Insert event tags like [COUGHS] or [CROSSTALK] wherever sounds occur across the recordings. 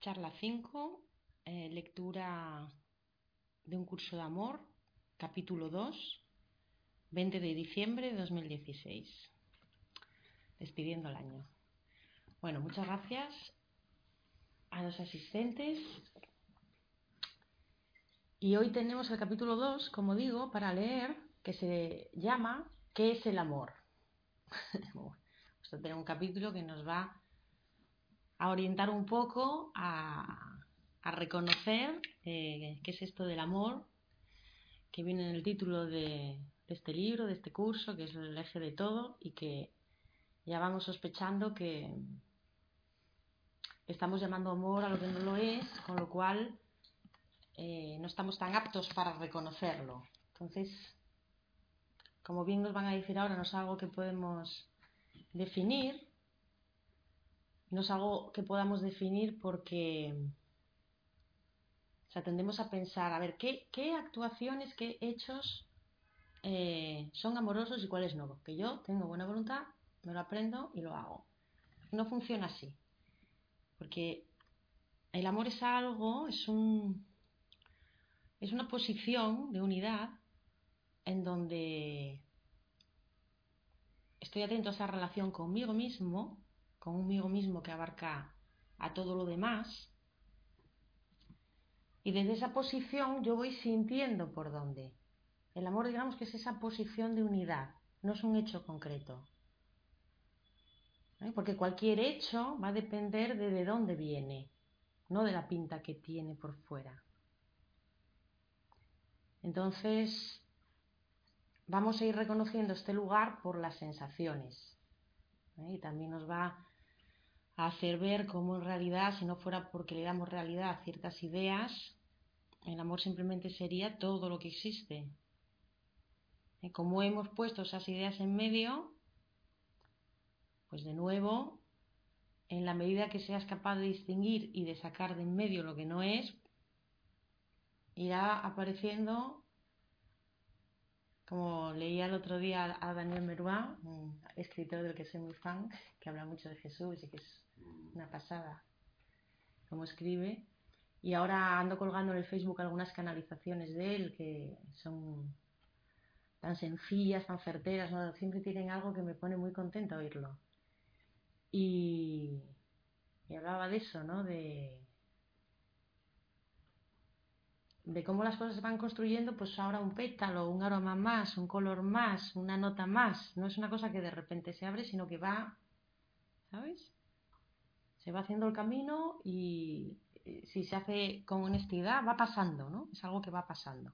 Charla 5, eh, lectura de un curso de amor, capítulo 2, 20 de diciembre de 2016. Despidiendo el año. Bueno, muchas gracias a los asistentes. Y hoy tenemos el capítulo 2, como digo, para leer, que se llama ¿Qué es el amor? Vamos a tener un capítulo que nos va a orientar un poco a, reconocer eh, qué es esto del amor, que viene en el título de, este libro, de este curso, que es el eje de todo y que ya vamos sospechando que estamos llamando amor a lo que no lo es, con lo cual eh, no estamos tan aptos para reconocerlo. Entonces, como bien nos van a decir ahora, no es algo que podemos definir, no es algo que podamos definir porque o tendemos a pensar, a ver, ¿qué, actuaciones, qué hechos eh, son amorosos y cuáles no? Que yo tengo buena voluntad, me lo aprendo y lo hago. No funciona así. Porque el amor es algo, es un es una posición de unidad en donde estoy atento a esa relación conmigo mismo conmigo mismo que abarca a todo lo demás. Y desde esa posición yo voy sintiendo por dónde. El amor, digamos que es esa posición de unidad, no es un hecho concreto. ¿Eh? Porque cualquier hecho va a depender de de dónde viene, no de la pinta que tiene por fuera. Entonces, vamos a ir reconociendo este lugar por las sensaciones. ¿eh? Y también nos va hacer ver cómo en realidad, si no fuera porque le damos realidad a ciertas ideas, el amor simplemente sería todo lo que existe. Y como hemos puesto esas ideas en medio, pues de nuevo, en la medida que seas capaz de distinguir y de sacar de en medio lo que no es, irá apareciendo como leía el otro día a Daniel Meruá, un escritor del que soy muy fan, que habla mucho de Jesús y que es una pasada como escribe. Y ahora ando colgando en el Facebook algunas canalizaciones de él que son tan sencillas, tan certeras, siempre tienen algo que me pone muy contenta oírlo. Y, y hablaba de eso, ¿no? De, de cómo las cosas se van construyendo, pues ahora un pétalo, un aroma más, un color más, una nota más. No es una cosa que de repente se abre, sino que va, ¿sabes? Se va haciendo el camino y eh, si se hace con honestidad, va pasando, ¿no? Es algo que va pasando.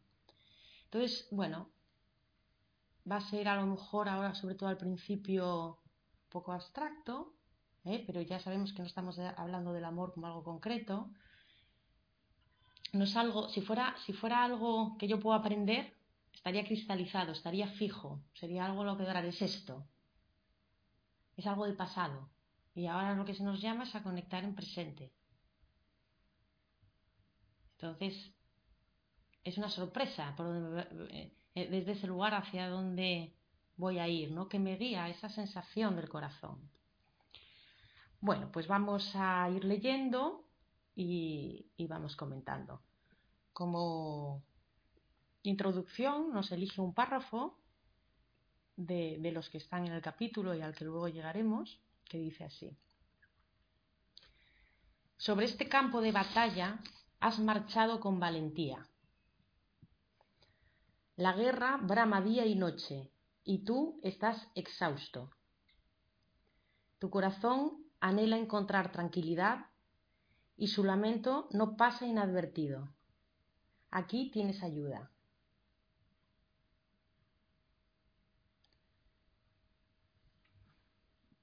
Entonces, bueno, va a ser a lo mejor ahora, sobre todo al principio, un poco abstracto, ¿eh? pero ya sabemos que no estamos hablando del amor como algo concreto, no es algo, si fuera, si fuera algo que yo puedo aprender, estaría cristalizado, estaría fijo, sería algo lo que durar, es esto. Es algo del pasado. Y ahora lo que se nos llama es a conectar en presente. Entonces, es una sorpresa eh, eh, desde ese lugar hacia donde voy a ir, ¿no? Que me guía esa sensación del corazón. Bueno, pues vamos a ir leyendo y, vamos comentando. Como introducción nos elige un párrafo de, los que están en el capítulo y al que luego llegaremos, que dice así. Sobre este campo de batalla has marchado con valentía. La guerra brama día y noche, y tú estás exhausto. Tu corazón anhela encontrar tranquilidad y su lamento no pasa inadvertido. Aquí tienes ayuda.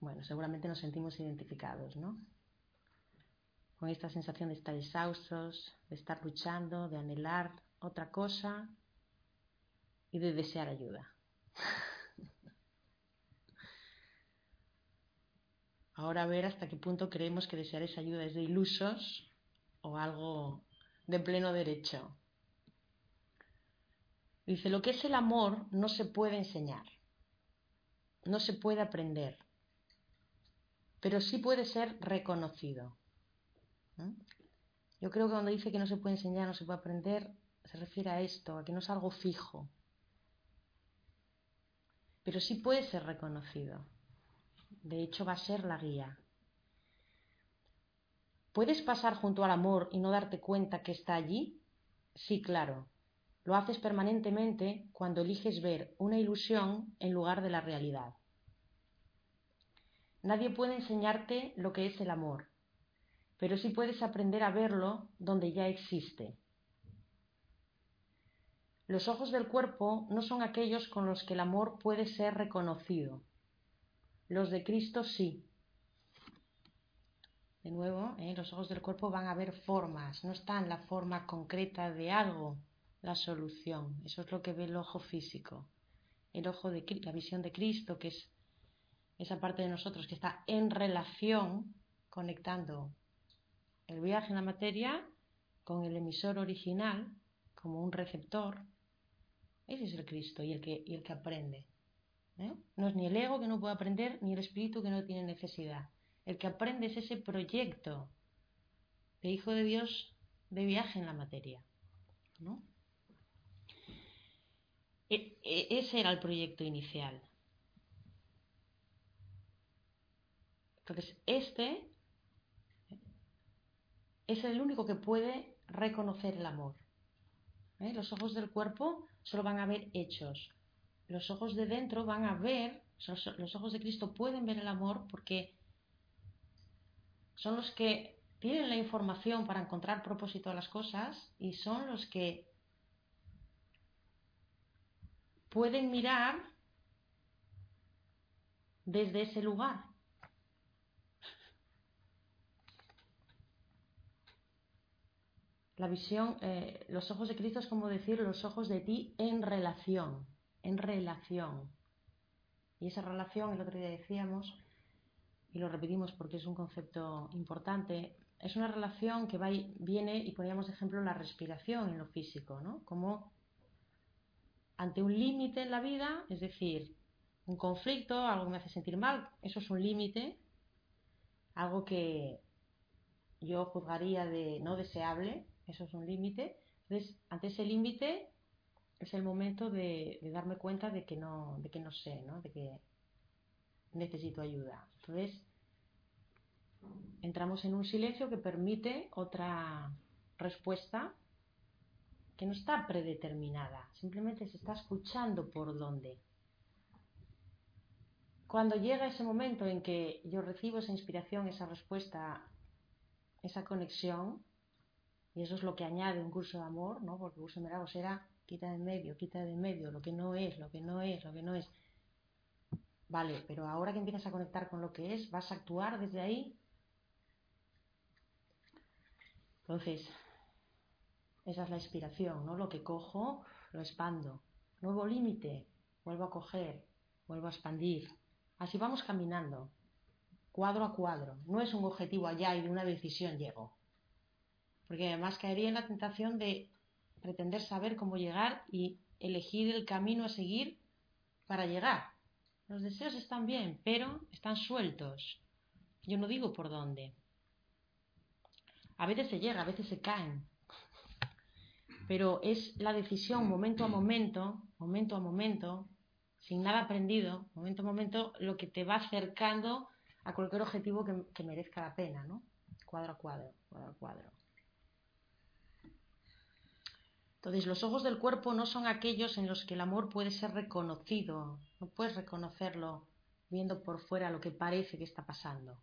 Bueno, seguramente nos sentimos identificados, ¿no? Con esta sensación de estar exhaustos, de estar luchando, de anhelar otra cosa y de desear ayuda. [LAUGHS] Ahora a ver hasta qué punto creemos que desear esa ayuda es de ilusos o algo de pleno derecho. Dice, lo que es el amor no se puede enseñar, no se puede aprender, pero sí puede ser reconocido. Yo creo que cuando dice que no se puede enseñar, no se puede aprender, se refiere a esto, a que no es algo fijo. Pero sí puede ser reconocido. De hecho, va a ser la guía. ¿Puedes pasar junto al amor y no darte cuenta que está allí? Sí, claro. Lo haces permanentemente cuando eliges ver una ilusión en lugar de la realidad. Nadie puede enseñarte lo que es el amor, pero sí puedes aprender a verlo donde ya existe. Los ojos del cuerpo no son aquellos con los que el amor puede ser reconocido. Los de Cristo sí. De nuevo, ¿eh? los ojos del cuerpo van a ver formas, no está en la forma concreta de algo la solución. Eso es lo que ve el ojo físico. El ojo de la visión de Cristo, que es esa parte de nosotros que está en relación, conectando el viaje en la materia con el emisor original como un receptor. Ese es el Cristo y el que, el que aprende. ¿eh? No es ni el ego que no puede aprender, ni el espíritu que no tiene necesidad. El que aprende es ese proyecto de Hijo de Dios de viaje en la materia. ¿no? E, e, ese era el proyecto inicial. Entonces, este es el único que puede reconocer el amor. ¿Eh? Los ojos del cuerpo solo van a ver hechos. Los ojos de dentro van a ver, los ojos de Cristo pueden ver el amor porque son los que tienen la información para encontrar propósito a las cosas y son los que pueden mirar desde ese lugar. La visión, eh, los ojos de Cristo es como decir los ojos de ti en relación, en relación. Y esa relación, el otro día decíamos, y lo repetimos porque es un concepto importante, es una relación que va y viene, y poníamos de ejemplo la respiración en lo físico, ¿no? Como ante un límite en la vida, es decir, un conflicto, algo que me hace sentir mal, eso es un límite, algo que yo juzgaría de no deseable, eso es un límite. Entonces, ante ese límite es el momento de, darme cuenta de que no, de que no sé, ¿no? de que necesito ayuda. Entonces, entramos en un silencio que permite otra respuesta que no está predeterminada, simplemente se está escuchando por dónde. Cuando llega ese momento en que yo recibo esa inspiración, esa respuesta, esa conexión, y eso es lo que añade un curso de amor, ¿no? Porque curso de Meragos era quita de medio, quita de medio, lo que no es, lo que no es, lo que no es. Vale, pero ahora que empiezas a conectar con lo que es, vas a actuar desde ahí. Entonces, esa es la inspiración, ¿no? Lo que cojo, lo expando. Nuevo límite, vuelvo a coger, vuelvo a expandir. Así vamos caminando, cuadro a cuadro. No es un objetivo allá y de una decisión llego. Porque además caería en la tentación de pretender saber cómo llegar y elegir el camino a seguir para llegar. Los deseos están bien, pero están sueltos. Yo no digo por dónde. A veces se llega, a veces se caen, pero es la decisión momento a momento, momento a momento, sin nada aprendido, momento a momento, lo que te va acercando a cualquier objetivo que, merezca la pena, ¿no? Cuadro a cuadro, cuadro a cuadro. Entonces, los ojos del cuerpo no son aquellos en los que el amor puede ser reconocido, no puedes reconocerlo viendo por fuera lo que parece que está pasando.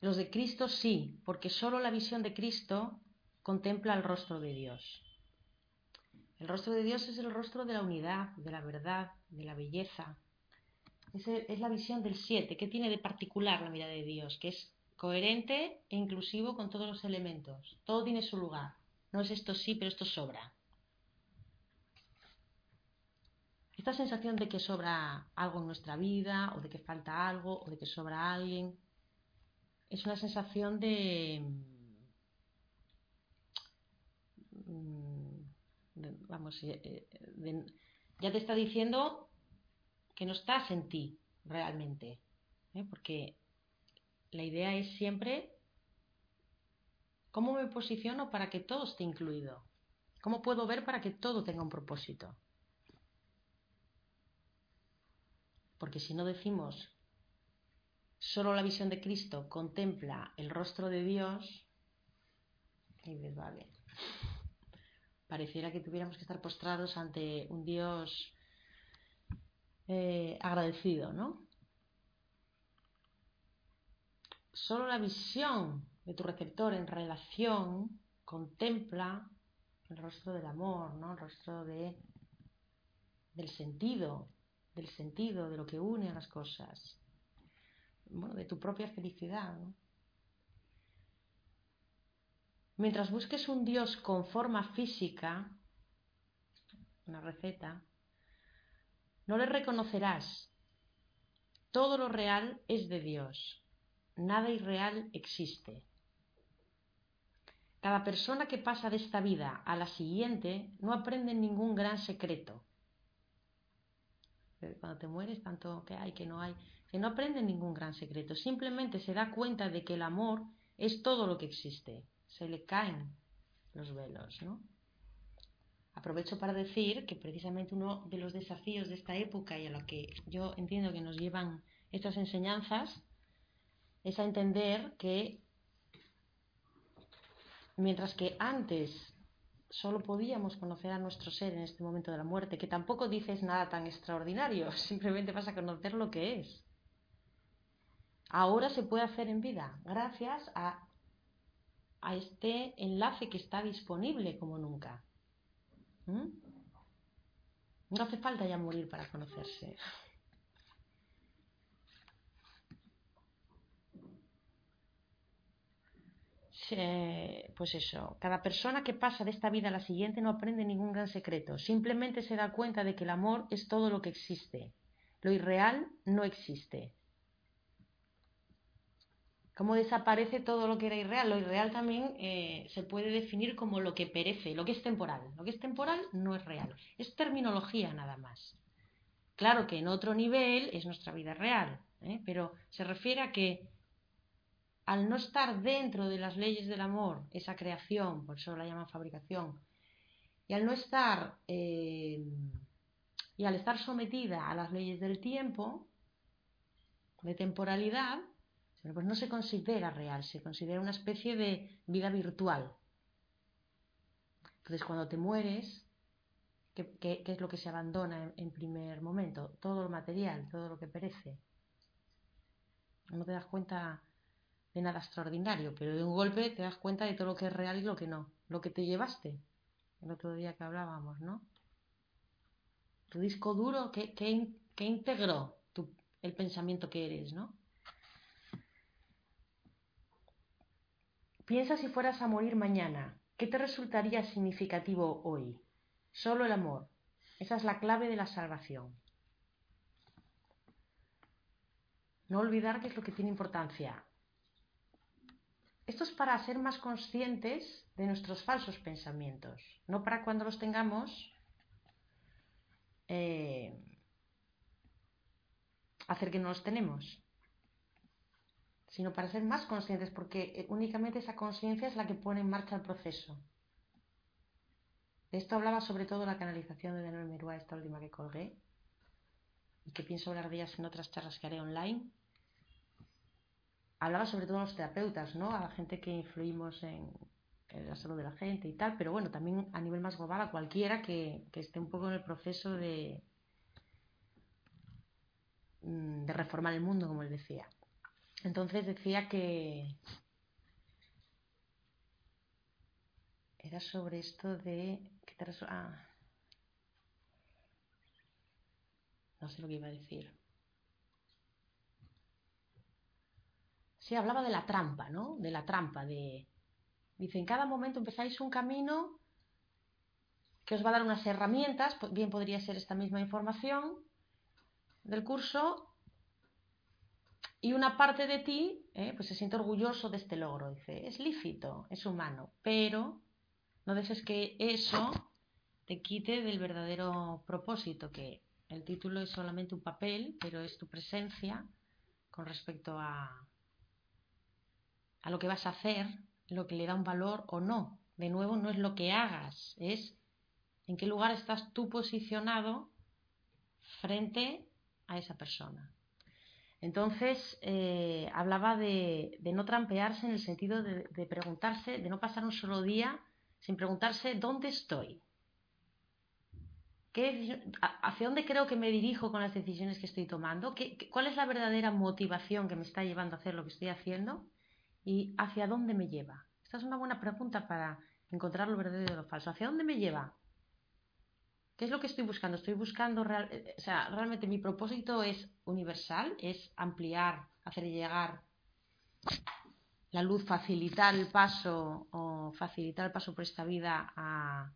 Los de Cristo sí, porque solo la visión de Cristo contempla el rostro de Dios. El rostro de Dios es el rostro de la unidad, de la verdad, de la belleza. Es, la visión del siete. ¿Qué tiene de particular la mirada de Dios? Que es coherente e inclusivo con todos los elementos. Todo tiene su lugar. No es esto sí, pero esto sobra. Esta sensación de que sobra algo en nuestra vida, o de que falta algo, o de que sobra alguien, es una sensación de, mm, vamos, eh, eh, ya te está diciendo que no estás en ti realmente, ¿eh? porque la idea es siempre cómo me posiciono para que todo esté incluido. ¿Cómo puedo ver para que todo tenga un propósito? Porque si no decimos solo la visión de Cristo contempla el rostro de Dios, y dices, vale, pareciera que tuviéramos que estar postrados ante un Dios eh, agradecido, ¿no? Solo la visión de tu receptor en relación contempla el rostro del amor, ¿no? El rostro de, del sentido, del sentido de lo que une a las cosas, bueno, de tu propia felicidad. Mientras busques un Dios con forma física, una receta, no le reconocerás. Todo lo real es de Dios. Nada irreal existe. Cada persona que pasa de esta vida a la siguiente no aprende ningún gran secreto. Cuando te mueres, tanto que hay, que no hay, que no aprende ningún gran secreto. Simplemente se da cuenta de que el amor es todo lo que existe se le caen los velos, ¿no? Aprovecho para decir que precisamente uno de los desafíos de esta época y a lo que yo entiendo que nos llevan estas enseñanzas es a entender que mientras que antes solo podíamos conocer a nuestro ser en este momento de la muerte, que tampoco dices nada tan extraordinario, [LAUGHS] simplemente vas a conocer lo que es. Ahora se puede hacer en vida, gracias a a este enlace que está disponible como nunca. ¿Mm? No hace falta ya morir para conocerse. Pues eso, cada persona que pasa de esta vida a la siguiente no aprende ningún gran secreto, simplemente se da cuenta de que el amor es todo lo que existe. Lo irreal no existe. Cómo desaparece todo lo que era irreal. Lo irreal también eh, se puede definir como lo que perece, lo que es temporal. Lo que es temporal no es real. Es terminología nada más. Claro que en otro nivel es nuestra vida real, ¿eh? pero se refiere a que al no estar dentro de las leyes del amor, esa creación, por eso la llaman fabricación, y al no estar eh, y al estar sometida a las leyes del tiempo, de temporalidad, pues no se considera real, se considera una especie de vida virtual. Entonces, cuando te mueres, ¿qué, es lo que se abandona en, primer momento? Todo lo material, todo lo que perece. No te das cuenta nada extraordinario, pero de un golpe te das cuenta de todo lo que es real y lo que no, lo que te llevaste, el otro día que hablábamos, ¿no? Tu disco duro, ¿qué, integró el pensamiento que eres, ¿no? Piensa si fueras a morir mañana, ¿qué te resultaría significativo hoy? Solo el amor. Esa es la clave de la salvación. No olvidar qué es lo que tiene importancia. Esto es para ser más conscientes de nuestros falsos pensamientos, no para cuando los tengamos eh, hacer que no los tenemos sino para ser más conscientes, porque eh, únicamente esa conciencia es la que pone en marcha el proceso. De esto hablaba sobre todo la canalización de Daniel Merúa, esta última que colgué, y que pienso hablar de ellas en otras charlas que haré online. Hablaba sobre todo a los terapeutas, ¿no? A la gente que influimos en, la salud de la gente y tal, pero bueno, también a nivel más global a cualquiera que, esté un poco en el proceso de, mm, de reformar el mundo, como él decía. Entonces decía que era sobre esto de... Ah, no sé lo que iba a decir. Sí, hablaba de la trampa, ¿no? De la trampa, de... Dice, en cada momento empezáis un camino que os va a dar unas herramientas, bien podría ser esta misma información del curso, y una parte de ti eh, pues se siente orgulloso de este logro. Dice, es lícito, es humano, pero no dejes que eso te quite del verdadero propósito, que el título es solamente un papel, pero es tu presencia con respecto a, a lo que vas a hacer lo que le da un valor o no. De nuevo, no es lo que hagas, es en qué lugar estás tú posicionado frente a esa persona. Entonces, eh, hablaba de, no trampearse en el sentido de, de preguntarse, de no pasar un solo día sin preguntarse dónde estoy, ¿Hacia dónde creo que me dirijo con las decisiones que estoy tomando? ¿Cuál es la verdadera motivación que me está llevando a hacer lo que estoy haciendo? ¿Y hacia dónde me lleva? Esta es una buena pregunta para encontrar lo verdadero de lo falso. ¿Hacia dónde me lleva? ¿Qué es lo que estoy buscando? Estoy buscando, eh, o sea, realmente mi propósito es universal, es ampliar, hacer llegar la luz, facilitar el paso o facilitar el paso por esta vida a,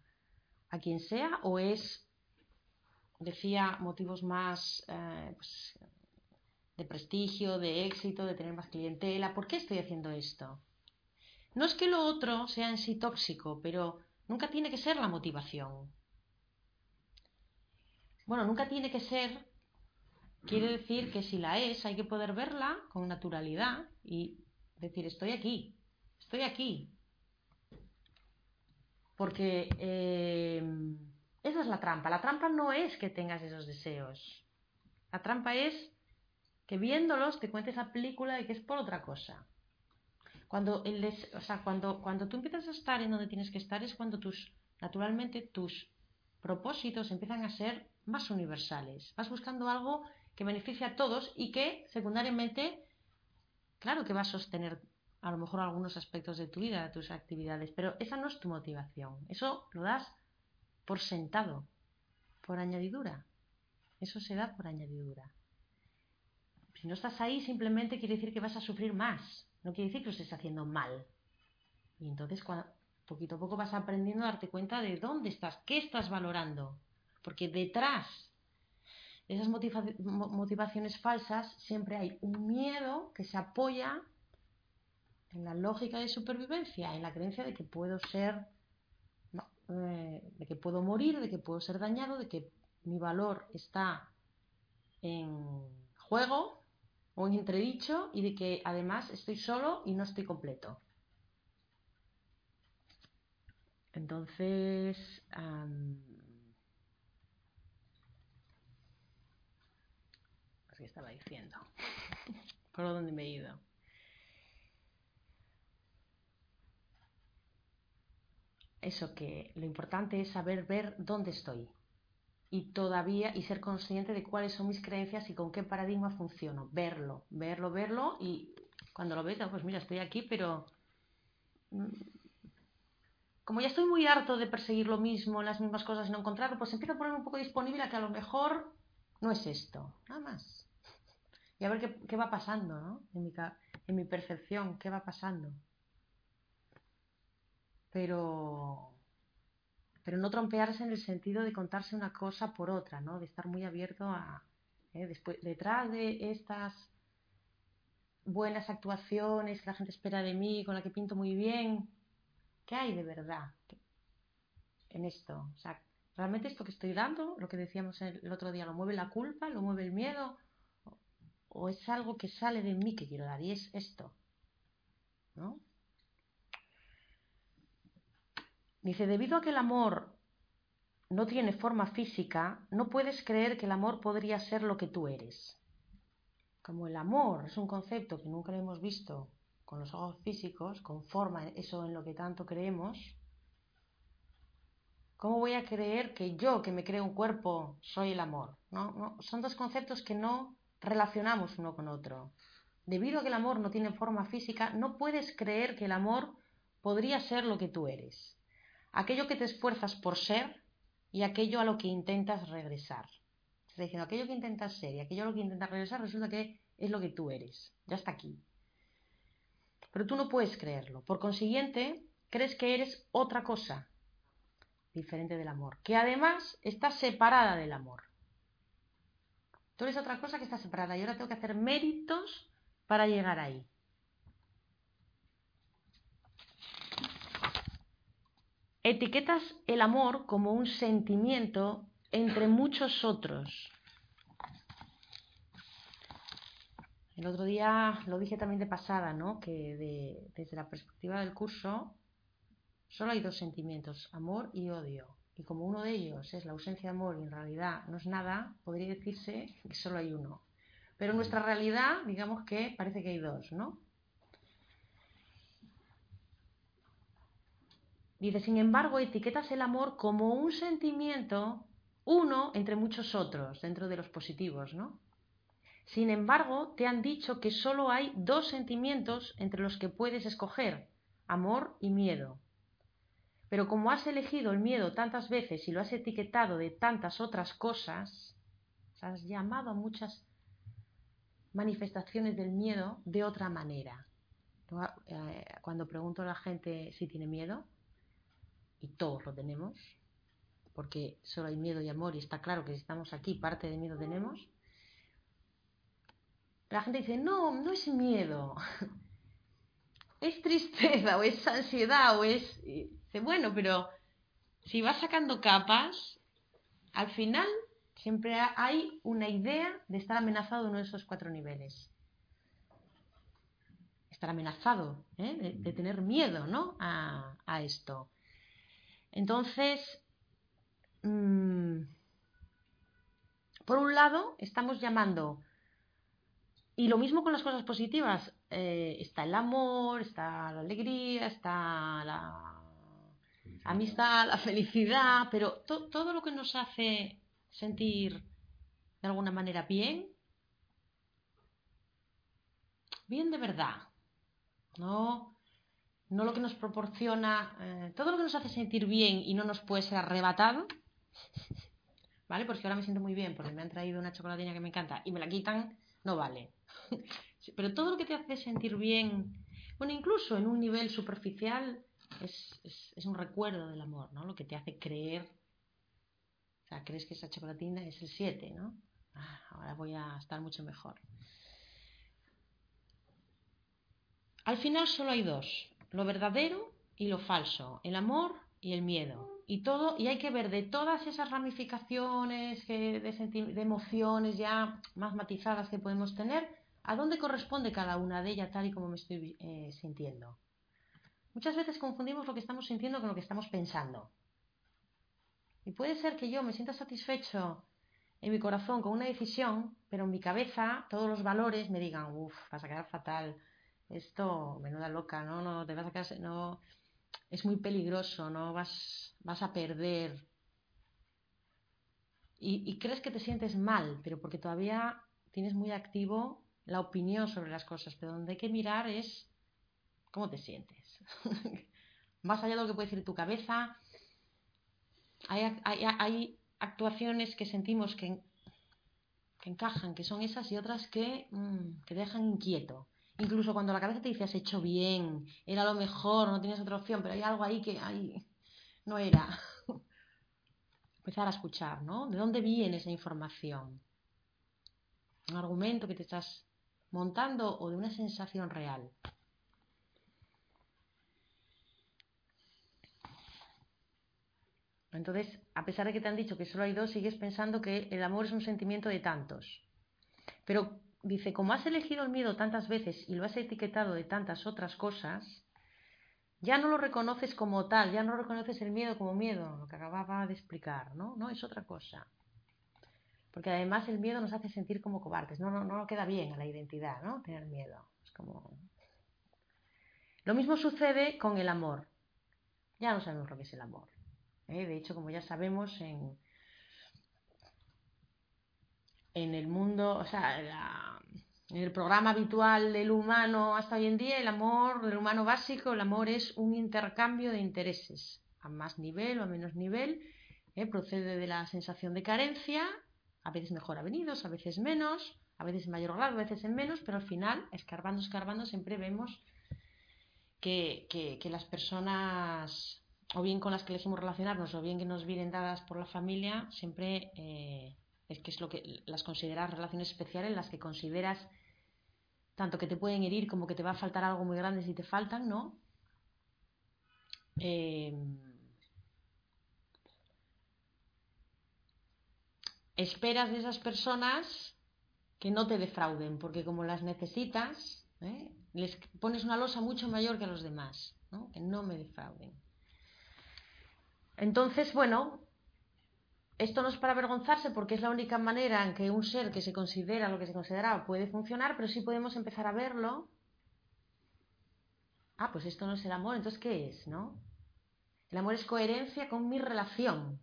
a quien sea, o es decía motivos más eh, pues, de prestigio, de éxito, de tener más clientela. ¿Por qué estoy haciendo esto? No es que lo otro sea en sí tóxico, pero nunca tiene que ser la motivación. Bueno, nunca tiene que ser, quiere decir que si la es, hay que poder verla con naturalidad y decir, estoy aquí, estoy aquí. Porque eh, esa es la trampa. La trampa no es que tengas esos deseos. La trampa es que viéndolos te cuentes la película de que es por otra cosa. Cuando, el o sea, cuando, cuando tú empiezas a estar en donde tienes que estar es cuando tus, naturalmente, tus propósitos empiezan a ser más universales. Vas buscando algo que beneficie a todos y que, secundariamente, claro que va a sostener a lo mejor algunos aspectos de tu vida, de tus actividades, pero esa no es tu motivación. Eso lo das por sentado, por añadidura. Eso se da por añadidura. Si no estás ahí, simplemente quiere decir que vas a sufrir más. No quiere decir que lo estés haciendo mal. Y entonces, poquito a poco vas aprendiendo a darte cuenta de dónde estás, qué estás valorando. Porque detrás de esas motivaciones falsas siempre hay un miedo que se apoya en la lógica de supervivencia, en la creencia de que puedo ser eh, de que puedo morir, de que puedo ser dañado, de que mi valor está en juego o en entredicho y de que además estoy solo y no estoy completo. Entonces, ¿qué estaba diciendo? [LAUGHS] ¿Por dónde me he ido? eso que lo importante es saber ver dónde estoy y todavía y ser consciente de cuáles son mis creencias y con qué paradigma funciono, verlo, verlo, verlo y cuando lo ves, pues mira, estoy aquí, pero mm, como ya estoy muy harto de perseguir lo mismo, las mismas cosas y no encontrarlo, pues empiezo a ponerme un poco disponible a que a lo mejor no es esto, nada más. Y a ver qué, qué va pasando, ¿no? En mi, en mi percepción, qué va pasando pero, pero no trompearse en el sentido de contarse una cosa por otra, ¿no? De estar muy abierto a, ¿eh? después, detrás de estas buenas actuaciones que la gente espera de mí, con la que pinto muy bien, ¿qué hay de verdad en esto? O sea, ¿realmente esto que estoy dando, lo que decíamos el otro día, lo mueve la culpa, lo mueve el miedo? ¿O es algo que sale de mí que quiero dar? Y es esto, ¿no? Dice, debido a que el amor no tiene forma física, no puedes creer que el amor podría ser lo que tú eres. Como el amor es un concepto que nunca hemos visto con los ojos físicos, con forma, eso en lo que tanto creemos, ¿cómo voy a creer que yo, que me creo un cuerpo, soy el amor? ¿No? son dos conceptos que no relacionamos uno con otro. Debido a que el amor no tiene forma física, no puedes creer que el amor podría ser lo que tú eres aquello que te esfuerzas por ser y aquello a lo que intentas regresar. Está diciendo, aquello que intentas ser y aquello a lo que intentas regresar resulta que es lo que tú eres. Ya está aquí. Pero tú no puedes creerlo. Por consiguiente, crees que eres otra cosa diferente del amor, que además está separada del amor. Tú eres otra cosa que está separada y ahora tengo que hacer méritos para llegar ahí. Etiquetas el amor como un sentimiento entre muchos otros. El otro día lo dije también de pasada, ¿no? Que desde la perspectiva del curso solo hay dos sentimientos, amor y odio. Y como uno de ellos es la ausencia de amor y en realidad no es nada, podría decirse que solo hay uno. Pero en nuestra realidad, digamos que parece que hay dos, ¿no? Dice, sin embargo, etiquetas el amor como un sentimiento, uno entre muchos otros, dentro de los positivos, ¿no? Sin embargo, te han dicho que solo hay dos sentimientos entre los que puedes escoger, amor y miedo. Pero como has elegido el miedo tantas veces y lo has etiquetado de tantas otras cosas, has llamado a muchas manifestaciones del miedo de otra manera. Eh, cuando pregunto a la gente si tiene miedo, y todos lo tenemos, porque solo hay miedo y amor, y está claro que si estamos aquí, parte de miedo tenemos. La gente dice, no, no es miedo, [LAUGHS] es tristeza, o es ansiedad, o es... dice, bueno, pero si vas sacando capas, al final siempre hay una idea de estar amenazado en uno de esos cuatro niveles. Estar amenazado, ¿eh? de, tener miedo ¿no? a, a esto. Entonces, mm, por un lado, estamos llamando, y lo mismo con las cosas positivas, eh, está el amor, está la alegría, está la amistad, la felicidad, pero todo lo que nos hace sentir de alguna manera bien, bien de verdad, ¿no? No lo que nos proporciona, eh, todo lo que nos hace sentir bien y no nos puede ser arrebatado, [LAUGHS] ¿vale? Porque ahora me siento muy bien porque me han traído una chocolatina que me encanta y me la quitan, no vale. [LAUGHS] Pero todo lo que te hace sentir bien, bueno, incluso en un nivel superficial, es, es, un recuerdo del amor, ¿no? Lo que te hace creer, o sea, crees que esa chocolatina es el 7, ¿no? Ah, ahora voy a estar mucho mejor. Al final solo hay dos, lo verdadero y lo falso, el amor y el miedo. Y todo, y hay que ver de todas esas ramificaciones de, de emociones ya más matizadas que podemos tener, a dónde corresponde cada una de ellas tal y como me estoy eh, sintiendo. Muchas veces confundimos lo que estamos sintiendo con lo que estamos pensando. Y puede ser que yo me sienta satisfecho en mi corazón con una decisión, pero en mi cabeza todos los valores me digan, uff, vas a quedar fatal, esto, menuda loca, ¿no? No te vas a quedar, no, es muy peligroso, ¿no? Vas, vas a perder. Y, crees que te sientes mal, pero porque todavía tienes muy activo la opinión sobre las cosas, pero donde hay que mirar es cómo te sientes. [LAUGHS] Más allá de lo que puede decir tu cabeza, hay, hay, actuaciones que sentimos que, que, encajan, que son esas y otras que, mm, que dejan inquieto. Incluso cuando la cabeza te dice has hecho bien, era lo mejor, no tienes otra opción, pero hay algo ahí que ahí no era. [LAUGHS] Empezar a escuchar, ¿no? ¿De dónde viene esa información? ¿Un argumento que te estás montando o de una sensación real? Entonces, a pesar de que te han dicho que solo hay dos, sigues pensando que el amor es un sentimiento de tantos. Pero dice, como has elegido el miedo tantas veces y lo has etiquetado de tantas otras cosas, ya no lo reconoces como tal, ya no reconoces el miedo como miedo, lo que acababa de explicar, ¿no? No es otra cosa. Porque además el miedo nos hace sentir como cobardes, no, no, no queda bien a la identidad, ¿no? Tener miedo. Es como... Lo mismo sucede con el amor. Ya no sabemos lo que es el amor. ¿eh? De hecho, como ya sabemos, en, en el mundo, o sea, en el programa habitual del humano hasta hoy en día, el amor, del humano básico, el amor es un intercambio de intereses, a más nivel o a menos nivel, ¿eh? procede de la sensación de carencia, a veces mejor avenidos, a veces menos, a veces en mayor grado, a veces en menos, pero al final, escarbando, escarbando, siempre vemos que, que, las personas, o bien con las que elegimos relacionarnos, o bien que nos vienen dadas por la familia, siempre eh, es que es lo que las consideras relaciones especiales, las que consideras tanto que te pueden herir como que te va a faltar algo muy grande si te faltan, ¿no? Em, esperas de esas personas que no te defrauden, porque como las necesitas, ¿eh? les pones una losa mucho mayor que a los demás, ¿no? que no me defrauden. Entonces, bueno, esto no es para avergonzarse porque es la única manera en que un ser que se considera lo que se considera puede funcionar, pero sí podemos empezar a verlo. Ah, pues esto no es el amor, entonces ¿qué es, no? El amor es coherencia con mi relación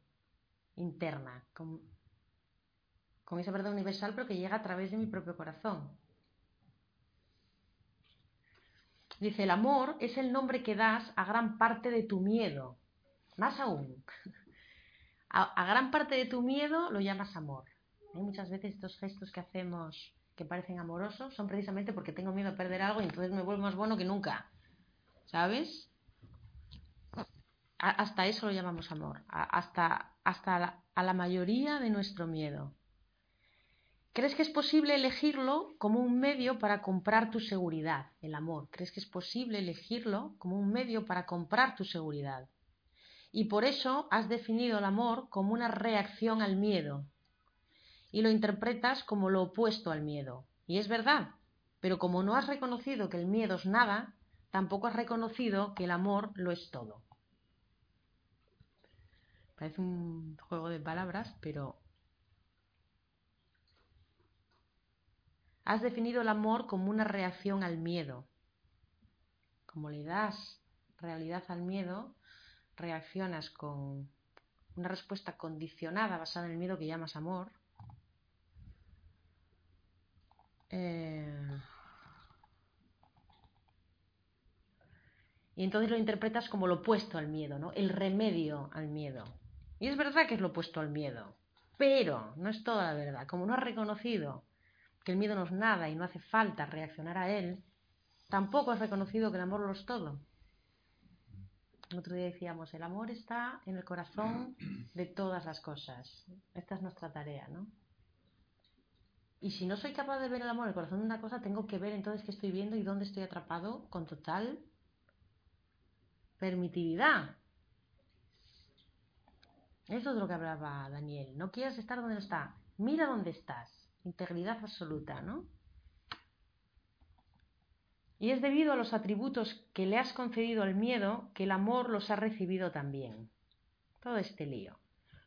interna, con, con esa verdad universal, pero que llega a través de mi propio corazón. Dice, el amor es el nombre que das a gran parte de tu miedo. Más aún, a, gran parte de tu miedo lo llamas amor. Hay muchas veces estos gestos que hacemos que parecen amorosos son precisamente porque tengo miedo a perder algo y entonces me vuelvo más bueno que nunca. ¿Sabes? hasta eso lo llamamos amor. hasta hasta a la mayoría de nuestro miedo. ¿Crees que es posible elegirlo como un medio para comprar tu seguridad, el amor? ¿Crees que es posible elegirlo como un medio para comprar tu seguridad? Y por eso has definido el amor como una reacción al miedo y lo interpretas como lo opuesto al miedo. Y es verdad, pero como no has reconocido que el miedo es nada, tampoco has reconocido que el amor lo es todo. Parece un juego de palabras, pero Has definido el amor como una reacción al miedo. Como le das realidad al miedo, reaccionas con una respuesta condicionada basada en el miedo que llamas amor. Eh, y entonces lo interpretas como lo opuesto al miedo, ¿no? El remedio al miedo. Y es verdad que es lo opuesto al miedo, pero no es toda la verdad. Como no has reconocido que el miedo no es nada y no hace falta reaccionar a él, tampoco has reconocido que el amor lo es todo. El otro día decíamos, el amor está en el corazón de todas las cosas. Esta es nuestra tarea, ¿no? Y si no soy capaz de ver el amor en el corazón de una cosa, tengo que ver entonces qué estoy viendo y dónde estoy atrapado con total permitividad. Eso es lo que hablaba Daniel. No quieras estar donde no está. Mira dónde estás integridad absoluta, ¿no? Y es debido a los atributos que le has concedido al miedo que el amor los ha recibido también. Todo este lío.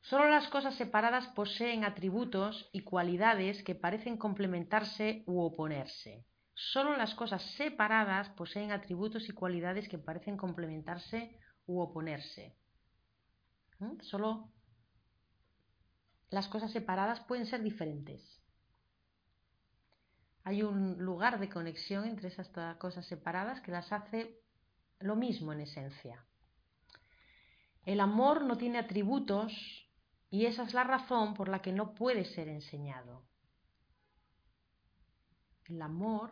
Solo las cosas separadas poseen atributos y cualidades que parecen complementarse u oponerse. Solo las cosas separadas poseen atributos y cualidades que parecen complementarse u oponerse. ¿Mm? Solo las cosas separadas pueden ser diferentes hay un lugar de conexión entre esas cosas separadas que las hace lo mismo en esencia. El amor no tiene atributos y esa es la razón por la que no puede ser enseñado. El amor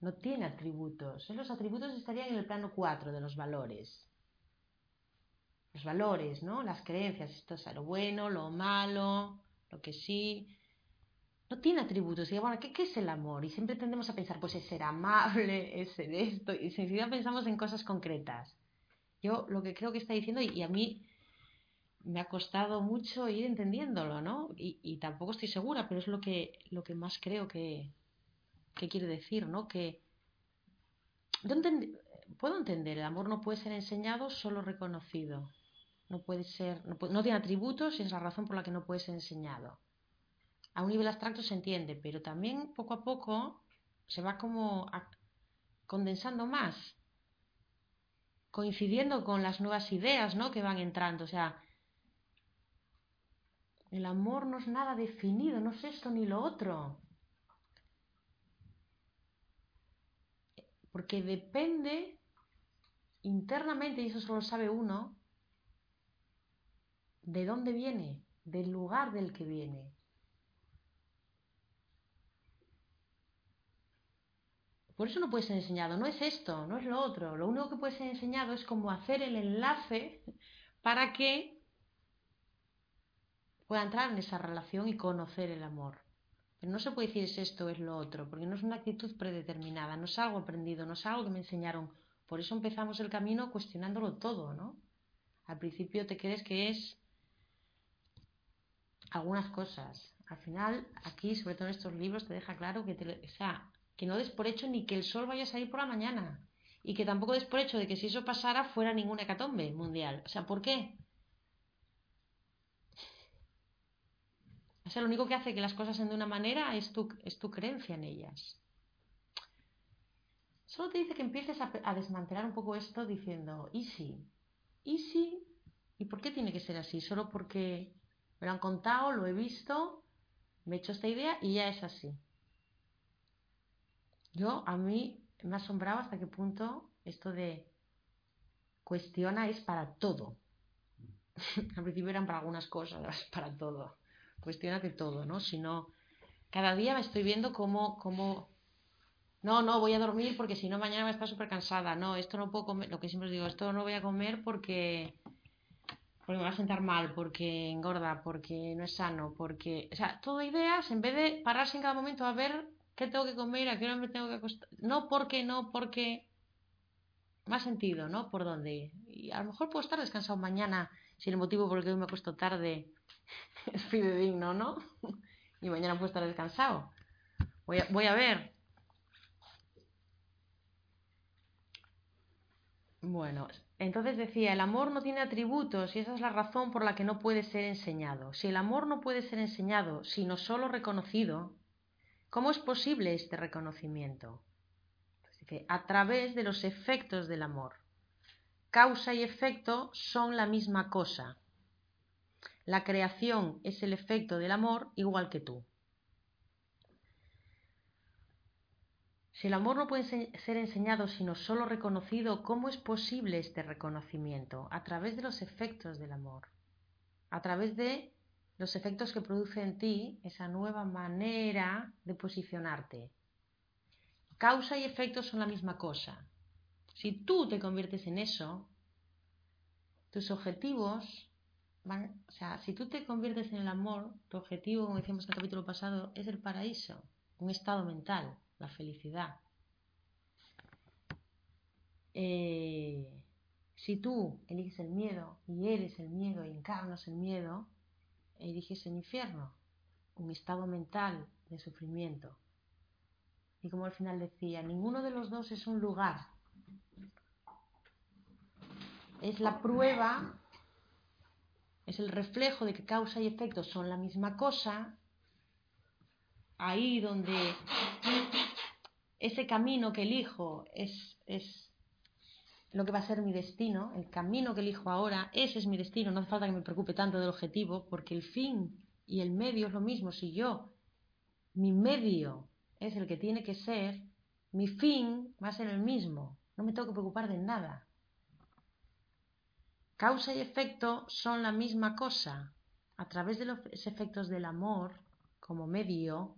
no tiene atributos. Los atributos estarían en el plano 4 de los valores. Los valores, ¿no? Las creencias, esto es lo bueno, lo malo, lo que sí, no tiene atributos. Y bueno, ¿qué, es el amor? Y siempre tendemos a pensar, pues es ser amable, [LAUGHS] es ser esto, y enseguida pensamos en cosas concretas. Yo lo que creo que está diciendo, y, a mí me ha costado mucho ir entendiéndolo, ¿no? Y, tampoco estoy segura, pero es lo que, lo que más creo que, quiere decir, ¿no? Que puedo entender, el amor no puede ser enseñado, solo reconocido. No puede ser, no tiene atributos y es la razón por la que no puede ser enseñado a un nivel abstracto se entiende, pero también poco a poco se va como condensando más, coincidiendo con las nuevas ideas ¿no? que van entrando. O sea, el amor no es nada definido, no es esto ni lo otro. Porque depende internamente, y eso solo lo sabe uno, de dónde viene, del lugar del que viene. Por eso no puede ser enseñado, no es esto, no es lo otro. Lo único que puede ser enseñado es cómo hacer el enlace para que pueda entrar en esa relación y conocer el amor. Pero no se puede decir es esto, es lo otro, porque no es una actitud predeterminada, no es algo aprendido, no es algo que me enseñaron. Por eso empezamos el camino cuestionándolo todo, ¿no? Al principio te crees que es algunas cosas, al final, aquí, sobre todo en estos libros, te deja claro que, o sea, que no des por hecho ni que el sol vaya a salir por la mañana. Y que tampoco des por hecho de que si eso pasara fuera ninguna hecatombe mundial. O sea, ¿por qué? O sea, lo único que hace que las cosas sean de una manera es tu, es tu creencia en ellas. Solo te dice que empieces a, desmantelar un poco esto diciendo, ¿y si? ¿Y si? ¿Y por qué tiene que ser así? Solo porque me lo han contado, lo he visto, me he hecho esta idea y ya es así. Yo, a mí me ha asombrado hasta qué punto esto de cuestiona es para todo. [LAUGHS] Al principio eran para algunas cosas, para todo. Cuestionate todo, ¿no? Si no, cada día me estoy viendo como, como, no, no, voy a dormir porque si no mañana me está súper cansada. No, esto no puedo comer, lo que siempre os digo, esto no voy a comer porque porque me va a sentar mal, porque engorda, porque no es sano, porque... O sea, todo ideas, en vez de pararse en cada momento a ver qué tengo que comer, a qué hora me tengo que acostar... No porque, no porque... Más sentido, ¿no? Por dónde. Y a lo mejor puedo estar descansado mañana si el motivo por el que hoy me acuesto tarde [LAUGHS] es fidedigno, ¿no? [LAUGHS] y mañana puedo estar descansado. Voy a, voy a ver. Bueno, entonces decía, el amor no tiene atributos y esa es la razón por la que no puede ser enseñado. Si el amor no puede ser enseñado, sino solo reconocido, ¿cómo es posible este reconocimiento? A través de los efectos del amor. Causa y efecto son la misma cosa. La creación es el efecto del amor igual que tú. Si el amor no puede ser enseñado sino solo reconocido, ¿cómo es posible este reconocimiento? A través de los efectos del amor, a través de los efectos que produce en ti esa nueva manera de posicionarte. Causa y efecto son la misma cosa. Si tú te conviertes en eso, tus objetivos van, o sea, si tú te conviertes en el amor, tu objetivo, como decíamos en el capítulo pasado, es el paraíso, un estado mental la felicidad. Eh, si tú eliges el miedo y eres el miedo y encarnas el miedo, eliges el infierno, un estado mental de sufrimiento. Y como al final decía, ninguno de los dos es un lugar. Es la prueba, es el reflejo de que causa y efecto son la misma cosa. Ahí donde ese camino que elijo es, es lo que va a ser mi destino, el camino que elijo ahora, ese es mi destino, no hace falta que me preocupe tanto del objetivo, porque el fin y el medio es lo mismo. Si yo, mi medio es el que tiene que ser, mi fin va a ser el mismo, no me tengo que preocupar de nada. Causa y efecto son la misma cosa. A través de los efectos del amor como medio,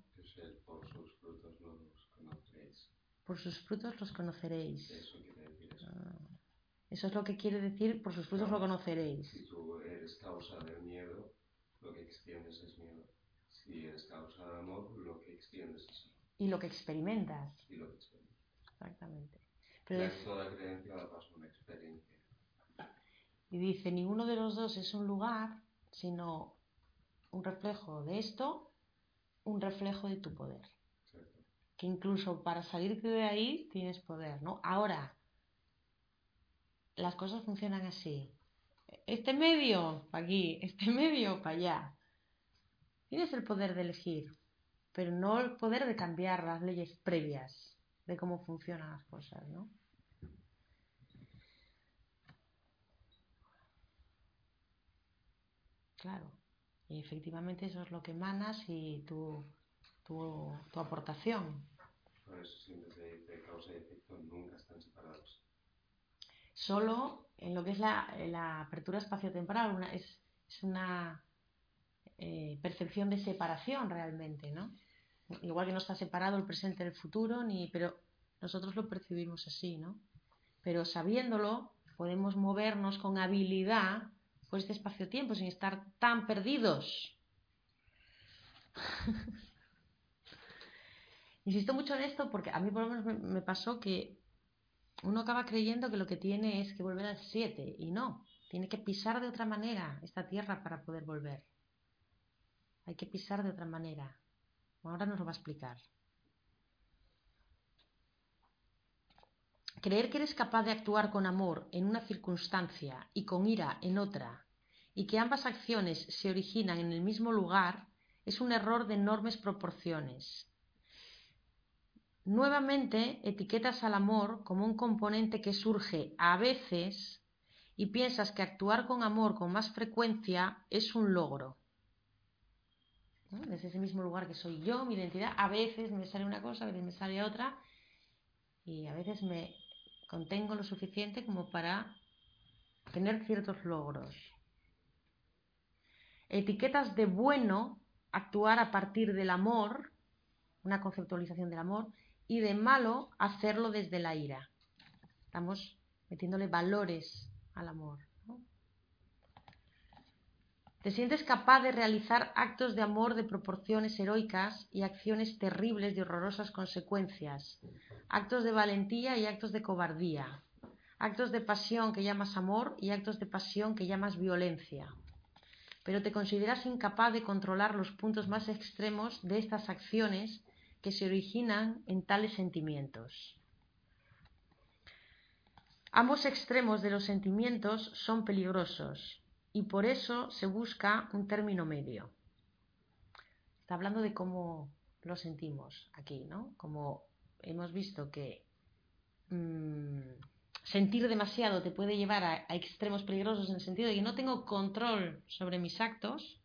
por sus frutos los conoceréis. Ah, eso es lo que quiere decir, por sus frutos lo conoceréis. Si tú eres causa del miedo, lo que extiendes es miedo. Si eres causa del amor, lo que extiendes es amor. Y lo que experimentas. Y lo que experimentas. Exactamente. Pero es... toda creencia la paso una experiencia. Y dice, ninguno de los dos es un lugar, sino un reflejo de esto, un reflejo de tu poder que incluso para salirte de ahí tienes poder, ¿no? Ahora, las cosas funcionan así. Este medio, para aquí, este [LAUGHS] medio, para allá. Tienes el poder de elegir, pero no el poder de cambiar las leyes previas de cómo funcionan las cosas, ¿no? Claro, y efectivamente eso es lo que emanas y tú tu, aportación. Por eso efecto nunca están separados. Solo en lo que es la, apertura espacio-temporal una, es, es, una eh, percepción de separación realmente, ¿no? Igual que no está separado el presente del futuro, ni, pero nosotros lo percibimos así, ¿no? Pero sabiéndolo, podemos movernos con habilidad por este espacio-tiempo sin estar tan perdidos. [LAUGHS] Insisto mucho en esto porque a mí por lo menos me, pasó que uno acaba creyendo que lo que tiene es que volver al 7 y no, tiene que pisar de otra manera esta tierra para poder volver. hay que pisar de otra manera. Ahora nos lo va a explicar. Creer que eres capaz de actuar con amor en una circunstancia y con ira en otra, y que ambas acciones se originan en el mismo lugar, es un error de enormes proporciones. Nuevamente etiquetas al amor como un componente que surge a veces y piensas que actuar con amor con más frecuencia es un logro. Desde ese mismo lugar que soy yo, mi identidad, a veces me sale una cosa, a veces me sale otra y a veces me contengo lo suficiente como para tener ciertos logros. Etiquetas de bueno actuar a partir del amor, una conceptualización del amor, y de malo hacerlo desde la ira. Estamos metiéndole valores al amor. Te sientes capaz de realizar actos de amor de proporciones heroicas y acciones terribles de horrorosas consecuencias, actos de valentía y actos de cobardía, actos de pasión que llamas amor y actos de pasión que llamas violencia. Pero te consideras incapaz de controlar los puntos más extremos de estas acciones que se originan en tales sentimientos. Ambos extremos de los sentimientos son peligrosos y por eso se busca un término medio. Está hablando de cómo lo sentimos aquí, ¿no? Como hemos visto que mm, sentir demasiado te puede llevar a, a, extremos peligrosos en el sentido de que no tengo control sobre mis actos,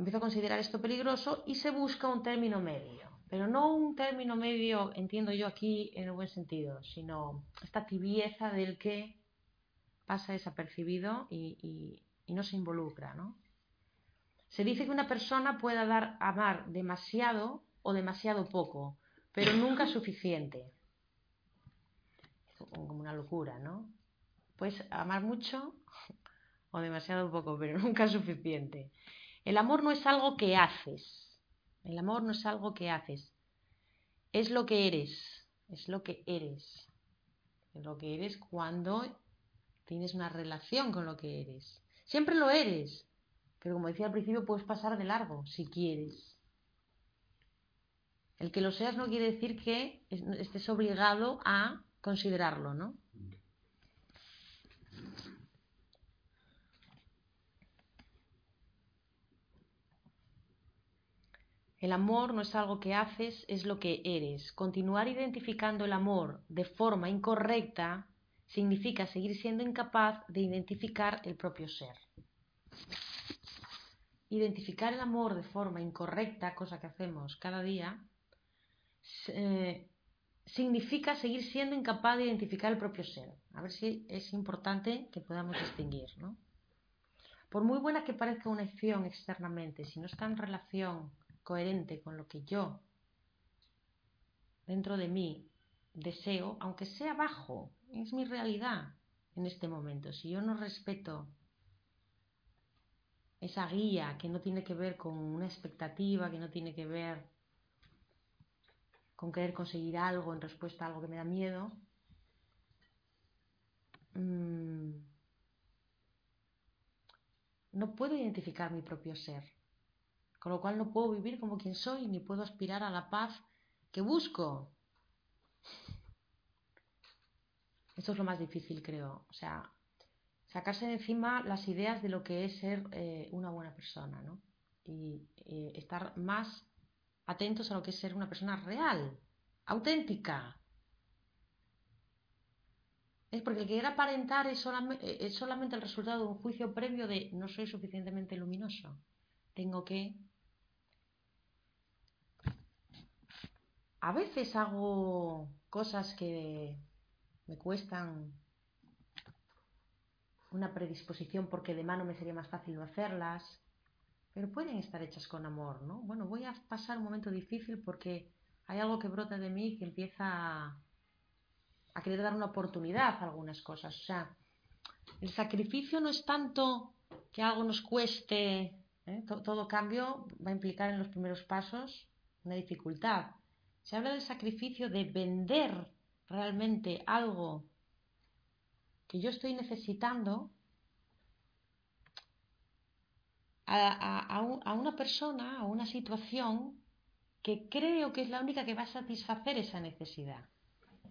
empiezo a considerar esto peligroso y se busca un término medio. Pero no un término medio, entiendo yo aquí en el buen sentido, sino esta tibieza del que pasa desapercibido y, no se involucra, ¿no? Se dice que una persona pueda dar amar demasiado o demasiado poco, pero nunca [COUGHS] suficiente. Como una locura, ¿no? Puedes amar mucho [LAUGHS] o demasiado poco, pero nunca suficiente. El amor no es algo que haces. El amor no es algo que haces. Es lo que eres. Es lo que eres. Es lo que eres cuando tienes una relación con lo que eres. Siempre lo eres, pero como decía al principio, puedes pasar de largo si quieres. El que lo seas no quiere decir que estés obligado a considerarlo, ¿no? El amor no es algo que haces, es lo que eres. Continuar identificando el amor de forma incorrecta significa seguir siendo incapaz de identificar el propio ser. Identificar el amor de forma incorrecta, cosa que hacemos cada día, eh, significa seguir siendo incapaz de identificar el propio ser. A ver si es importante que podamos distinguir. ¿no? Por muy buena que parezca una acción externamente, si no está en relación coherente con lo que yo dentro de mí deseo, aunque sea bajo, es mi realidad en este momento. Si yo no respeto esa guía que no tiene que ver con una expectativa, que no tiene que ver con querer conseguir algo en respuesta a algo que me da miedo, mm, no puedo identificar mi propio ser, con lo cual no puedo vivir como quien soy, ni puedo aspirar a la paz que busco. Esto es lo más difícil, creo. O sea, sacarse de encima las ideas de lo que es ser eh, una buena persona, ¿no? Y eh, estar más atentos a lo que es ser una persona real, auténtica. Es porque el querer aparentar es solamente, es solamente el resultado de un juicio previo de no soy suficientemente luminoso. Tengo que a veces hago cosas que me cuestan una predisposición porque de mano me sería más fácil no hacerlas, pero pueden estar hechas con amor, ¿no? Bueno, voy a pasar un momento difícil porque hay algo que brota de mí que empieza a, querer dar una oportunidad a algunas cosas. O sea, el sacrificio no es tanto que algo nos cueste, ¿eh? todo cambio va a implicar en los primeros pasos una dificultad. Se habla del sacrificio de vender realmente algo que yo estoy necesitando a, una persona, a una situación que creo que es la única que va a satisfacer esa necesidad.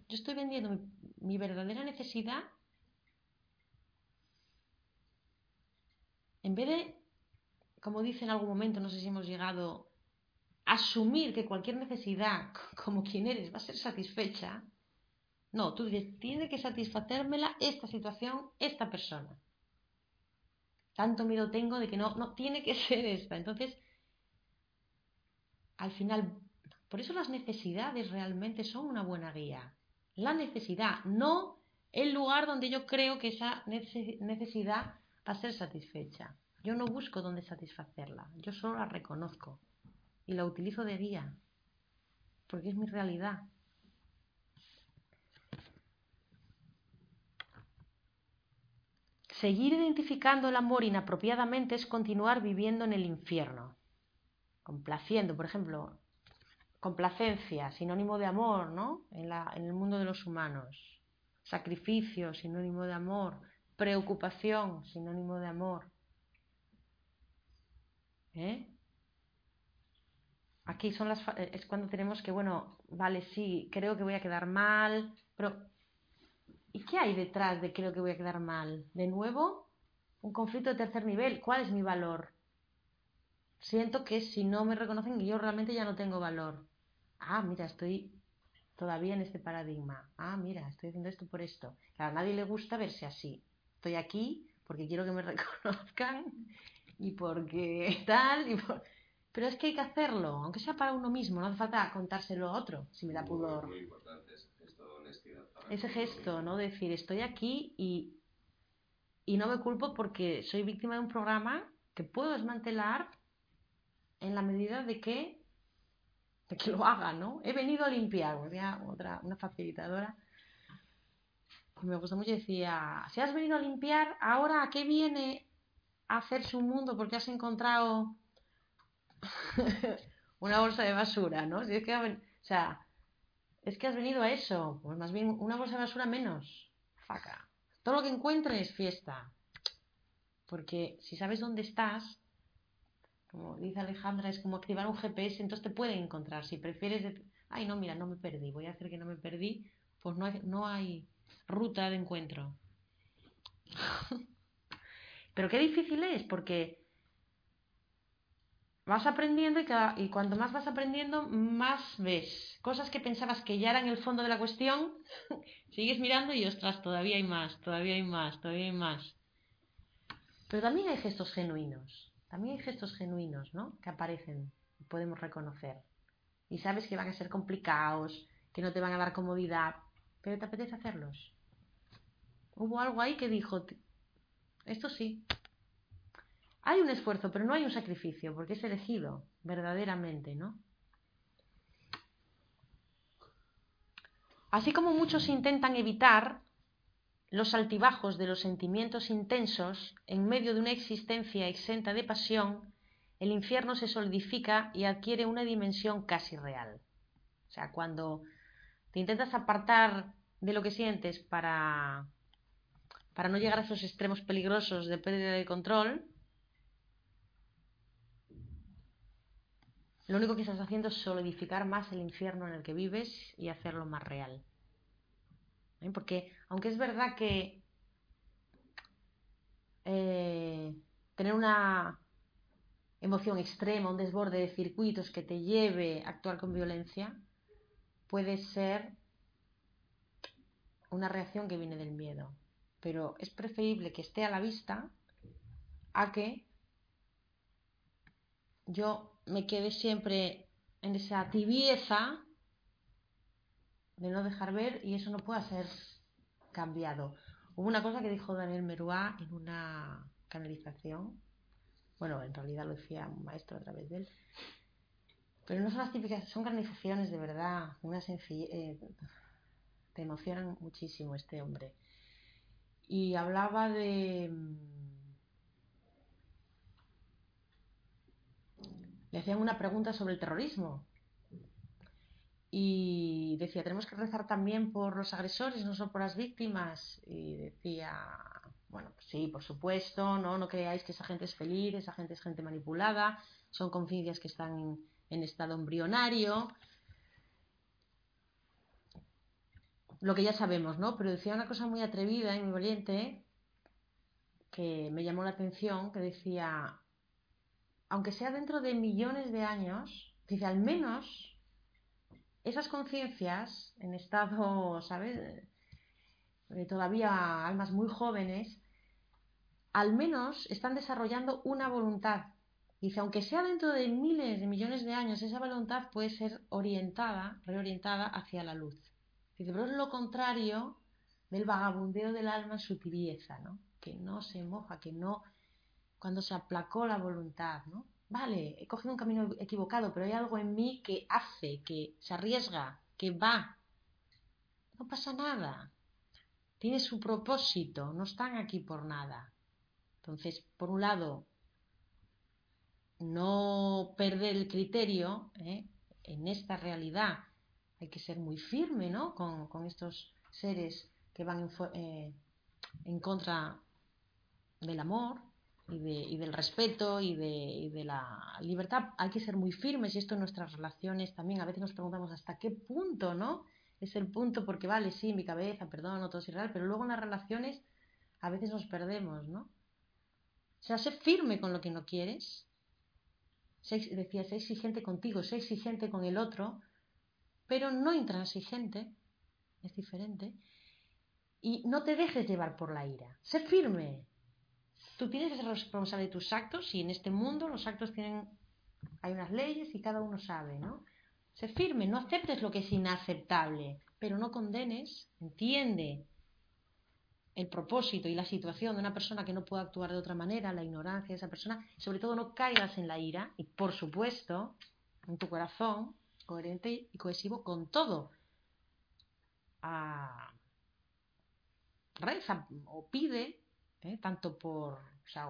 Yo estoy vendiendo mi, verdadera necesidad en vez de, como dice en algún momento, no sé si hemos llegado, a asumir que cualquier necesidad, como quien eres, va a ser satisfecha. No, tú dices, tiene que satisfacérmela esta situación, esta persona. Tanto miedo tengo de que no, no, tiene que [LAUGHS] ser esta. Entonces, al final, por eso las necesidades realmente son una buena guía. La necesidad, no el lugar donde yo creo que esa necesidad va a ser satisfecha. Yo no busco dónde satisfacerla, yo solo la reconozco y la utilizo de guía, porque es mi realidad. Seguir identificando el amor inapropiadamente es continuar viviendo en el infierno, complaciendo, por ejemplo, complacencia, sinónimo de amor, ¿no? En, en el mundo de los humanos. Sacrificio, sinónimo de amor. Preocupación, sinónimo de amor. ¿Eh? Aquí son las, es cuando tenemos que, bueno, vale, sí, creo que voy a quedar mal, pero ¿Y qué hay detrás de creo que voy a quedar mal? De nuevo, un conflicto de tercer nivel. ¿Cuál es mi valor? Siento que si no me reconocen, yo realmente ya no tengo valor. Ah, mira, estoy todavía en este paradigma. Ah, mira, estoy haciendo esto por esto. a nadie le gusta verse así. Estoy aquí porque quiero que me [LAUGHS] reconozcan y porque tal. Y Pero es que hay que hacerlo, aunque sea para uno mismo. No hace falta contárselo a otro, si me da pudor. Muy importante ese gesto, ¿no? Decir, estoy aquí y, y no me culpo porque soy víctima de un programa que puedo desmantelar en la medida de que, de que lo haga, ¿no? He venido a limpiar, otra, una facilitadora me gusta mucho decía, si has venido a limpiar, ahora a qué viene a hacerse un mundo porque has encontrado [LAUGHS] una bolsa de basura, ¿no? Si es que, o sea, es que has venido a eso. Pues más bien una bolsa de basura menos. Faca. Todo lo que encuentres, fiesta. Porque si sabes dónde estás, como dice Alejandra, es como activar un GPS, entonces te pueden encontrar. Si prefieres, de... ay, no, mira, no me perdí, voy a hacer que no me perdí, pues no hay ruta de encuentro. [LAUGHS] Pero qué difícil es, porque vas aprendiendo y, y cuanto más vas aprendiendo, más ves. Cosas que pensabas que ya eran el fondo de la cuestión, [LAUGHS] sigues mirando y ostras, todavía hay más, todavía hay más, todavía hay más. Pero también hay gestos genuinos, también hay gestos genuinos, ¿no? Que aparecen y podemos reconocer. Y sabes que van a ser complicados, que no te van a dar comodidad, pero te apetece hacerlos. Hubo algo ahí que dijo, esto sí, hay un esfuerzo, pero no hay un sacrificio, porque es elegido verdaderamente, ¿no? Así como muchos intentan evitar los altibajos de los sentimientos intensos en medio de una existencia exenta de pasión, el infierno se solidifica y adquiere una dimensión casi real. O sea, cuando te intentas apartar de lo que sientes para, para no llegar a esos extremos peligrosos de pérdida de control, Lo único que estás haciendo es solidificar más el infierno en el que vives y hacerlo más real. ¿Eh? Porque aunque es verdad que eh, tener una emoción extrema, un desborde de circuitos que te lleve a actuar con violencia, puede ser una reacción que viene del miedo. Pero es preferible que esté a la vista a que yo me quedé siempre en esa tibieza de no dejar ver y eso no puede ser cambiado. Hubo una cosa que dijo Daniel Meruá en una canalización, bueno, en realidad lo decía un maestro a través de él, pero no son las típicas, son canalizaciones de verdad, una eh, te emocionan muchísimo este hombre. Y hablaba de le hacían una pregunta sobre el terrorismo. Y decía, tenemos que rezar también por los agresores, no solo por las víctimas. Y decía, Bueno, pues sí, por supuesto, ¿no? No creáis que esa gente es feliz, esa gente es gente manipulada, son conciencias que están en, en estado embrionario. Lo que ya sabemos, ¿no? Pero decía una cosa muy atrevida y muy valiente que me llamó la atención, que decía, aunque sea dentro de millones de años, dice, al menos esas conciencias en estado, ¿sabes? todavía almas muy jóvenes, al menos están desarrollando una voluntad. Dice, aunque sea dentro de miles de millones de años, esa voluntad puede ser orientada, reorientada hacia la luz. Dice, pero es lo contrario del vagabundeo del alma en su tibieza, ¿no? Que no se moja, que no, cuando se aplacó la voluntad, ¿no? Vale, he cogido un camino equivocado, pero hay algo en mí que hace, que se arriesga, que va. No pasa nada tiene su propósito, no están aquí por nada. Entonces, por un lado, no perder el criterio ¿eh? en esta realidad. Hay que ser muy firme ¿no? con, estos seres que van en, eh, en contra del amor y, de, y del respeto y de, y de, la libertad. Hay que ser muy firmes y esto en nuestras relaciones también. A veces nos preguntamos hasta qué punto, ¿no? es el punto porque vale, sí, mi cabeza, perdón, todo es irreal, pero luego en las relaciones a veces nos perdemos, ¿no? O sea, sé firme con lo que no quieres. decía, sé exigente contigo, sé exigente con el otro, pero no intransigente, es diferente. Y no te dejes llevar por la ira. Sé firme. Tú tienes que ser responsable de tus actos y en este mundo los actos tienen, hay unas leyes y cada uno sabe, ¿no? Sé firme, no aceptes lo que es inaceptable, pero no condenes, entiende el propósito y la situación de una persona que no puede actuar de otra manera, la ignorancia de esa persona, sobre todo no caigas en la ira y por supuesto en tu corazón coherente y cohesivo con todo. Ah, reza o pide, ¿eh? tanto por, o sea,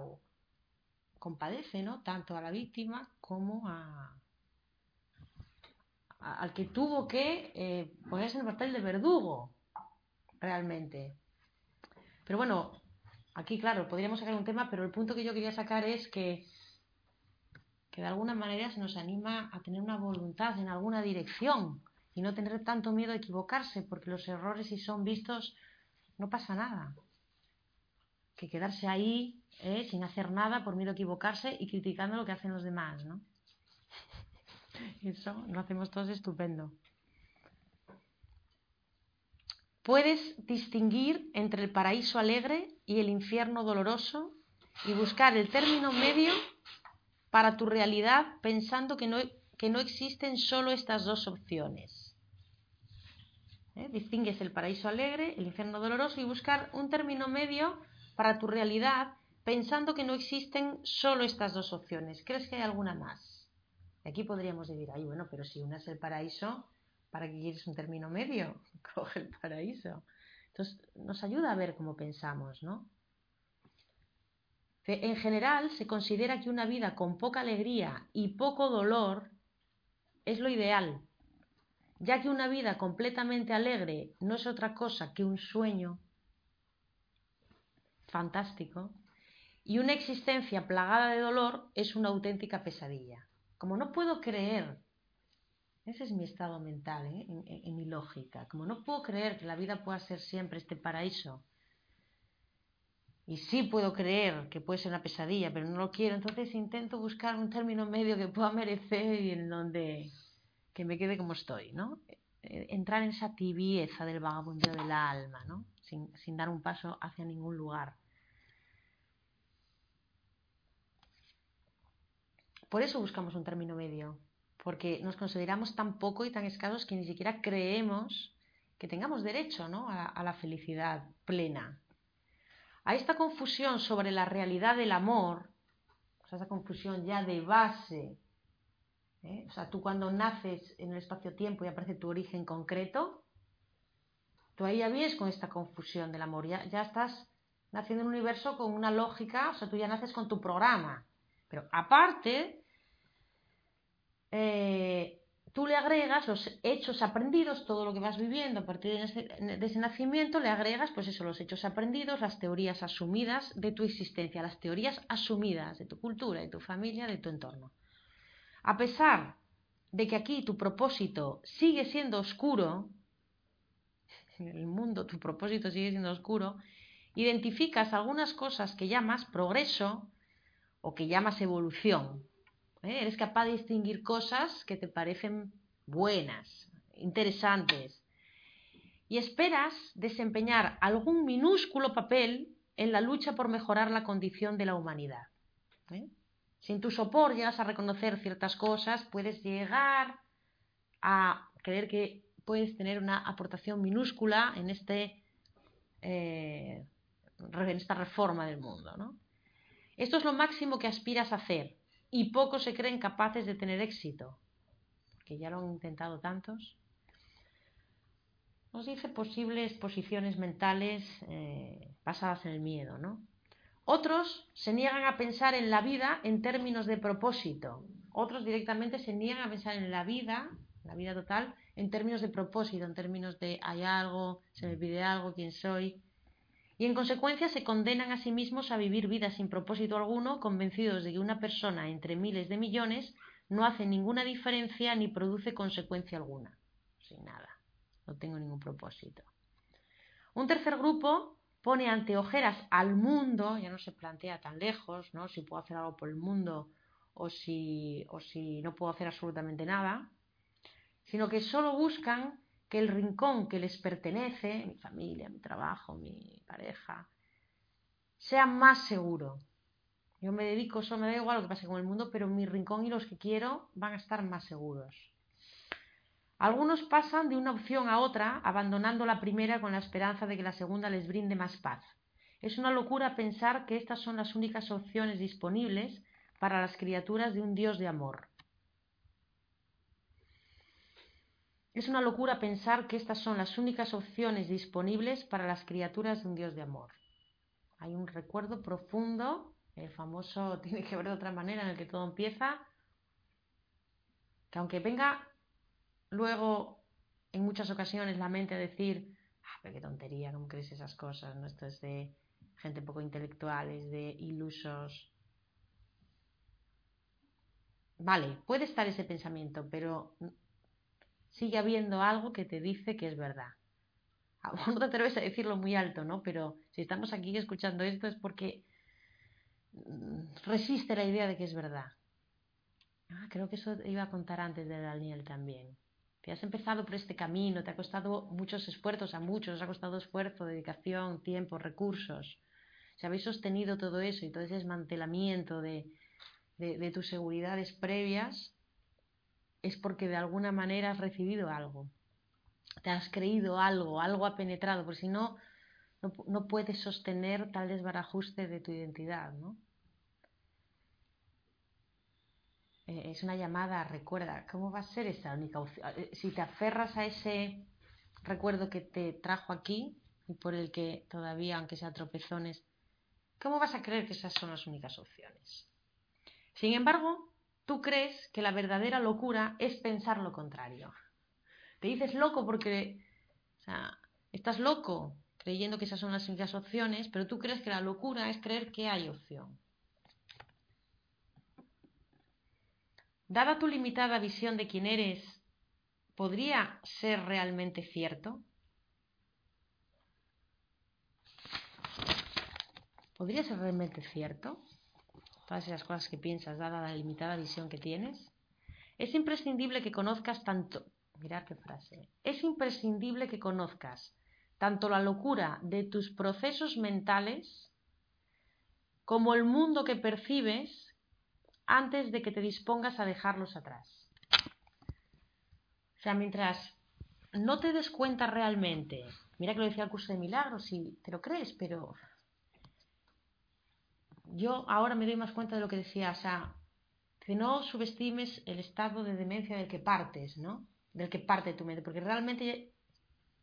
compadece, ¿no? Tanto a la víctima como a, al que tuvo que eh, ponerse en el papel de verdugo, realmente. Pero bueno, aquí claro, podríamos sacar un tema, pero el punto que yo quería sacar es que, que de alguna manera se nos anima a tener una voluntad en alguna dirección y no tener tanto miedo a equivocarse, porque los errores si son vistos no pasa nada. Que quedarse ahí eh, sin hacer nada por miedo a equivocarse y criticando lo que hacen los demás, ¿no? [LAUGHS] Eso lo hacemos todos estupendo. Puedes distinguir entre el paraíso alegre y el infierno doloroso y buscar el término medio para tu realidad pensando que no, que no existen solo estas dos opciones. ¿Eh? Distingues el paraíso alegre, el infierno doloroso y buscar un término medio para tu realidad pensando que no existen solo estas dos opciones. ¿Crees que hay alguna más? Aquí podríamos decir, ay, bueno, pero si una es el paraíso, ¿para qué quieres un término medio? [LAUGHS] Coge el paraíso. Entonces, nos ayuda a ver cómo pensamos, ¿no? En general, se considera que una vida con poca alegría y poco dolor es lo ideal, ya que una vida completamente alegre no es otra cosa que un sueño fantástico y una existencia plagada de dolor es una auténtica pesadilla. Como no puedo creer, ese es mi estado mental, ¿eh? en, mi lógica, como no puedo creer que la vida pueda ser siempre este paraíso, y sí puedo creer que puede ser una pesadilla, pero no lo quiero, entonces intento buscar un término medio que pueda merecer y en donde que me quede como estoy, ¿no? Eh, entrar en esa tibieza del vagabundeo del alma, ¿no? Sin, dar un paso hacia ningún lugar. Por eso buscamos un término medio, porque nos consideramos tan poco y tan escasos que ni siquiera creemos que tengamos derecho a, la felicidad plena. A esta confusión sobre la realidad del amor, o sea, esa confusión ya de base, ¿eh? o sea, tú cuando naces en el espacio-tiempo y aparece tu origen concreto, tú ahí ya vienes con esta confusión del amor, ya, ya estás naciendo en un universo con una lógica, o sea, tú ya naces con tu programa. Pero aparte, eh, tú le agregas los hechos aprendidos, todo lo que vas viviendo a partir de ese, de ese, nacimiento, le agregas, pues eso, los hechos aprendidos, las teorías asumidas de tu existencia, las teorías asumidas de tu cultura, de tu familia, de tu entorno. A pesar de que aquí tu propósito sigue siendo oscuro, en el mundo tu propósito sigue siendo oscuro, identificas algunas cosas que llamas progreso o que llamas evolución. ¿eh? Eres capaz de distinguir cosas que te parecen buenas, interesantes, y esperas desempeñar algún minúsculo papel en la lucha por mejorar la condición de la humanidad. ¿eh? Sin tu sopor llegas a reconocer ciertas cosas, puedes llegar a creer que puedes tener una aportación minúscula en, este, eh, esta reforma del mundo. Esto es lo máximo que aspiras a hacer y pocos se creen capaces de tener éxito, porque ya lo han intentado tantos. Nos dice posibles posiciones mentales eh, basadas en el miedo, ¿no? Otros se niegan a pensar en la vida en términos de propósito. Otros directamente se niegan a pensar en la vida, la vida total, en términos de propósito, en términos de hay algo, se me pide algo, quién soy. Y en consecuencia se condenan a sí mismos a vivir vidas sin propósito alguno, convencidos de que una persona entre miles de millones no hace ninguna diferencia ni produce consecuencia alguna. Sin nada. No tengo ningún propósito. Un tercer grupo pone ante ojeras al mundo, ya no se plantea tan lejos, ¿no? Si puedo hacer algo por el mundo o si, o si no puedo hacer absolutamente nada, sino que solo buscan que el rincón que les pertenece, mi familia, mi trabajo, mi pareja, sea más seguro. Yo me dedico, eso me da igual lo que pase con el mundo, pero mi rincón y los que quiero van a estar más seguros. Algunos pasan de una opción a otra, abandonando la primera con la esperanza de que la segunda les brinde más paz. Es una locura pensar que estas son las únicas opciones disponibles para las criaturas de un Dios de amor. Es una locura pensar que estas son las únicas opciones disponibles para las criaturas de un Dios de amor. Hay un recuerdo profundo, el famoso [LAUGHS] tiene que ver de otra manera, en el que todo empieza, que aunque venga luego en muchas ocasiones la mente a decir, ah, qué tontería, ¿cómo crees esas cosas? Esto es de gente poco intelectual, es de ilusos. Vale, puede estar ese pensamiento, pero sigue habiendo algo que te dice que es verdad. [LAUGHS] no te atreves a decirlo muy alto, ¿no? Pero si estamos aquí escuchando esto es porque mm, resiste la idea de que es verdad. Ah, creo que eso iba a contar antes de Daniel también te has empezado por este camino, te ha costado muchos esfuerzos, a muchos os ha costado esfuerzo, dedicación, tiempo, recursos. Si habéis sostenido todo eso y todo ese desmantelamiento de, de, tus seguridades previas, es porque de alguna manera has recibido algo, te has creído algo, algo ha penetrado, porque si no, no, no puedes sostener tal desbarajuste de tu identidad, ¿no? Eh, es una llamada, recuerda, ¿cómo va a ser esa única opción? Eh, si te aferras a ese recuerdo que te trajo aquí y por el que todavía, aunque sea tropezones, ¿cómo vas a creer que esas son las únicas opciones? Sin embargo, tú crees que la verdadera locura es pensar lo contrario. Te dices loco porque, o sea, estás loco creyendo que esas son las únicas opciones, pero tú crees que la locura es creer que hay opción. Dada tu limitada visión de quién eres, ¿podría ser realmente cierto? ¿Podría ser realmente cierto? Todas esas cosas que piensas, dada la limitada visión que tienes. Es imprescindible que conozcas tanto. Mirad qué frase. Es imprescindible que conozcas tanto la locura de tus procesos mentales como el mundo que percibes antes de que te dispongas a dejarlos atrás. O sea, mientras no te des cuenta realmente, mira que lo decía el curso de milagros, si te lo crees, pero yo ahora me doy más cuenta de lo que decía, o sea, que no subestimes el estado de demencia del que partes, ¿no? Del que parte tu mente, porque realmente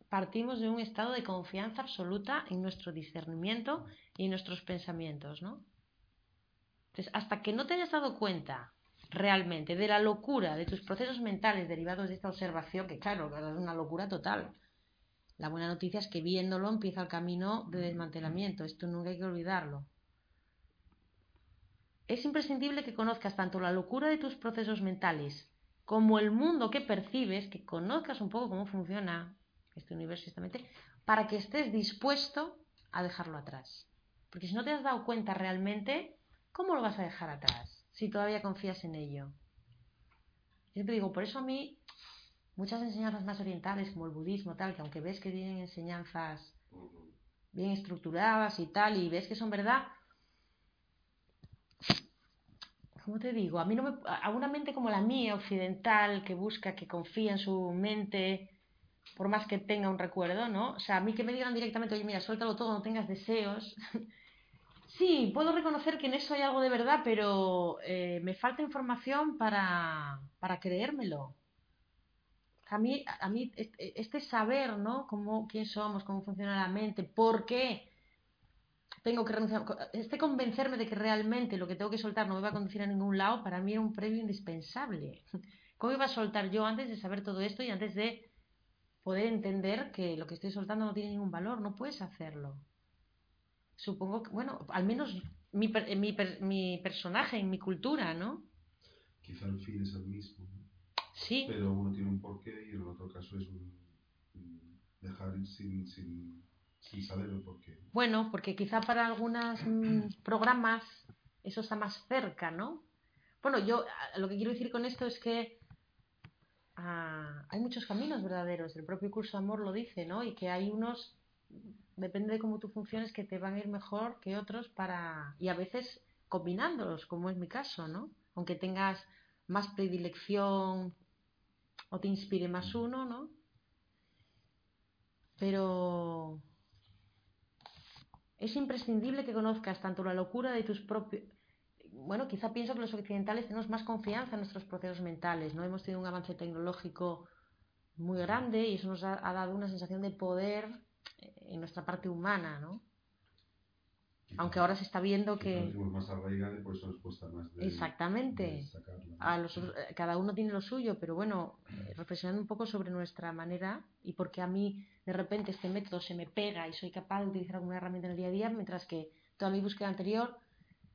partimos de un estado de confianza absoluta en nuestro discernimiento y nuestros pensamientos, ¿no? Entonces, hasta que no te hayas dado cuenta realmente de la locura de tus procesos mentales derivados de esta observación, que claro, es una locura total. La buena noticia es que viéndolo empieza el camino de desmantelamiento. Esto nunca hay que olvidarlo. Es imprescindible que conozcas tanto la locura de tus procesos mentales como el mundo que percibes, que conozcas un poco cómo funciona este universo, justamente, para que estés dispuesto a dejarlo atrás. Porque si no te has dado cuenta realmente, ¿cómo lo vas a dejar atrás? Si todavía confías en ello. Yo te digo, por eso a mí muchas enseñanzas más orientales, como el budismo, tal, que aunque ves que tienen enseñanzas bien estructuradas y tal, y ves que son verdad, ¿cómo te digo? A mí no me, a una mente como la mía, occidental, que busca, que confía en su mente, por más que tenga un recuerdo, ¿no? O sea, a mí que me digan directamente, oye, mira, suéltalo todo, no tengas deseos. [LAUGHS] sí, puedo reconocer que en eso hay algo de verdad, pero eh, me falta información para, para creérmelo. A mí, a mí este saber, ¿no? Cómo, quién somos, cómo funciona la mente, por qué tengo que renunciar, este convencerme de que realmente lo que tengo que soltar no me va a conducir a ningún lado, para mí era un previo indispensable. [LAUGHS] ¿Cómo iba a soltar yo antes de saber todo esto y antes de poder entender que lo que estoy soltando no tiene ningún valor, no puedes hacerlo. Supongo que, bueno, al menos mi, mi, mi personaje, en mi cultura, ¿no? Quizá el fin es el mismo. Sí. Pero uno tiene un porqué y en el otro caso es un, dejar sin, sin, sin saber el porqué. Bueno, porque quizá para algunos mm, [CLEARS THROAT] programas eso está más cerca, ¿no? Bueno, yo lo que quiero decir con esto es que hay muchos caminos verdaderos, el propio curso Amor lo dice, ¿no? Y que hay unos, depende de cómo tú funciones, que te van a ir mejor que otros para... Y a veces combinándolos, como es mi caso, ¿no? Aunque tengas más predilección o te inspire más uno, ¿no? Pero es imprescindible que conozcas tanto la locura de tus propios bueno, quizá pienso que los occidentales tenemos más confianza en nuestros procesos mentales, ¿no? Hemos tenido un avance tecnológico muy grande y eso nos ha, dado una sensación de poder en nuestra parte humana, ¿no? Aunque ahora se está viendo que... más por eso nos cuesta más de, Exactamente. a los, cada uno tiene lo suyo, pero bueno, reflexionando un poco sobre nuestra manera y porque a mí de repente este método se me pega y soy capaz de utilizar alguna herramienta en el día a día, mientras que toda mi búsqueda anterior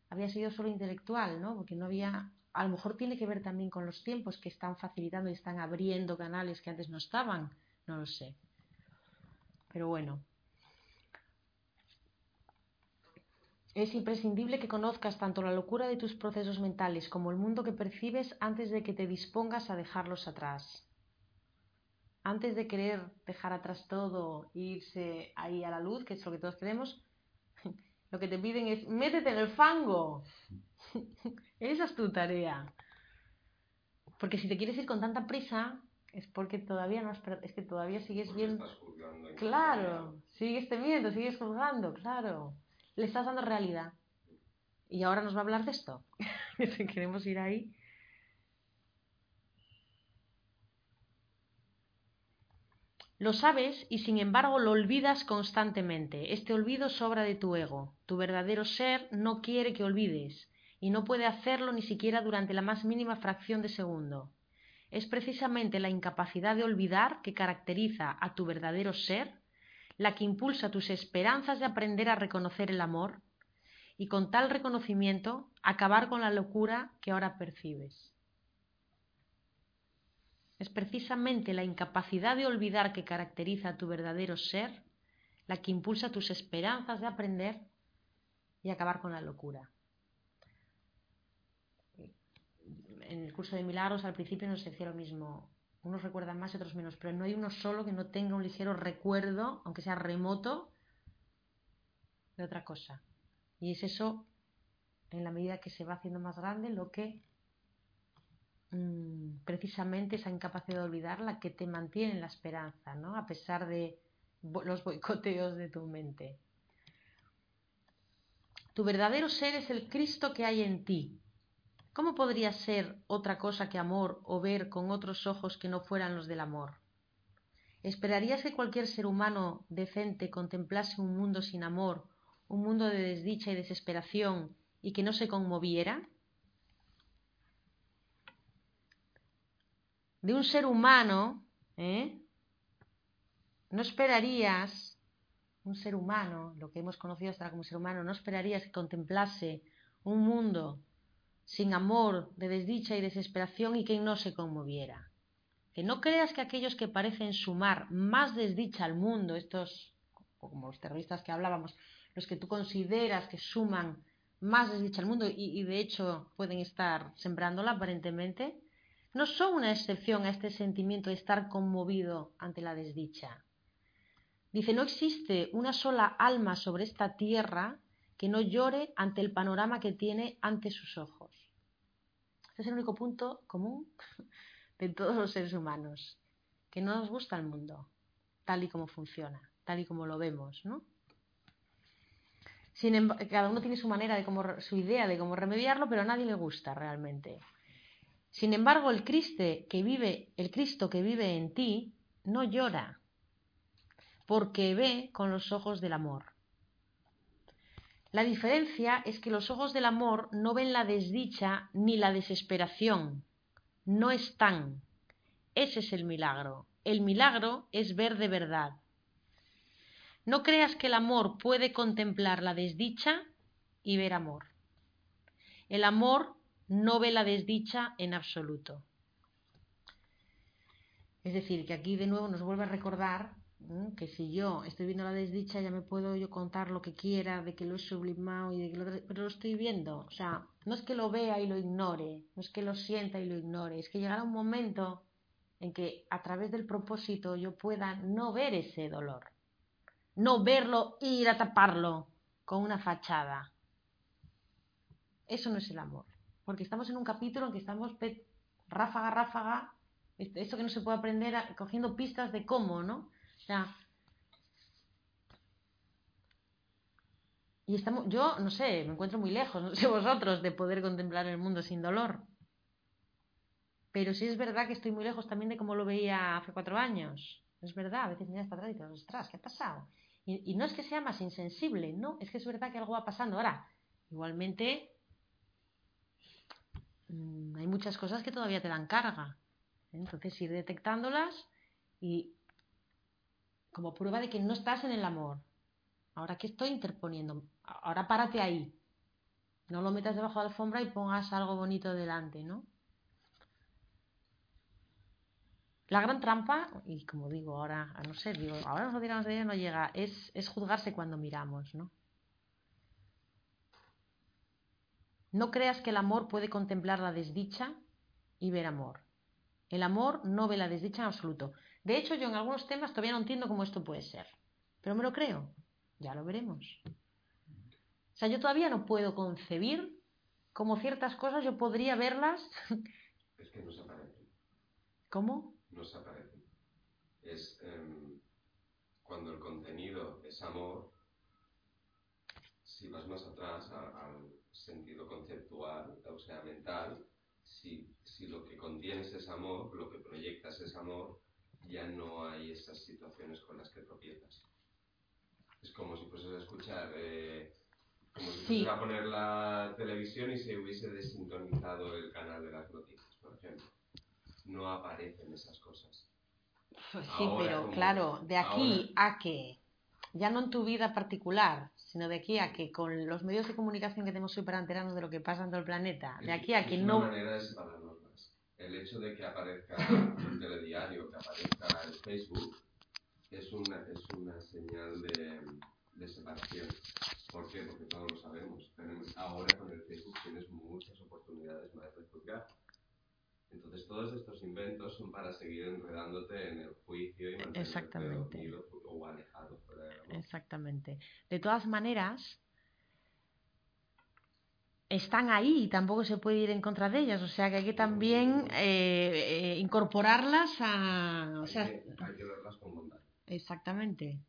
había sido solo intelectual, ¿no? Porque no había, a lo mejor tiene que ver también con los tiempos que están facilitando y están abriendo canales que antes no estaban, no lo sé. Pero bueno. Es imprescindible que conozcas tanto la locura de tus procesos mentales como el mundo que percibes antes de que te dispongas a dejarlos atrás. Antes de querer dejar atrás todo e irse ahí a la luz, que es lo que todos queremos, [LAUGHS] lo que te piden es métete en el fango. [LAUGHS] Esa es tu tarea. Porque si te quieres ir con tanta prisa, es porque todavía no has, es que todavía sigues viendo. Claro, sigues temiendo, sigues juzgando, claro. Le estás dando realidad. Y ahora nos va a hablar de esto. [LAUGHS] si queremos ir ahí. Lo sabes y sin embargo lo olvidas constantemente. Este olvido sobra de tu ego. Tu verdadero ser no quiere que olvides y no puede hacerlo ni siquiera durante la más mínima fracción de segundo. Es precisamente la incapacidad de olvidar que caracteriza a tu verdadero ser la que impulsa tus esperanzas de aprender a reconocer el amor y con tal reconocimiento acabar con la locura que ahora percibes. Es precisamente la incapacidad de olvidar que caracteriza a tu verdadero ser la que impulsa tus esperanzas de aprender y acabar con la locura. En el curso de milagros al principio nos decía lo mismo. Unos recuerdan más y otros menos, pero no hay uno solo que no tenga un ligero recuerdo, aunque sea remoto, de otra cosa. Y es eso, en la medida que se va haciendo más grande, lo que Mm, precisamente esa incapacidad de olvidar la que te mantiene en la esperanza, ¿no? A pesar de los boicoteos de tu mente. Tu verdadero ser es el Cristo que hay en ti. ¿Cómo podría ser otra cosa que amor o ver con otros ojos que no fueran los del amor? ¿Esperarías que cualquier ser humano decente contemplase un mundo sin amor, un mundo de desdicha y desesperación, y que no se conmoviera? de un ser humano, ¿eh? no esperarías, un ser humano, lo que hemos conocido hasta ahora como ser humano, no esperarías que contemplase un mundo sin amor, de desdicha y desesperación y que no se conmoviera. Que no creas que aquellos que parecen sumar más desdicha al mundo, estos, como los terroristas que hablábamos, los que tú consideras que suman más desdicha al mundo y, y de hecho pueden estar sembrándola aparentemente, no son una excepción a este sentimiento de estar conmovido ante la desdicha. Dice, no existe una sola alma sobre esta tierra que no llore ante el panorama que tiene ante sus ojos. Es el único punto común [LAUGHS] de todos los seres humanos, que no nos gusta el mundo, tal y como funciona, tal y como lo vemos, ¿no? Sin cada uno tiene su manera de cómo, su idea de cómo remediarlo, pero a nadie le gusta realmente. Sin embargo, el que vive, el Cristo que vive en ti no llora, porque ve con los ojos del amor. La diferencia es que los ojos del amor no ven la desdicha ni la desesperación, no están. Ese es el milagro. El milagro es ver de verdad. No creas que el amor puede contemplar la desdicha y ver amor. El amor no ve la desdicha en absoluto. Es decir, que aquí de nuevo nos vuelve a recordar que si yo estoy viendo la desdicha ya me puedo yo contar lo que quiera de que lo he sublimado y de que lo... pero lo estoy viendo. O sea no es que lo vea y lo ignore no es que lo sienta y lo ignore es que llegará un momento en que a través del propósito yo pueda no ver ese dolor no verlo e ir a taparlo con una fachada. Eso no es el amor porque estamos en un capítulo en que estamos ráfaga ráfaga eso que no se puede aprender cogiendo pistas de cómo no sea, y estamos, yo no sé, me encuentro muy lejos, [LAUGHS] no sé vosotros, de poder contemplar el mundo sin dolor. Pero sí es verdad que estoy muy lejos también de cómo lo veía hace cuatro años. Es verdad, a veces miras para atrás y dices, ostras, ¿qué ha pasado? Y, no es que sea más insensible, no, es que es verdad que algo va pasando. Ahora, igualmente, mmm, hay muchas cosas que todavía te dan carga. Entonces, ir detectándolas y como prueba de que no estás en el amor. Ahora, ¿qué estoy interponiendo? Ahora párate ahí. No lo metas debajo de la alfombra y pongas algo bonito delante, ¿no? La gran trampa, y como digo ahora, no sé, digo, ahora nos lo dirán de ella, no llega, es juzgarse cuando miramos, ¿no? No creas que el amor puede contemplar la desdicha y ver amor. El amor no ve la desdicha en absoluto. De hecho, yo en algunos temas todavía no entiendo cómo esto puede ser, pero me lo creo. Ya lo veremos. O sea, yo todavía no puedo concebir cómo ciertas cosas yo podría verlas. Es que no se aparecen. ¿Cómo? No se aparecen. Es eh, cuando el contenido es amor, si vas más atrás al sentido conceptual, o sea, mental, si, si lo que contienes es amor, lo que proyectas es amor, ya no hay esas situaciones con las que tropiezas. Es como si fueses a escuchar, eh, como si sí. a poner la televisión y se hubiese desintonizado el canal de las noticias, por ejemplo. No aparecen esas cosas. Pues sí, ahora, pero como, claro, de aquí ahora, a que, ya no en tu vida particular, sino de aquí a que con los medios de comunicación que tenemos súper de lo que pasa en todo el planeta, de aquí a que no... Una manera de separarnos más. El hecho de que aparezca [COUGHS] un telediario, que aparezca el Facebook, es una, es una señal de, de separación. ¿Por qué? Porque todos lo sabemos. Tenemos, ahora con el Facebook tienes muchas oportunidades más de juzgar. Entonces todos estos inventos son para seguir enredándote en el juicio y mantenerte Exactamente. o alejado fuera del amor. Exactamente. De todas maneras, están ahí y tampoco se puede ir en contra de ellas. O sea que hay que también eh, eh, incorporarlas a... O sea, hay, que, hay que verlas con bondad. exactamente.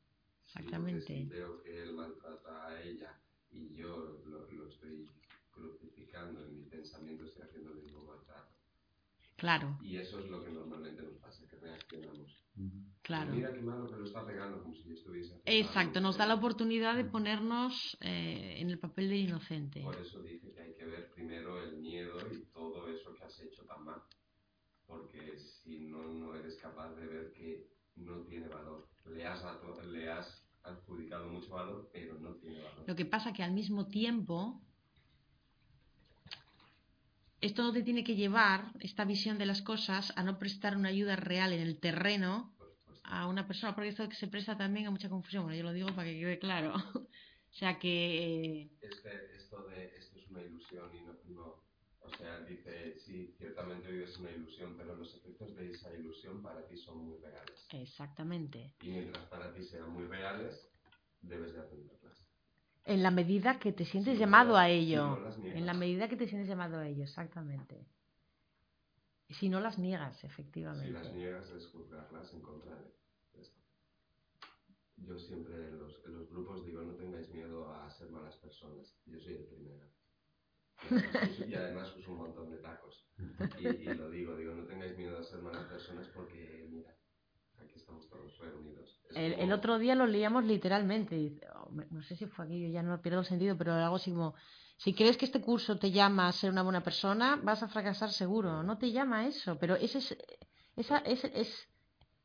Sí, Exactamente. si veo que él maltrata a ella y yo lo, lo estoy crucificando en mi pensamiento, estoy haciendo el mismo maltrato. Claro, Y eso es lo que normalmente nos pasa, que reaccionamos. Claro. Mira qué malo que lo está como si estuviese Exacto, nos da la oportunidad de ponernos eh, en el papel del inocente. Por eso dice que hay que ver primero el miedo y todo eso que has hecho tan mal. porque si no, no eres capaz de ver que no tiene valor. Le has, le has adjudicado mucho valor, pero no tiene valor. Lo que pasa que al mismo tiempo, esto no te tiene que llevar, esta visión de las cosas, a no prestar una ayuda real en el terreno. A una persona, porque esto que se presta también a mucha confusión. Bueno, yo lo digo para que quede claro. [LAUGHS] o sea que Es que esto de esto es una ilusión y no, no- o sea, dice, sí, ciertamente hoy es una ilusión, pero los efectos de esa ilusión para ti son muy reales. exactamente. Y mientras para ti sean muy reales, debes de atenderlas. En la medida que te sientes Si no llamado las- a si ello. no en la medida que te sientes llamado a ello, exactamente. Si no las niegas, Si efectivamente. las niegas es juzgarlas en contra de. Yo siempre en los, en los grupos digo, no tengáis miedo a ser malas personas. Yo soy el primero. Y además uso, un montón de tacos. Y, y lo digo, digo, no tengáis miedo a ser malas personas porque, mira, aquí estamos todos reunidos. El, como- el otro día lo leíamos literalmente. oh, no sé si fue aquí, yo ya no pierdo el sentido, pero algo así como: si crees que este curso te llama a ser una buena persona, vas a fracasar seguro. No te llama eso, pero ese es, esa, ese es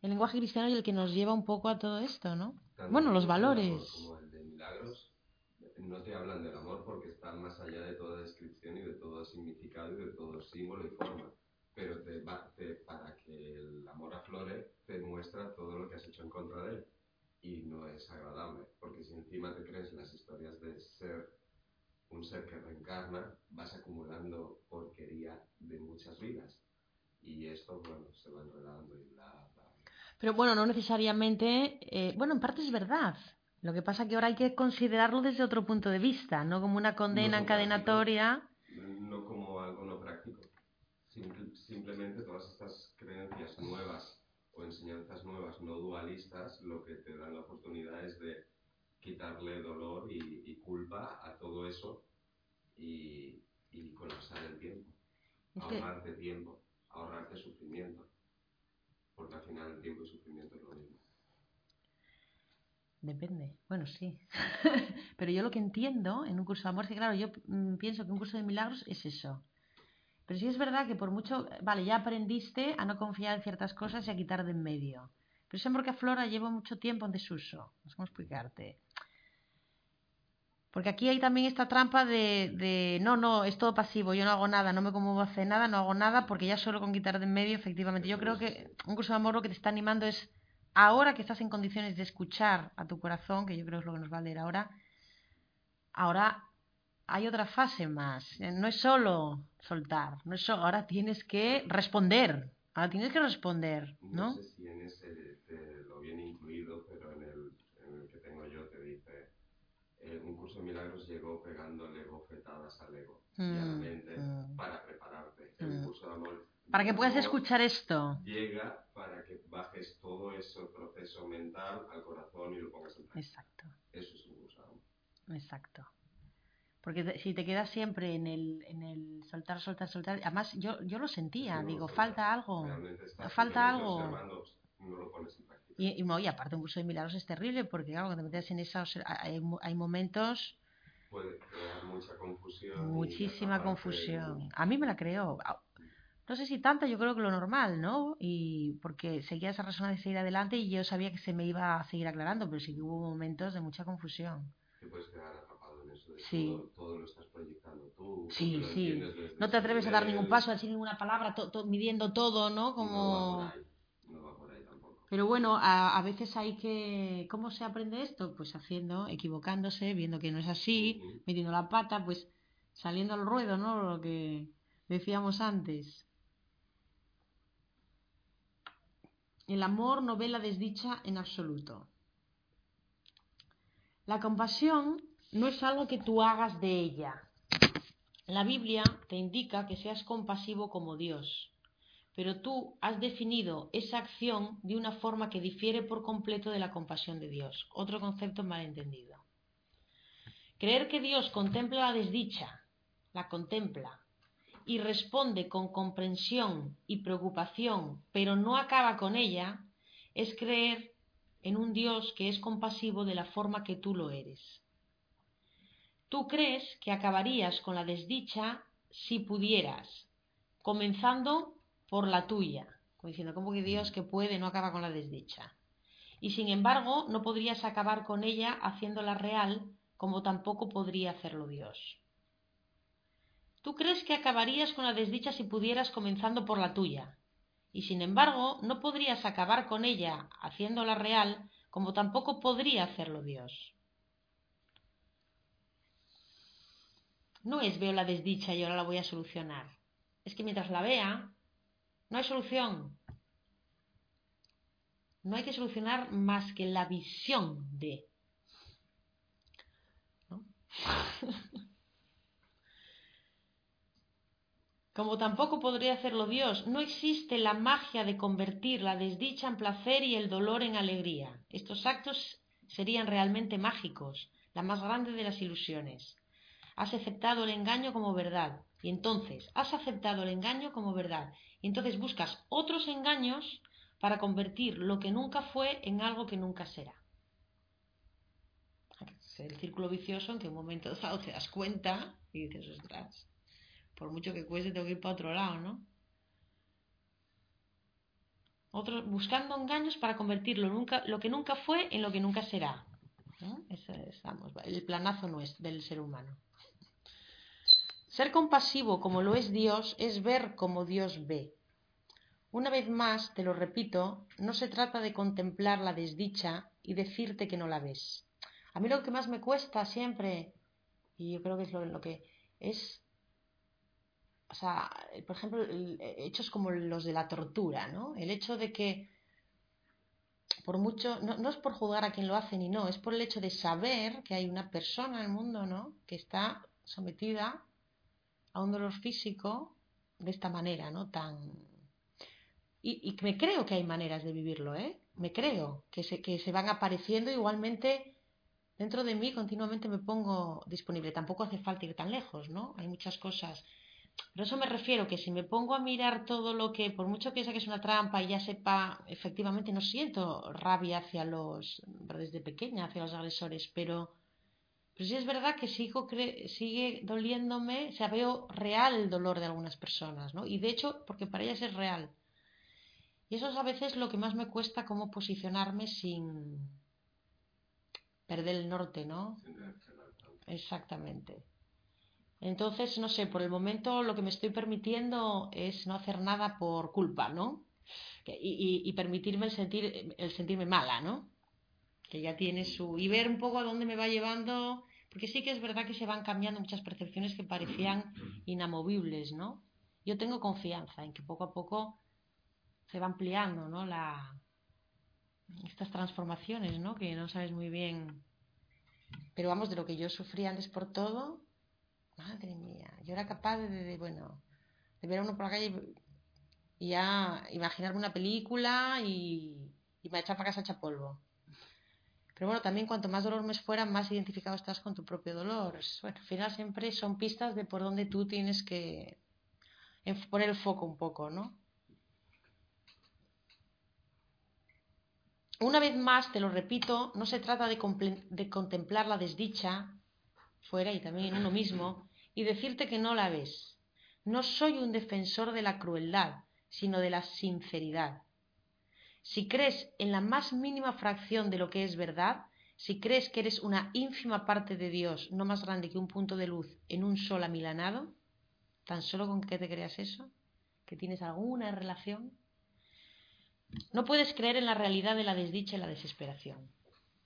el lenguaje cristiano y el que nos lleva un poco a todo esto, ¿no? Bueno, los valores. Como el de milagros, no te hablan del amor porque están más allá de toda descripción y de todo significado y de todo símbolo y forma. Pero te te- para que el amor aflore, te muestra todo lo que has hecho en contra de él. Y no es agradable, porque si encima te crees las historias de ser un ser que reencarna, vas acumulando porquería de muchas vidas. Y esto, bueno, se va enredando y. Pero bueno, no necesariamente. eh, bueno, en parte es verdad. Lo que pasa que ahora hay que considerarlo desde otro punto de vista, no como una condena No encadenatoria. no como algo no práctico. Simple- simplemente todas estas creencias nuevas o enseñanzas nuevas no dualistas lo que te dan la oportunidad es de quitarle dolor y, y culpa a todo eso y, y colapsar el tiempo. Es que- ahorrarte tiempo, ahorrarte sufrimiento. Porque al final el tiempo y sufrimiento es lo mismo. Depende. Bueno, sí. [LAUGHS] Pero yo lo que entiendo en un curso de amor es que, claro, yo mm, pienso que un curso de milagros es eso. Pero sí es verdad que por mucho, vale, ya aprendiste a no confiar en ciertas cosas y a quitar de en medio. Pero amor que aflora lleva mucho tiempo en desuso. No sé cómo explicarte. Porque aquí hay también esta trampa de, de, no, no, es todo pasivo, yo no hago nada, no me conmuevo a hacer nada, no hago nada, porque ya solo con quitar de en medio, efectivamente. Yo creo que un curso de amor lo que te está animando es, ahora que estás en condiciones de escuchar a tu corazón, que yo creo que es lo que nos va a leer ahora, ahora hay otra fase más. Eh, No es solo soltar, no es solo, ahora tienes que responder, ahora tienes que responder, No ¿no? sé si en ese te lo viene incluido, pero en el, en el que tengo yo te dice, eh, un curso milagros llegó pegándole bofetadas al ego y a la Mm, mente mm. para prepararte. El Mm. curso de amor Para que puedas escuchar esto. Llega para que bajes todo ese proceso mental al corazón y lo pongas en práctica. Exacto, Eso es un curso de amor. exacto. Porque te- si te quedas siempre en el, en el soltar, soltar, soltar, además yo, yo lo sentía, no digo, lo falta algo. Realmente estás falta algo. observando, no lo pones en práctica. Y, y, aparte un curso de milagros es terrible porque claro, cuando te metes en esa hay, mo- hay momentos Puede crear mucha confusión. muchísima confusión. A mí me la creó. A- No sé si tanta, yo creo que lo normal, ¿no? Y porque seguía esa razón de seguir adelante y yo sabía que se me iba a seguir aclarando, pero sí que hubo momentos de mucha confusión. Te puedes quedar atrapado en eso de Sí. todo, todo lo estás proyectando tú. Sí, sí. No te atreves a dar ningún paso, a decir ninguna palabra, to- to- midiendo todo, ¿no? Como... No va por ahí tampoco. Pero bueno, a, a veces hay que... ¿Cómo se aprende esto? Pues haciendo, equivocándose, viendo que no es así, metiendo la pata, pues saliendo al ruedo, ¿no? Lo que decíamos antes. El amor no ve la desdicha en absoluto. La compasión no es algo que tú hagas de ella. La Biblia te indica que seas compasivo como Dios, pero tú has definido esa acción de una forma que difiere por completo de la compasión de Dios. Otro concepto malentendido. Creer que Dios contempla la desdicha, la contempla, y responde con comprensión y preocupación, pero no acaba con ella, es creer en un Dios que es compasivo de la forma que tú lo eres. Tú crees que acabarías con la desdicha si pudieras, comenzando por la tuya. Como diciendo, como que Dios que puede no acaba con la desdicha. Y sin embargo, no podrías acabar con ella haciéndola real, como tampoco podría hacerlo Dios. Tú crees que acabarías con la desdicha si pudieras comenzando por la tuya, y sin embargo no podrías acabar con ella haciéndola real, como tampoco podría hacerlo Dios. No es veo la desdicha y ahora la voy a solucionar. Es que mientras la vea, no hay solución. No hay que solucionar más que la visión de. ¿no? [LAUGHS] Como tampoco podría hacerlo Dios, no existe la magia de convertir la desdicha en placer y el dolor en alegría. Estos actos serían realmente mágicos, la más grande de las ilusiones. Has aceptado el engaño como verdad, y entonces has aceptado el engaño como verdad, y entonces buscas otros engaños para convertir lo que nunca fue en algo que nunca será. Es el círculo vicioso en que un momento dado te das cuenta y dices, ostras, por mucho que cueste tengo que ir para otro lado, ¿no? Otro, buscando engaños para convertir lo, nunca, lo que nunca fue en lo que nunca será. Ese el planazo no es del ser humano. Ser compasivo como lo es Dios es ver como Dios ve. Una vez más, te lo repito, no se trata de contemplar la desdicha y decirte que no la ves. A mí lo que más me cuesta siempre, y yo creo que es lo, lo que es, o sea, por ejemplo, hechos como los de la tortura, ¿no? El hecho de que, por mucho, no, no es por juzgar a quien lo hace ni no, es por el hecho de saber que hay una persona en el mundo, ¿no? Que está sometida a un dolor físico de esta manera, ¿no? Tan y, y, me creo que hay maneras de vivirlo, ¿eh? Me creo que se, que se van apareciendo igualmente dentro de mí continuamente me pongo disponible. Tampoco hace falta ir tan lejos, ¿no? Hay muchas cosas. Pero eso me refiero que si me pongo a mirar todo lo que, por mucho que que es una trampa y ya sepa, efectivamente no siento rabia hacia los, desde pequeña, hacia los agresores, pero, pero sí es verdad que sigo sigue doliéndome, o sea, veo real el dolor de algunas personas, ¿no? Y de hecho, porque para ellas es real. Y eso es a veces lo que más me cuesta, cómo posicionarme sin perder el norte, ¿no? Exactamente. Entonces, no sé, por el momento lo que me estoy permitiendo es no hacer nada por culpa, ¿no? Y, y, y permitirme el, sentir, el sentirme mala, ¿no? Que ya tiene su... Y ver un poco a dónde me va llevando, porque sí que es verdad que se van cambiando muchas percepciones que parecían inamovibles, ¿no? Yo tengo confianza en que poco a poco se va ampliando, ¿no? La, estas transformaciones, ¿no? Que no sabes muy bien. Pero vamos, de lo que yo sufría antes por todo, madre mía, yo era capaz de, de bueno, de ver a uno por la calle y ya imaginarme una película y, y me echar para casa hecha polvo. Pero bueno, también cuanto más dolor me fuera, más identificado estás con tu propio dolor. Bueno, al final siempre son pistas de por dónde tú tienes que poner el foco un poco, ¿no? Una vez más, te lo repito, no se trata de, de, contemplar la desdicha fuera y también en uno mismo y decirte que no la ves. No soy un defensor de la crueldad, sino de la sinceridad. Si crees en la más mínima fracción de lo que es verdad, si crees que eres una ínfima parte de Dios, no más grande que un punto de luz en un sol amilanado, tan solo con que te creas eso, que tienes alguna relación, no puedes creer en la realidad de la desdicha y la desesperación.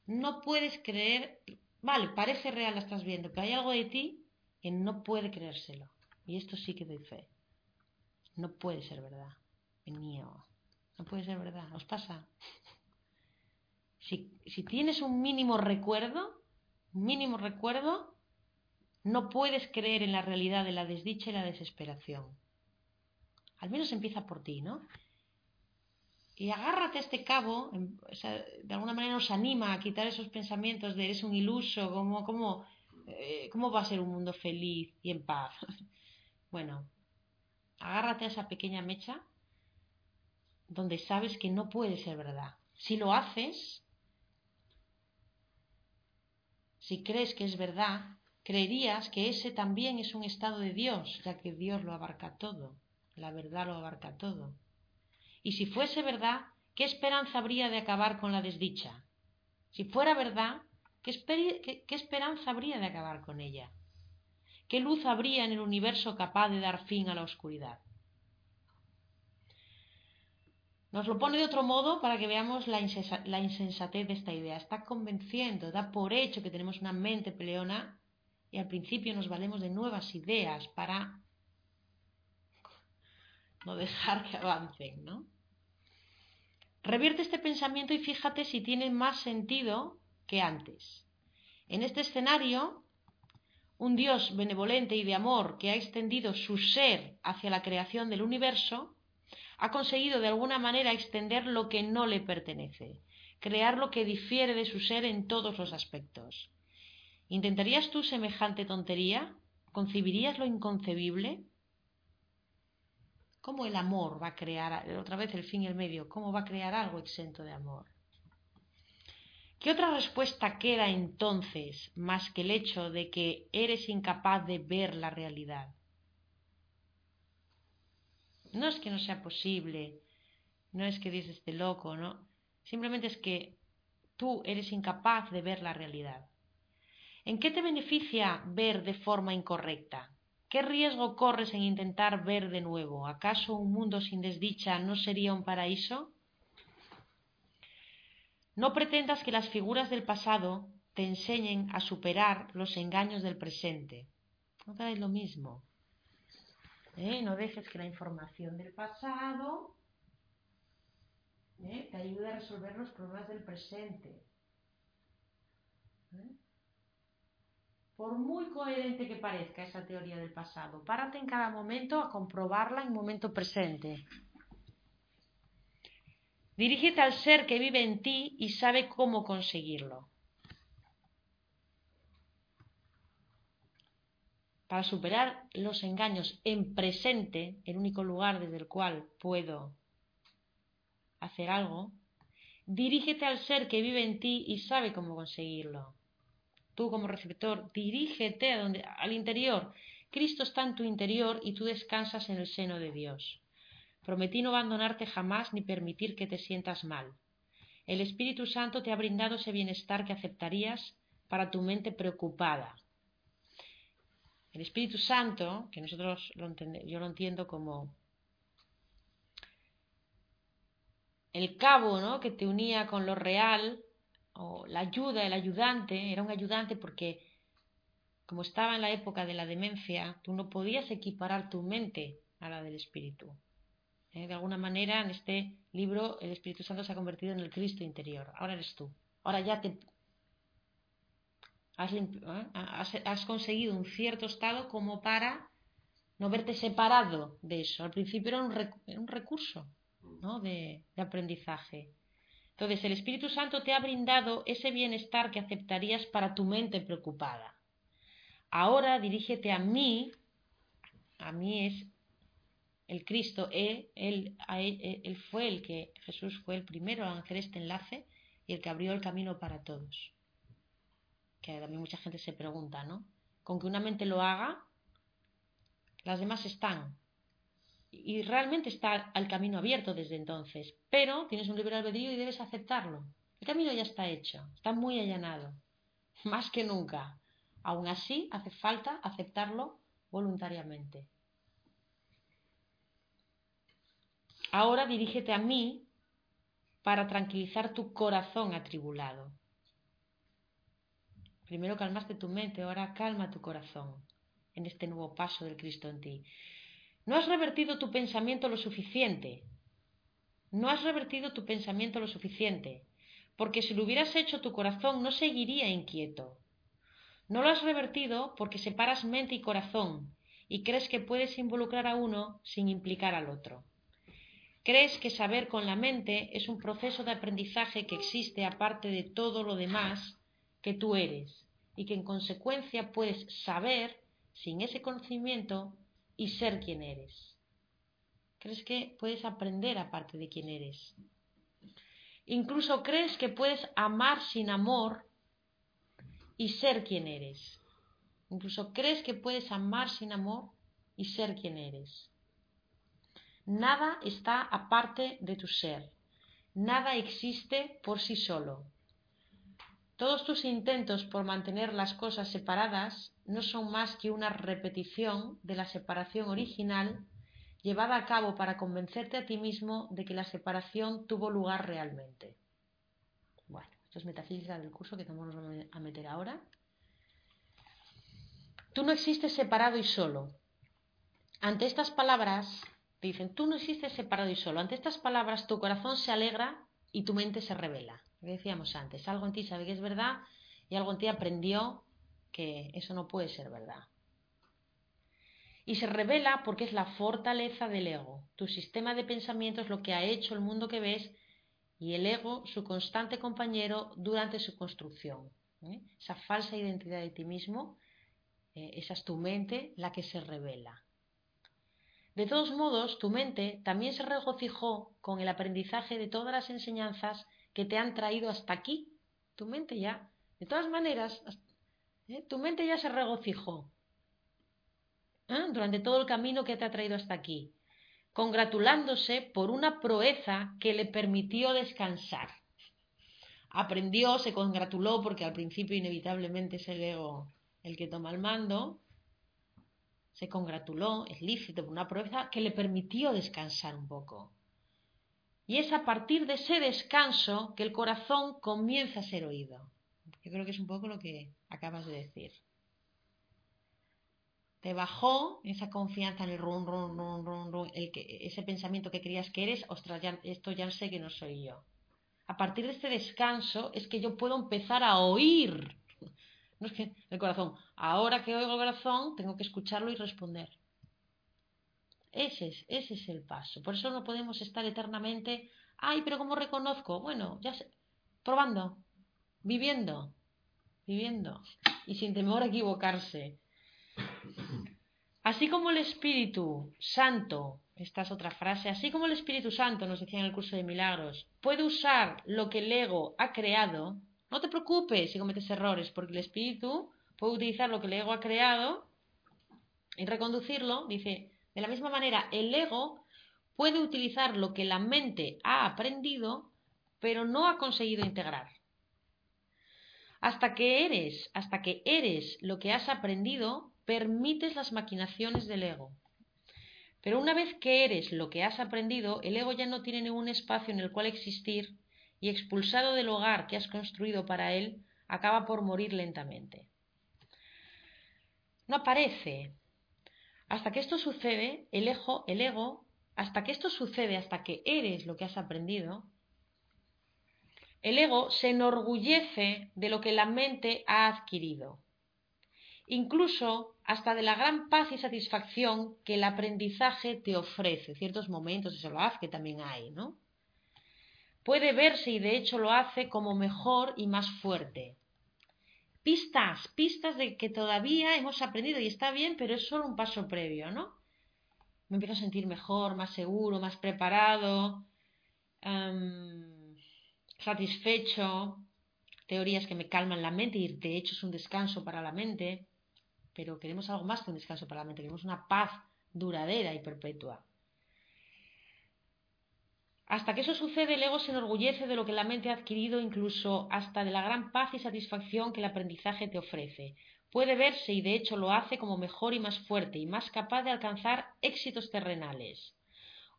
No puedes creer, vale, parece real, la estás viendo, pero hay algo de ti que no puede creérselo. Y esto sí que doy fe. No puede ser verdad. Mío. No puede ser verdad. ¿Os pasa? Si, tienes un mínimo recuerdo, mínimo recuerdo, no puedes creer en la realidad de la desdicha y la desesperación. Al menos empieza por ti, ¿no? y agárrate a este cabo, sea, de alguna manera nos anima a quitar esos pensamientos de eres un iluso, ¿cómo, cómo, eh, cómo va a ser un mundo feliz y en paz? [LAUGHS] bueno, agárrate a esa pequeña mecha donde sabes que no puede ser verdad. Si lo haces, si crees que es verdad, creerías que ese también es un estado de Dios, ya que Dios lo abarca todo. La verdad lo abarca todo. Y si fuese verdad, ¿qué esperanza habría de acabar con la desdicha? Si fuera verdad, ¿qué, qué esperanza habría de acabar con ella? ¿Qué luz habría en el universo capaz de dar fin a la oscuridad? Nos lo pone de otro modo para que veamos la, insensatez de esta idea. Está convenciendo, da por hecho que tenemos una mente peleona y al principio nos valemos de nuevas ideas para no dejar que avancen, ¿no? Revierte este pensamiento y fíjate si tiene más sentido que antes. En este escenario, un Dios benevolente y de amor que ha extendido su ser hacia la creación del universo, ha conseguido de alguna manera extender lo que no le pertenece, crear lo que difiere de su ser en todos los aspectos. ¿Intentarías tú semejante tontería? ¿Concibirías lo inconcebible? ¿Cómo el amor va a crear, otra vez el fin y el medio, cómo va a crear algo exento de amor? ¿Qué otra respuesta queda entonces más que el hecho de que eres incapaz de ver la realidad? No es que no sea posible, no es que dices este loco, ¿no? Simplemente es que tú eres incapaz de ver la realidad. ¿En qué te beneficia ver de forma incorrecta? ¿Qué riesgo corres en intentar ver de nuevo? ¿Acaso un mundo sin desdicha no sería un paraíso? No pretendas que las figuras del pasado te enseñen a superar los engaños del presente. No es lo mismo. ¿Eh? No dejes que la información del pasado ¿eh? te ayude a resolver los problemas del presente. ¿eh? Por muy coherente que parezca esa teoría del pasado, párate en cada momento a comprobarla en momento presente. Dirígete al ser que vive en ti y sabe cómo conseguirlo. Para superar los engaños en presente, el único lugar desde el cual puedo hacer algo, dirígete al ser que vive en ti y sabe cómo conseguirlo. Tú como receptor, dirígete al interior. Cristo está en tu interior y tú descansas en el seno de Dios. Prometí no abandonarte jamás ni permitir que te sientas mal. El Espíritu Santo te ha brindado ese bienestar que aceptarías para tu mente preocupada, el Espíritu Santo, que nosotros lo yo lo entiendo como el cabo ¿no? que te unía con lo real, o la ayuda, el ayudante, era un ayudante porque como estaba en la época de la demencia, tú no podías equiparar tu mente a la del Espíritu. ¿Eh? De alguna manera, en este libro, el Espíritu Santo se ha convertido en el Cristo interior. Ahora eres tú. Ahora ya te ¿eh? has, conseguido un cierto estado como para no verte separado de eso. Al principio era un, recurso de, de aprendizaje. Entonces, el Espíritu Santo te ha brindado ese bienestar que aceptarías para tu mente preocupada. Ahora dirígete a mí, a mí es el Cristo, él, él, él, fue el que, Jesús fue el primero a hacer este enlace y el que abrió el camino para todos que también mucha gente se pregunta, ¿no? Con que una mente lo haga, las demás están. Y realmente está al camino abierto desde entonces, pero tienes un libre albedrío y debes aceptarlo. El camino ya está hecho, está muy allanado, [LAUGHS] más que nunca. Aún así, hace falta aceptarlo voluntariamente. Ahora dirígete a mí para tranquilizar tu corazón atribulado. Primero calmaste tu mente, ahora calma tu corazón en este nuevo paso del Cristo en ti. No has revertido tu pensamiento lo suficiente. No has revertido tu pensamiento lo suficiente, porque si lo hubieras hecho tu corazón no seguiría inquieto. No lo has revertido porque separas mente y corazón y crees que puedes involucrar a uno sin implicar al otro. Crees que saber con la mente es un proceso de aprendizaje que existe aparte de todo lo demás que tú eres y que en consecuencia puedes saber sin ese conocimiento y ser quien eres. ¿Crees que puedes aprender aparte de quién eres? Incluso crees que puedes amar sin amor y ser quien eres. Incluso crees que puedes amar sin amor y ser quien eres. nada está aparte de tu ser, nada existe por sí solo. Todos tus intentos por mantener las cosas separadas no son más que una repetición de la separación original llevada a cabo para convencerte a ti mismo de que la separación tuvo lugar realmente. Bueno, esto es metafísica del curso que estamos a meter ahora. Tú no existes separado y solo. Ante estas palabras, te dicen, tú no existes separado y solo. Ante estas palabras, tu corazón se alegra y tu mente se revela. Que decíamos antes, algo en ti sabe que es verdad y algo en ti aprendió que eso no puede ser verdad. Y se revela porque es la fortaleza del ego. Tu sistema de pensamiento es lo que ha hecho el mundo que ves y el ego su constante compañero durante su construcción. ¿eh? Esa falsa identidad de ti mismo, eh, esa es tu mente la que se revela. De todos modos, tu mente también se regocijó con el aprendizaje de todas las enseñanzas que te han traído hasta aquí. Tu mente ya, de todas maneras, ¿eh? tu mente ya se regocijó ¿eh? durante todo el camino que te ha traído hasta aquí, congratulándose por una proeza que le permitió descansar. Aprendió, se congratuló porque al principio inevitablemente es el el que toma el mando, se congratuló, es lícito, por una proeza que le permitió descansar un poco. Y es a partir de ese descanso que el corazón comienza a ser oído. Yo creo que es un poco lo que acabas de decir. Te bajó esa confianza en el run, run, run, run, run, el que, ese pensamiento que creías que eres, ostras, esto ya sé que no soy yo. A partir de este descanso es que yo puedo empezar a oír. [LAUGHS] No es que el corazón, ahora que oigo el corazón, tengo que escucharlo y responder. Ese es, ese es el paso. Por eso no podemos estar eternamente, ay, pero ¿cómo reconozco? Bueno, ya sé, probando, viviendo, viviendo y sin temor a equivocarse. Así como el Espíritu Santo, esta es otra frase, así como el Espíritu Santo, nos decía en el curso de milagros, puede usar lo que el ego ha creado, no te preocupes si cometes errores, porque el Espíritu puede utilizar lo que el ego ha creado y reconducirlo, dice, de la misma manera, el ego puede utilizar lo que la mente ha aprendido, pero no ha conseguido integrar. Hasta que eres, hasta que eres lo que has aprendido, permites las maquinaciones del ego. Pero una vez que eres lo que has aprendido, el ego ya no tiene ningún espacio en el cual existir y expulsado del hogar que has construido para él, acaba por morir lentamente. No aparece. Hasta que esto sucede, el ego, el ego, hasta que esto sucede, hasta que eres lo que has aprendido, el ego se enorgullece de lo que la mente ha adquirido, incluso hasta de la gran paz y satisfacción que el aprendizaje te ofrece. Ciertos momentos eso lo hace, que también hay, ¿no? Puede verse y de hecho lo hace como mejor y más fuerte. Pistas, pistas de que todavía hemos aprendido y está bien, pero es solo un paso previo, ¿no? Me empiezo a sentir mejor, más seguro, más preparado. Em, satisfecho, teorías que me calman la mente y de hecho es un descanso para la mente, pero queremos algo más que un descanso para la mente, queremos una paz duradera y perpetua. Hasta que eso sucede, el ego se enorgullece de lo que la mente ha adquirido, incluso hasta de la gran paz y satisfacción que el aprendizaje te ofrece. Puede verse, y de hecho lo hace, como mejor y más fuerte y más capaz de alcanzar éxitos terrenales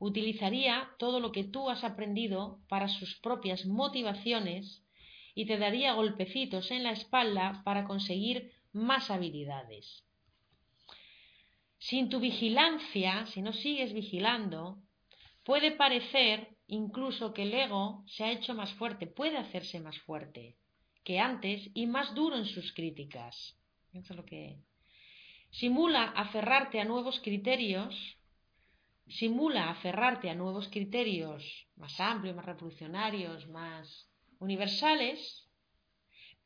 utilizaría todo lo que tú has aprendido para sus propias motivaciones y te daría golpecitos en la espalda para conseguir más habilidades. Sin tu vigilancia, si no sigues vigilando, puede parecer incluso que el ego se ha hecho más fuerte, puede hacerse más fuerte que antes y más duro en sus críticas. Simula aferrarte a nuevos criterios simula aferrarte a nuevos criterios más amplios, más revolucionarios, más universales,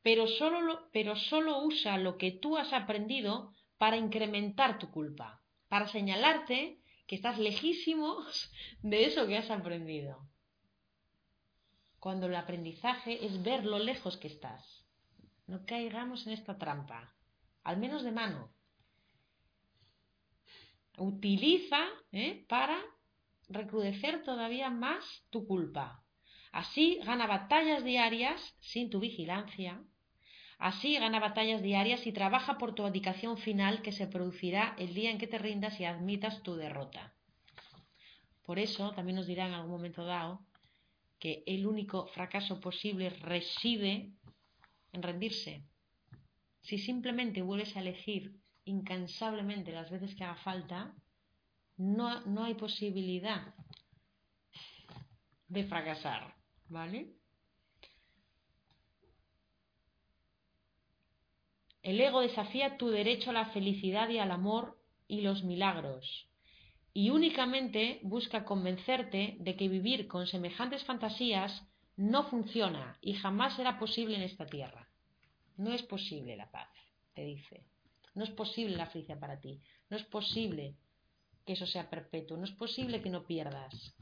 pero solo, pero solo usa lo que tú has aprendido para incrementar tu culpa, para señalarte que estás lejísimos [LAUGHS] de eso que has aprendido. Cuando el aprendizaje es ver lo lejos que estás. No caigamos en esta trampa, al menos de mano utiliza ¿eh? para recrudecer todavía más tu culpa. Así gana batallas diarias sin tu vigilancia. Así gana batallas diarias y trabaja por tu abdicación final que se producirá el día en que te rindas y admitas tu derrota. Por eso también nos dirá en algún momento dado que el único fracaso posible reside en rendirse. Si simplemente vuelves a elegir incansablemente las veces que haga falta, no, no hay posibilidad de fracasar, ¿vale? El ego desafía tu derecho a la felicidad y al amor y los milagros, y únicamente busca convencerte de que vivir con semejantes fantasías no funciona y jamás será posible en esta tierra. No es posible la paz, te dice. No es posible la felicidad para ti. No es posible que eso sea perpetuo. No es posible que no pierdas.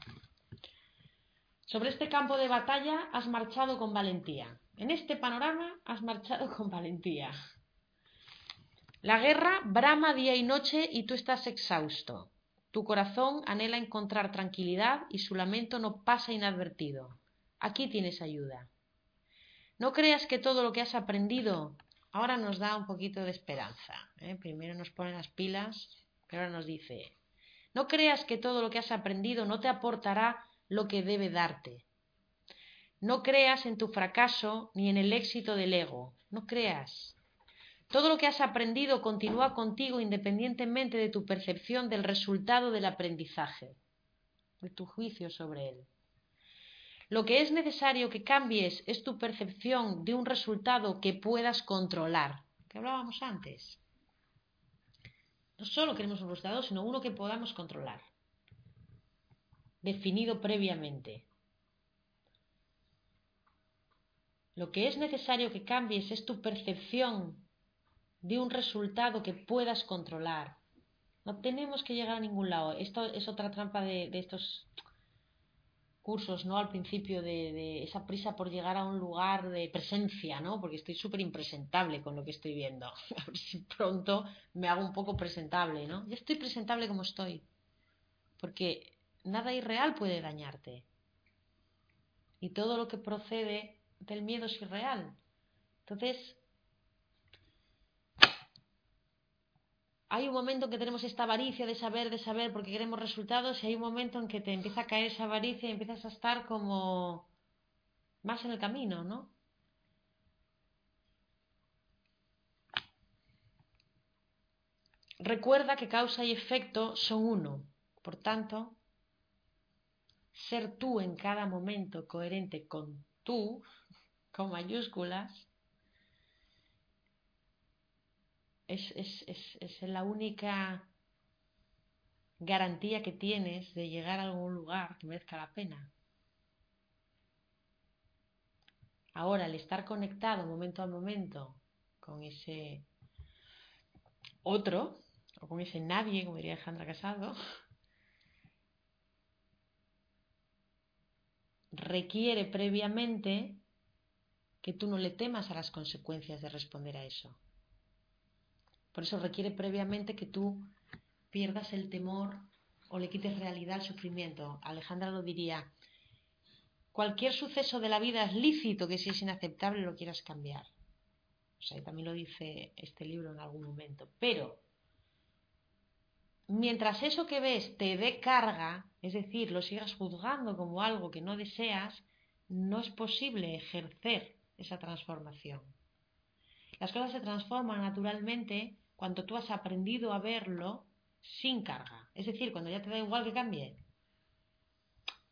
Sobre este campo de batalla has marchado con valentía. En este panorama has marchado con valentía. La guerra brama día y noche y tú estás exhausto. Tu corazón anhela encontrar tranquilidad y su lamento no pasa inadvertido. Aquí tienes ayuda. No creas que todo lo que has aprendido ahora nos da un poquito de esperanza. ¿eh? Primero nos pone las pilas, pero ahora nos dice, no creas que todo lo que has aprendido no te aportará lo que debe darte. No creas en tu fracaso ni en el éxito del ego. No creas. Todo lo que has aprendido continúa contigo independientemente de tu percepción del resultado del aprendizaje, de tu juicio sobre él. Lo que es necesario que cambies es tu percepción de un resultado que puedas controlar, que hablábamos antes. No solo queremos un resultado, sino uno que podamos controlar, definido previamente. Lo que es necesario que cambies es tu percepción de un resultado que puedas controlar. No tenemos que llegar a ningún lado. Esto es otra trampa de, de estos cursos, ¿no? Al principio de, esa prisa por llegar a un lugar de presencia, ¿no? Porque estoy súper impresentable con lo que estoy viendo. [LAUGHS] A ver si pronto me hago un poco presentable, ¿no? Yo estoy presentable como estoy. Porque nada irreal puede dañarte. Y todo lo que procede del miedo es irreal. Entonces, hay un momento en que tenemos esta avaricia de saber, de saber, porque queremos resultados, y hay un momento en que te empieza a caer esa avaricia y empiezas a estar como más en el camino, ¿no? Recuerda que causa y efecto son uno. Por tanto, ser tú en cada momento coherente con tú, con mayúsculas, es, es, es, es la única garantía que tienes de llegar a algún lugar que merezca la pena. Ahora, el estar conectado momento a momento con ese otro, o con ese nadie, como diría Alejandra Casado, requiere previamente que tú no le temas a las consecuencias de responder a eso. Por eso requiere previamente que tú pierdas el temor o le quites realidad al sufrimiento. Alejandra lo diría, cualquier suceso de la vida es lícito que si es inaceptable lo quieras cambiar. O sea, también lo dice este libro en algún momento. Pero mientras eso que ves te dé carga, es decir, lo sigas juzgando como algo que no deseas, no es posible ejercer esa transformación. Las cosas se transforman naturalmente cuando tú has aprendido a verlo sin carga. Es decir, cuando ya te da igual que cambie.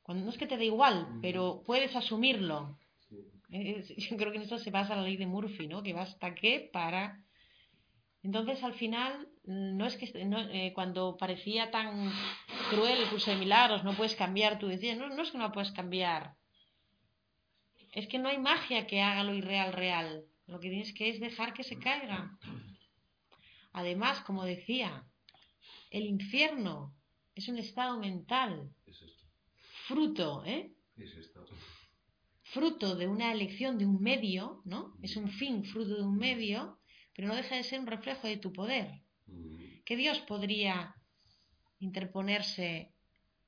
Cuando no es que te da igual, pero puedes asumirlo. [LAUGHS] Yo creo que en eso se basa la ley de Murphy, ¿no? Que basta que para. Entonces, al final, no es que eh, cuando parecía tan cruel el curso de milagros, no puedes cambiar, tú decías, no, no es que no puedes cambiar. Es que no hay magia que haga lo irreal real. Lo que tienes que es dejar que se caiga. Además, como decía, el infierno es un estado mental. Fruto, ¿eh? Fruto de una elección de un medio, ¿no? Es un fin, fruto de un medio, pero no deja de ser un reflejo de tu poder. Mm. ¿Qué Dios podría interponerse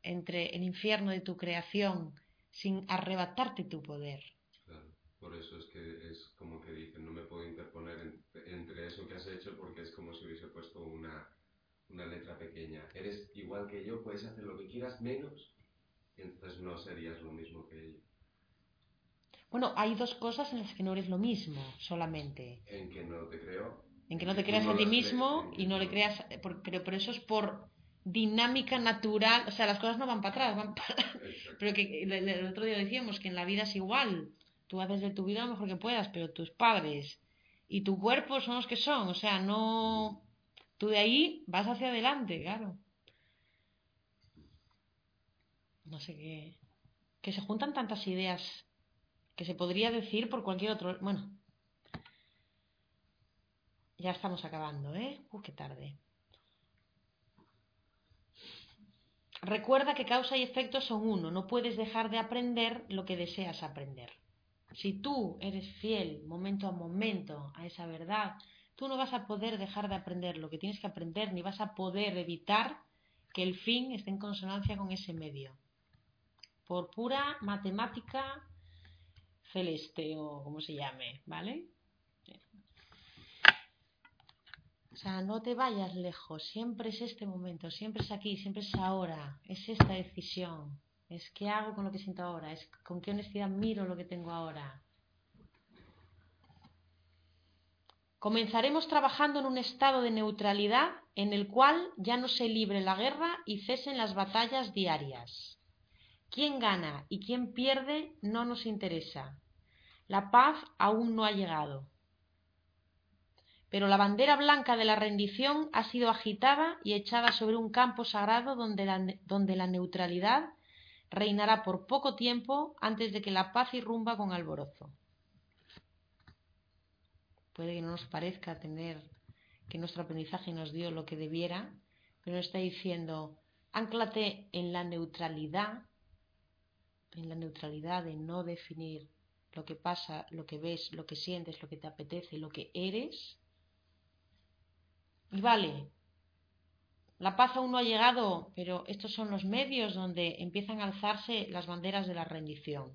entre el infierno de tu creación sin arrebatarte tu poder. Claro, por eso es que es como que dicen, no me puedo interponer en- entre eso que has hecho porque es como si hubiese puesto una, una letra pequeña. Eres igual que yo, puedes hacer lo que quieras menos, y entonces no serías lo mismo que ellos. Bueno, hay dos cosas en las que no eres lo mismo solamente. En que no te creo. En que no te creas a no ti las mismo crees, y no le creas, por- pero, pero eso es por dinámica natural, o sea, las cosas no van para atrás, van para... Pero que el- el otro día decíamos que en la vida es igual, tú haces de tu vida lo mejor que puedas, pero tus padres y tu cuerpo son los que son, o sea, no... Tú de ahí vas hacia adelante, claro. No sé qué... Que se juntan tantas ideas que se podría decir por cualquier otro... Bueno, ya estamos acabando, ¿eh? Uh, qué tarde. Recuerda que causa y efecto son uno, no puedes dejar de aprender lo que deseas aprender. Si tú eres fiel momento a momento a esa verdad, tú no vas a poder dejar de aprender lo que tienes que aprender, ni vas a poder evitar que el fin esté en consonancia con ese medio. Por pura matemática celeste o como se llame, ¿vale? O sea, no te vayas lejos, siempre es este momento, siempre es aquí, siempre es ahora, es esta decisión, es qué hago con lo que siento ahora, es con qué honestidad miro lo que tengo ahora. Comenzaremos trabajando en un estado de neutralidad en el cual ya no se libre la guerra y cesen las batallas diarias. Quién gana y quién pierde no nos interesa. La paz aún no ha llegado pero la bandera blanca de la rendición ha sido agitada y echada sobre un campo sagrado donde la, donde la, neutralidad reinará por poco tiempo antes de que la paz irrumba con alborozo. Puede que no nos parezca tener que nuestro aprendizaje nos dio lo que debiera, pero nos está diciendo, anclate en la neutralidad, en la neutralidad de no definir lo que pasa, lo que ves, lo que sientes, lo que te apetece, lo que eres, y vale, la paz aún no ha llegado, pero estos son los medios donde empiezan a alzarse las banderas de la rendición.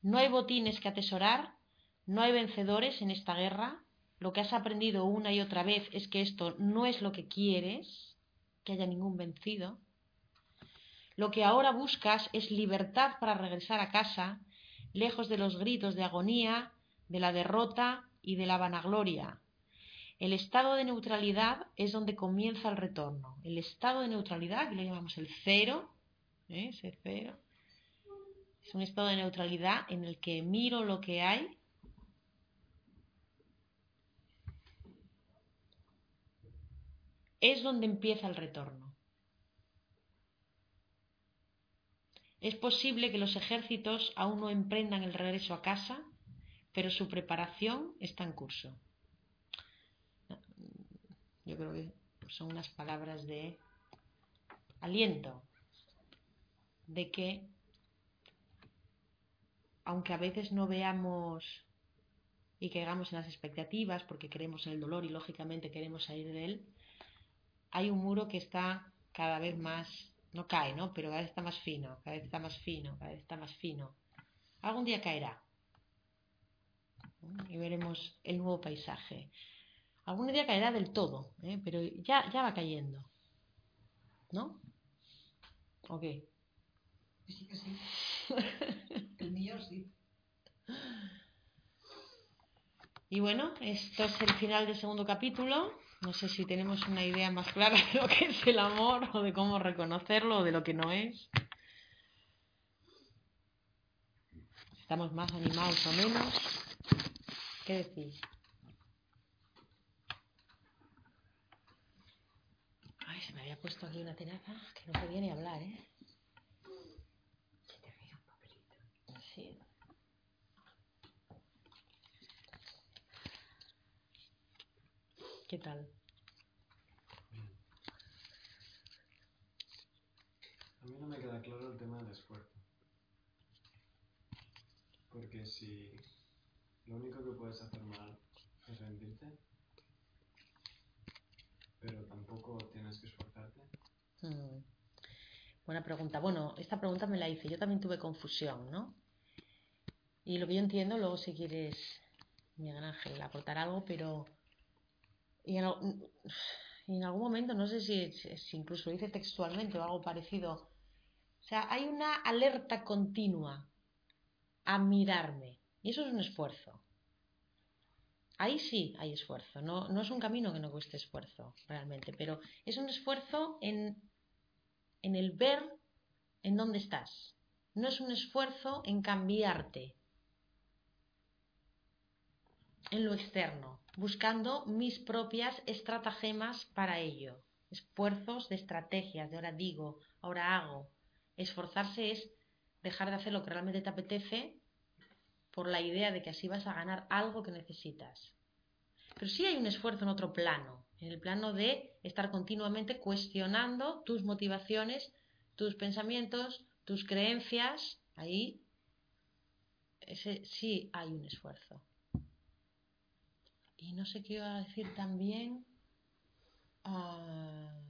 No hay botines que atesorar, no hay vencedores en esta guerra. Lo que has aprendido una y otra vez es que esto no es lo que quieres, que haya ningún vencido. Lo que ahora buscas es libertad para regresar a casa, lejos de los gritos de agonía, de la derrota y de la vanagloria. El estado de neutralidad es donde comienza el retorno. El estado de neutralidad, que lo llamamos el cero, ¿eh? cero, es un estado de neutralidad en el que miro lo que hay es donde empieza el retorno. Es posible que los ejércitos aún no emprendan el regreso a casa, pero su preparación está en curso. Yo creo que son unas palabras de aliento, de que aunque a veces no veamos y caigamos en las expectativas porque queremos en el dolor y lógicamente queremos salir de él, hay un muro que está cada vez más, no cae, ¿no? Pero cada vez está más fino, cada vez está más fino, cada vez está más fino. Algún día caerá y veremos el nuevo paisaje. Algún día caerá del todo, ¿eh? pero ya, ya va cayendo. ¿No? ¿O qué? Sí que sí. [LAUGHS] El millón sí. Y bueno, esto es el final del segundo capítulo. No sé si tenemos una idea más clara de lo que es el amor o de cómo reconocerlo o de lo que no es. Estamos más animados o menos. ¿Qué decís? Ay, se me había puesto aquí una tenaza que no podía ni hablar, ¿eh? Sí. ¿Qué tal? A mí no me queda claro el tema del esfuerzo. Porque si lo único que puedes hacer mal es rendirte, pero tampoco tienes que Mm. Buena pregunta. Bueno, esta pregunta me la hice. Yo también tuve confusión, ¿no? Y lo que yo entiendo, luego si quieres, Miguel Ángel, aportar algo, pero y en, algún momento, no sé si, incluso lo dice textualmente o algo parecido, o sea, hay una alerta continua a mirarme. Y eso es un esfuerzo. Ahí sí hay esfuerzo. No, no es un camino que no cueste esfuerzo, realmente, pero es un esfuerzo en, en el ver en dónde estás. No es un esfuerzo en cambiarte en lo externo, buscando mis propias estratagemas para ello. Esfuerzos de estrategias, de ahora digo, ahora hago. Esforzarse es dejar de hacer lo que realmente te apetece por la idea de que así vas a ganar algo que necesitas. Pero sí hay un esfuerzo en otro plano, en el plano de estar continuamente cuestionando tus motivaciones, tus pensamientos, tus creencias. Ahí ese, sí hay un esfuerzo. Y no sé qué iba a decir también. Ah,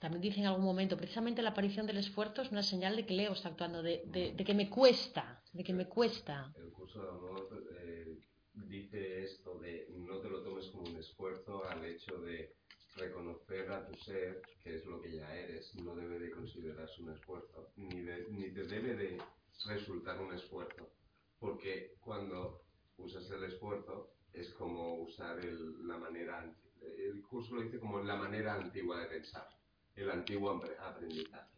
También dice en algún momento, precisamente la aparición del esfuerzo es una señal de que Leo está actuando, de, de- de que me cuesta, de que me cuesta. El curso de amor eh, dice esto de no te lo tomes como un esfuerzo al hecho de reconocer a tu ser, que es lo que ya eres, no debe de considerarse un esfuerzo, ni, de- ni te debe de resultar un esfuerzo, porque cuando usas el esfuerzo es como usar el- la manera, el curso lo dice como la manera antigua de pensar, el antiguo apre- aprendizaje.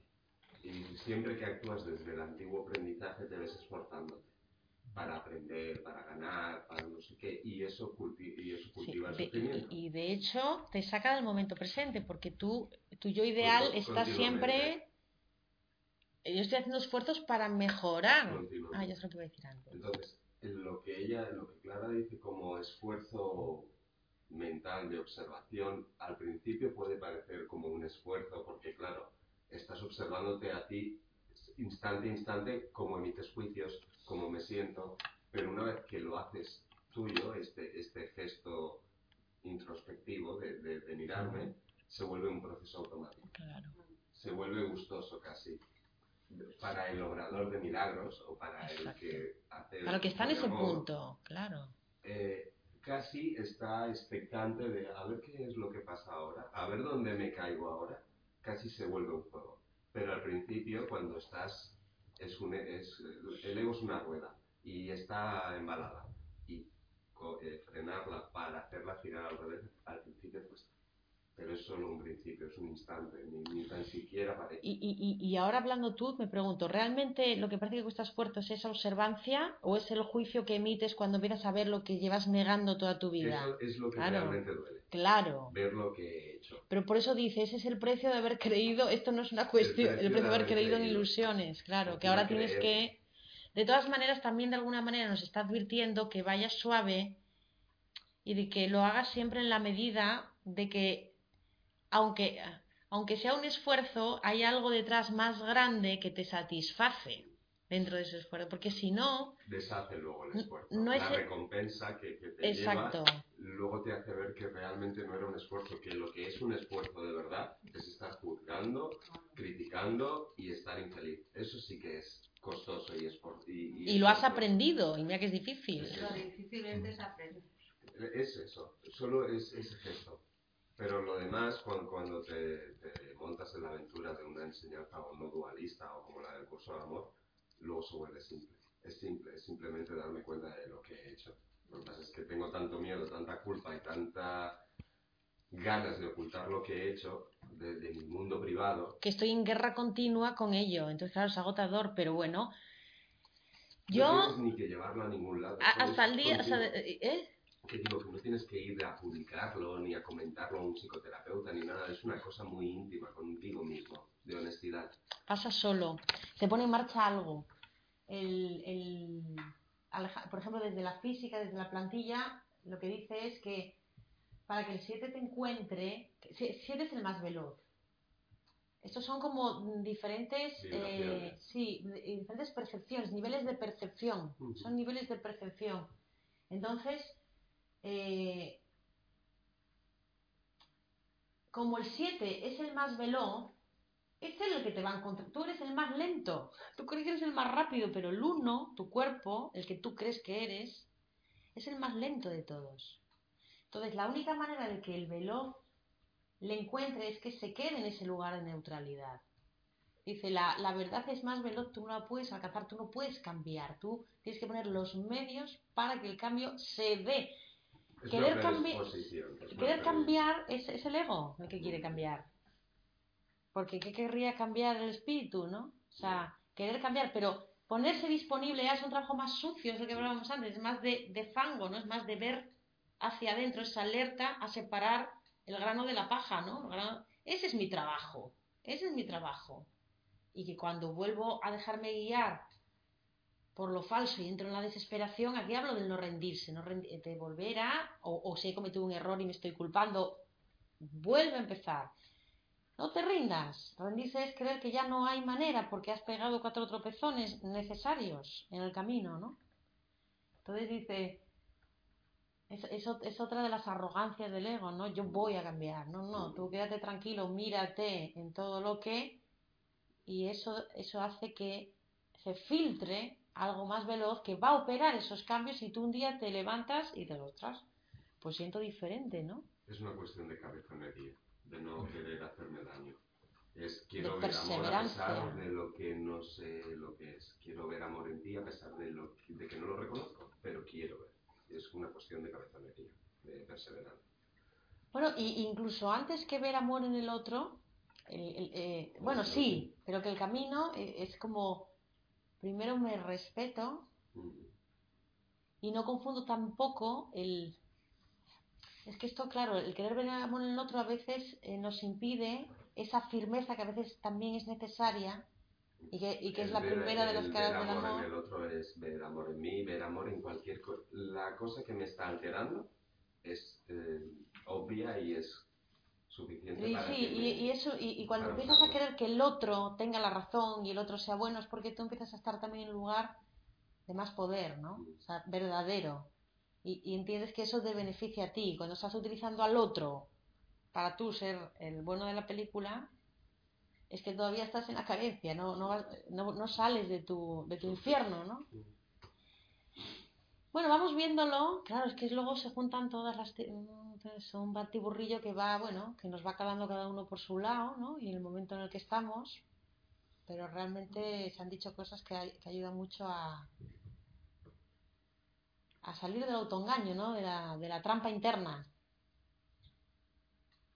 Y siempre que actúas desde el antiguo aprendizaje te ves esforzándote para aprender, para ganar, para no sé qué, y eso, culti- y eso Sí, cultiva el de- y, y de hecho te saca del momento presente, porque tú, tu yo ideal Con- está siempre... Yo estoy haciendo esfuerzos para mejorar. Ah, yo sé lo que iba a decir antes. Entonces, lo que ella, lo que Clara dice como esfuerzo mental de observación, al principio puede parecer como un esfuerzo, porque claro, estás observándote a ti instante a instante, cómo emites juicios, cómo me siento, pero una vez que lo haces tuyo, este, este gesto introspectivo de, de- de mirarme, se vuelve un proceso automático. Claro. se vuelve gustoso casi. Para el obrador de milagros o para el que hace el Para lo que está en ese amor, punto, claro. eh, casi está expectante de a ver qué es lo que pasa ahora, a ver dónde me caigo ahora, casi se vuelve un juego. Pero al principio, cuando estás, es un, es, el ego es una rueda y está embalada. Y eh, frenarla para hacerla girar al revés, al principio cuesta. Pero es solo un principio, es un instante, ni, ni tan siquiera parece. Y, y, y ahora hablando tú, me pregunto, ¿realmente lo que parece que cuesta esfuerzo es esa observancia o es el juicio que emites cuando empiezas a ver lo que llevas negando toda tu vida? Eso es lo que Claro. realmente duele, Claro. ver lo que he hecho. Pero por eso dice, ese es el precio de haber creído, esto no es una cuestión, el precio precio, de haber creído en ilusiones, claro, que ahora tienes creer. que... De todas maneras, también de alguna manera nos está advirtiendo que vayas suave y de que lo hagas siempre en la medida de que, aunque, aunque sea un esfuerzo, hay algo detrás más grande que te satisface dentro de ese esfuerzo, porque si no, Deshace luego el esfuerzo. no la es el- recompensa que, que te exacto, lleva, luego te hace ver que realmente no era un esfuerzo, que lo que es un esfuerzo de verdad es estar juzgando, criticando y estar infeliz. Eso sí que es costoso y esfuerzo. Y, y lo has aprendido, y mira que es difícil. Sí. Lo difícilmente es aprender. Es eso, solo es ese gesto. Pero lo demás, cuando, cuando te, te montas en la aventura de una enseñanza o no dualista o como la del curso de amor, luego se vuelve simple. Es simple, es simplemente darme cuenta de lo que he hecho. Lo que pasa es que tengo tanto miedo, tanta culpa y tanta ganas de ocultar lo que he hecho de, de mi mundo privado. que estoy en guerra continua con ello. Entonces, claro, es agotador, pero bueno. No Yo, tienes ni que llevarlo a ningún lado. a- hasta el día, contigo. ¿eh? Que digo que no tienes que ir a publicarlo ni a comentarlo a un psicoterapeuta ni nada, es una cosa muy íntima contigo mismo, de honestidad. pasa solo. Se pone en marcha algo. El, el- por ejemplo, desde la física, desde la plantilla, lo que dice es que para que el 7 te encuentre, 7 es el más veloz. Estos son como diferentes, eh, sí, diferentes percepciones, niveles de percepción. Son niveles de percepción. Entonces, eh, como el 7 es el más veloz, es él el que te va a encontrar. Tú eres el más lento. Tú crees que eres el más rápido, pero el 1, tu cuerpo, el que tú crees que eres, es el más lento de todos. Entonces, la única manera de que el veloz le encuentre es que se quede en ese lugar de neutralidad. Dice, la, verdad es más veloz, tú no la puedes alcanzar, tú no puedes cambiar, tú tienes que poner los medios para que el cambio se dé. Es Querer una cambi- predisposición, es una Querer cambiar es, es el ego el que quiere cambiar. Porque ¿qué querría cambiar el espíritu, no? O sea, querer cambiar, pero ponerse disponible ya es un trabajo más sucio, es lo que hablábamos antes, es más de, de fango, ¿no? Es más de ver hacia adentro, es alerta a separar el grano de la paja, ¿no? El grano- Ese es mi trabajo, ese es mi trabajo. Y que cuando vuelvo a dejarme guiar por lo falso y entro en la desesperación, aquí hablo del no rendirse, no rendi- de volver a, o, o si he cometido un error y me estoy culpando, vuelve a empezar. No te rindas. Rendirse es creer que ya no hay manera porque has pegado cuatro tropezones necesarios en el camino, ¿no? Entonces dice, es, es es otra de las arrogancias del ego, ¿no? Yo voy a cambiar. No, no, tú quédate tranquilo, mírate en todo lo que... Y eso, eso hace que se filtre algo más veloz que va a operar esos cambios y tú un día te levantas y te ostras, pues siento diferente, ¿no? Es una cuestión de cabezonería, de no querer hacerme daño. Es quiero ver amor a pesar de lo que no sé lo que es. Quiero ver amor en ti a pesar de, lo que- de que no lo reconozco, pero quiero ver. Es una cuestión de cabezonería, de perseverancia. Bueno, y incluso antes que ver amor en el otro, el- el- eh, bueno, sí, pero que el camino eh, es como, primero me respeto y no confundo tampoco el... Es que esto, claro, el querer ver amor en el otro a veces eh, nos impide esa firmeza que a veces también es necesaria y que, y que es El la ver- primera de las el caras del amor en el otro es ver amor en mí, ver amor en cualquier cosa. La cosa que me está alterando es eh, obvia y es suficiente Sí, para sí, que y, me- y eso, y, y cuando empiezas a querer que el otro tenga la razón y el otro sea bueno, es porque tú empiezas a estar también en un lugar de más poder, ¿no? O sea, verdadero. Y, y entiendes que eso te beneficia a ti. Cuando estás utilizando al otro para tú ser el bueno de la película, es que todavía estás en la carencia, no, no, no, no sales de tu, de tu infierno, ¿no? Bueno, vamos viéndolo. Claro, es que luego se juntan todas las... Es un batiburrillo que va, bueno, que nos va calando cada uno por su lado, ¿no? Y en el momento en el que estamos. Pero realmente se han dicho cosas que ayudan mucho a, a salir del autoengaño, ¿no? De la, de la trampa interna.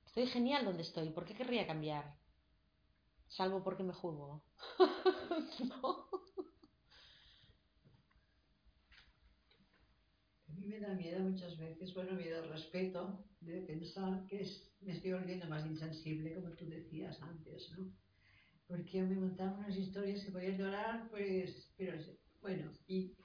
Estoy genial donde estoy. ¿Por qué querría cambiar? Salvo porque me juzgo. [LAUGHS] ¿No? A mí me da miedo muchas veces, bueno, miedo al respeto, de pensar que es- me estoy volviendo más insensible, como tú decías antes, ¿no? Porque yo me montaba unas historias que podía llorar, pues, pero es- bueno, y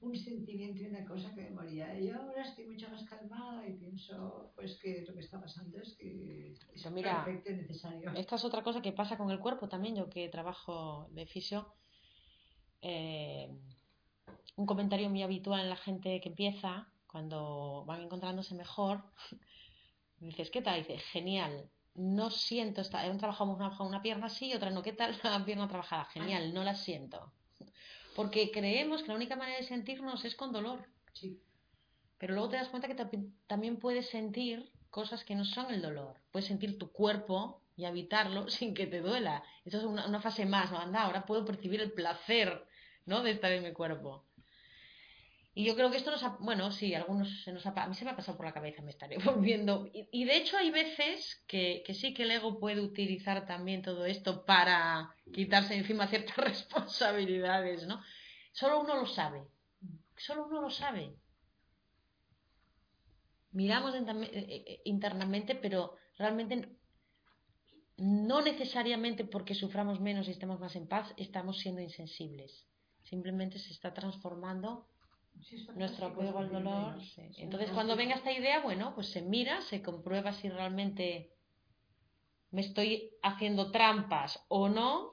un sentimiento y una cosa que me moría. Y ahora estoy mucho más calmada y pienso, pues, que lo que está pasando es que es Pero mira, perfecto y necesario. Esta es otra cosa que pasa con el cuerpo también, yo que trabajo de fisio. eh, un comentario muy habitual en la gente que empieza, cuando van encontrándose mejor, [LAUGHS] dices, ¿qué tal? Dice, genial, no siento, esta... han trabajado una, una pierna así, otra no, ¿qué tal? [LAUGHS] La pierna trabajada, genial, no la siento. Porque creemos que la única manera de sentirnos es con dolor. Sí, Pero luego te das cuenta que tambi- también puedes sentir cosas que no son el dolor. Puedes sentir tu cuerpo y habitarlo [LAUGHS] sin que te duela. Eso es una, una fase más, ¿no? Anda, ahora puedo percibir el placer, ¿no? De estar en mi cuerpo. Y yo creo que esto nos ha, bueno, sí, algunos se nos ha, a mí se me ha pasado por la cabeza, me estaré [LAUGHS] volviendo. Y, de hecho hay veces que, que sí que el ego puede utilizar también todo esto para quitarse encima ciertas [LAUGHS] responsabilidades, ¿no? Solo uno lo sabe. Solo uno lo sabe miramos entam- eh, eh, internamente, pero realmente no necesariamente porque suframos menos y estemos más en paz, estamos siendo insensibles. Simplemente se está transformando nuestro fantástico, apego al dolor. menos. sí. Es Entonces, cuando venga esta idea, bueno, pues se mira, se comprueba si realmente me estoy haciendo trampas o no.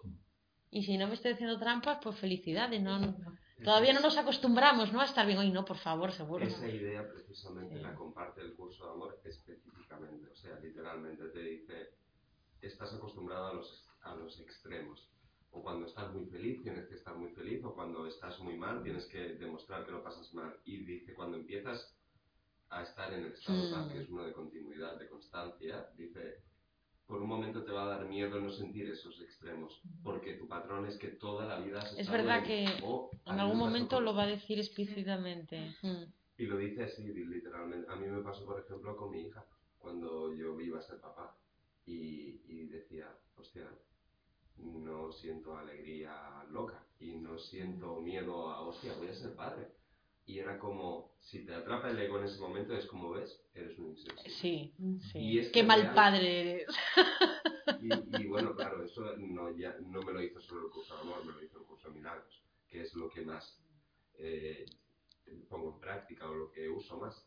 Y si no me estoy haciendo trampas, pues felicidades, no, no, Todavía no nos acostumbramos, ¿no? A estar bien hoy, no, por favor, seguro. Esa idea precisamente Sí. la comparte el curso de amor específicamente, o sea, literalmente te dice, estás acostumbrado a los, a los extremos. O cuando estás muy feliz tienes que estar muy feliz, o cuando estás muy mal tienes que demostrar que lo pasas mal. Y dice, cuando empiezas a estar en el estado Mm. tal, que es uno de continuidad, de constancia, dice, por un momento te va a dar miedo no sentir esos extremos, porque tu patrón es que toda la vida has Es verdad en- que o En al algún momento con- lo va a decir explícitamente. Mm. y lo dice así, literalmente. A mí me pasó, por ejemplo, con mi hija, cuando yo iba a ser papá. Y, y decía, hostia, no siento alegría loca y no siento miedo a, hostia, voy a ser padre. Y era como, si te atrapa el ego en ese momento, es como ves, eres un insensible. Sí, Mm. sí. Y es Qué mal real- padre eres. [LAUGHS] Y, y bueno, claro, eso no, ya, no me lo hizo solo el curso de amor, me lo hizo el curso de milagros, que es lo que más eh, pongo en práctica o lo que uso más,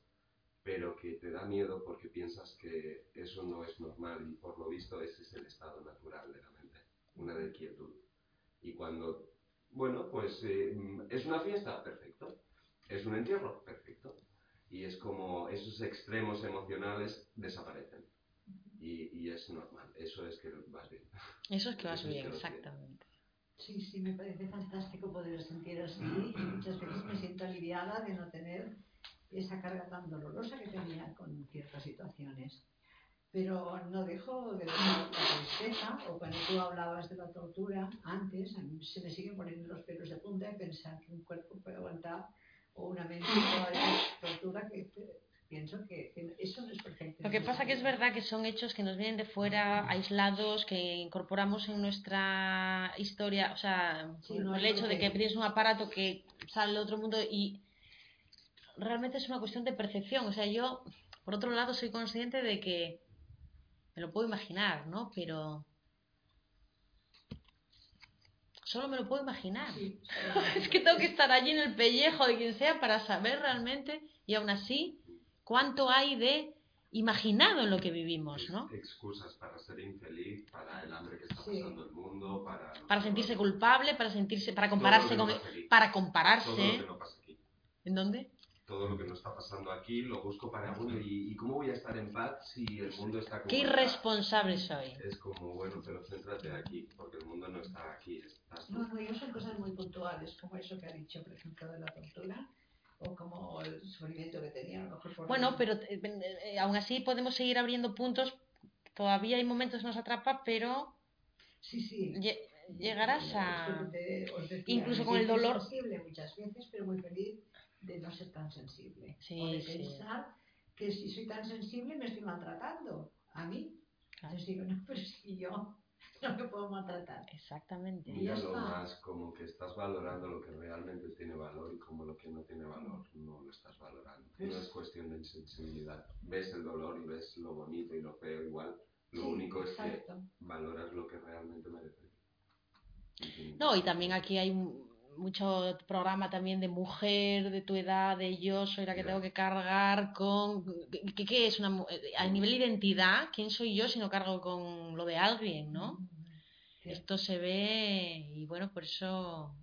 pero que te da miedo porque piensas que eso no es normal y por lo visto ese es el estado natural de la una de quietud. Y cuando, bueno, pues eh, es una fiesta, perfecto, es un entierro, perfecto. Y es como esos extremos emocionales desaparecen. Y, y es normal, eso es que vas bien. Eso es que [LAUGHS] vas Eso es bien, que vas bien. exactamente. Sí, sí, me parece fantástico poder sentir así y muchas veces me siento aliviada de no tener esa carga tan dolorosa que tenía con ciertas situaciones. Pero no dejo de ver la tristeza, o cuando tú hablabas de la tortura antes, a mí se me siguen poniendo los pelos de punta de pensar que un cuerpo puede aguantar o una mente puede aguantar tortura que pienso que, que eso no es perfecto. Lo que pasa que es verdad que son hechos que nos vienen de fuera, aislados, que incorporamos en nuestra historia, o sea, Sí, por no el hecho de que tienes un aparato que sale de otro mundo y realmente es una cuestión de percepción. O sea, yo, por otro lado, soy consciente de que me lo puedo imaginar, ¿no? Pero solo me lo puedo imaginar. Sí, [LAUGHS] Es que tengo que estar allí en el pellejo de quien sea para saber realmente, y aún así, cuánto hay de imaginado en lo que vivimos, ¿no? Excusas para ser infeliz, para el hambre que está Sí. pasando el mundo, para... Para sentirse culpable, para sentirse, para Todo compararse lo con, para Todo lo que compararse, no pasa aquí. ¿en dónde? Todo lo que no está pasando aquí lo busco para uno. ¿Y, y cómo voy a estar en paz si el mundo está como Qué irresponsable soy. Es como, bueno, pero céntrate aquí, porque el mundo no está aquí, estás. No, no, yo son cosas muy puntuales, como eso que ha dicho, por ejemplo, de la tortura, o como el sufrimiento que tenía, a lo mejor por... Bueno, pero eh, eh, aún así podemos seguir abriendo puntos. Todavía hay momentos que nos atrapa, pero Sí, sí. lle- llegarás Es a... te- decía, incluso con el dolor. sensible muchas veces, pero muy feliz de no ser tan sensible. Sí, o de sí. pensar que si soy tan sensible me estoy maltratando a mí. Claro. Entonces digo, [LAUGHS] no, pero si yo no me puedo maltratar. Exactamente. Míralo más como que estás valorando lo que realmente tiene valor y como lo que no tiene valor no lo estás valorando. No es cuestión de insensibilidad. Ves el dolor y ves lo bonito y lo feo igual. Lo Sí, único es que exacto. valoras lo que realmente merece. No, y también aquí hay un- mucho programa también de mujer de tu edad, de yo soy la que tengo que cargar con... ¿Qué, qué es una mu- A nivel de identidad, ¿quién soy yo si no cargo con lo de alguien, no? Cierto. Esto se ve y bueno, por eso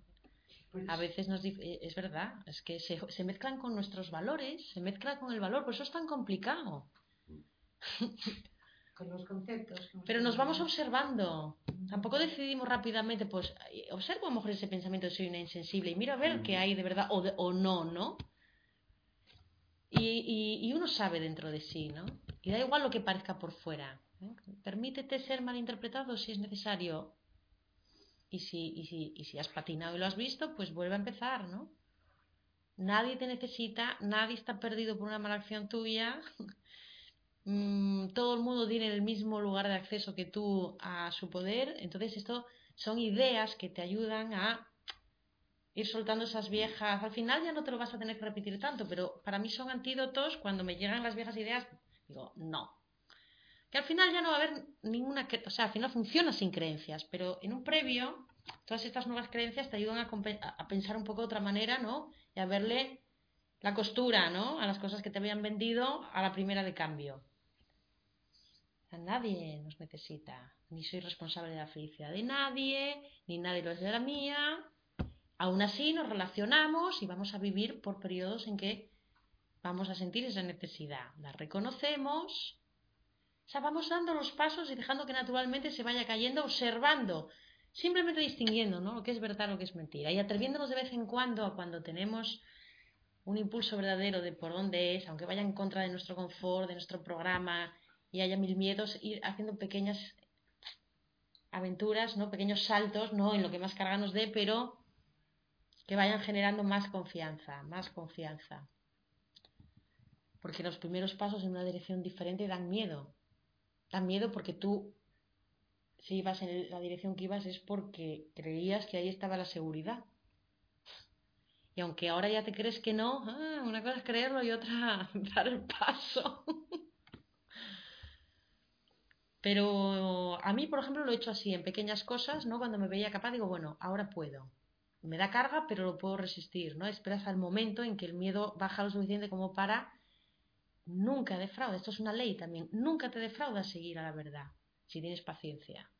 Pues, a veces nos eh, es verdad, es que se, se mezclan con nuestros valores, se mezcla con el valor, por eso es tan complicado. [LAUGHS] con los conceptos. Pero nos vamos observando. Tampoco decidimos rápidamente, pues eh, observo a lo mejor ese pensamiento de soy una insensible y miro a ver Mm. qué hay de verdad o, de- o no, ¿no? Y, y- y uno sabe dentro de sí, ¿no? Y da igual lo que parezca por fuera. ¿eh? Permítete ser malinterpretado si es necesario. Y si, y, si, y si has patinado y lo has visto, pues vuelve a empezar, ¿no? Nadie te necesita, nadie está perdido por una mala acción tuya. Mm, todo el mundo tiene el mismo lugar de acceso que tú a su poder. Entonces, esto son ideas que te ayudan a ir soltando esas viejas. Al final ya no te lo vas a tener que repetir tanto, pero para mí son antídotos. Cuando me llegan las viejas ideas, digo, no. Que al final ya no va a haber ninguna. O sea, al final funciona sin creencias, pero en un previo, todas estas nuevas creencias te ayudan a- a pensar un poco de otra manera, ¿no? Y a verle la costura, ¿no? A las cosas que te habían vendido a la primera de cambio. A nadie nos necesita, ni soy responsable de la felicidad de nadie, ni nadie lo es de la mía, Aún así nos relacionamos y vamos a vivir por periodos en que vamos a sentir esa necesidad. La reconocemos, o sea, vamos dando los pasos y dejando que naturalmente se vaya cayendo, observando, simplemente distinguiendo ¿no? lo que es verdad, lo que es mentira y atreviéndonos de vez en cuando a cuando tenemos un impulso verdadero de por dónde es, aunque vaya en contra de nuestro confort, de nuestro programa y haya mil miedos, ir haciendo pequeñas aventuras, ¿no? pequeños saltos, no en lo que más carga nos dé, pero que vayan generando más confianza, más confianza. Porque los primeros pasos en una dirección diferente dan miedo. Dan miedo porque tú, si ibas en la dirección que ibas, es porque creías que ahí estaba la seguridad. Y aunque ahora ya te crees que no, ah, una cosa es creerlo y otra [LAUGHS] dar el paso. Pero a mí, por ejemplo, lo he hecho así, en pequeñas cosas, ¿no? Cuando me veía capaz, digo, bueno, ahora puedo. Me da carga, pero lo puedo resistir, ¿no? Esperas al momento en que el miedo baja lo suficiente como para nunca defrauda. Esto es una ley también. Nunca te defrauda seguir a la verdad, si tienes paciencia.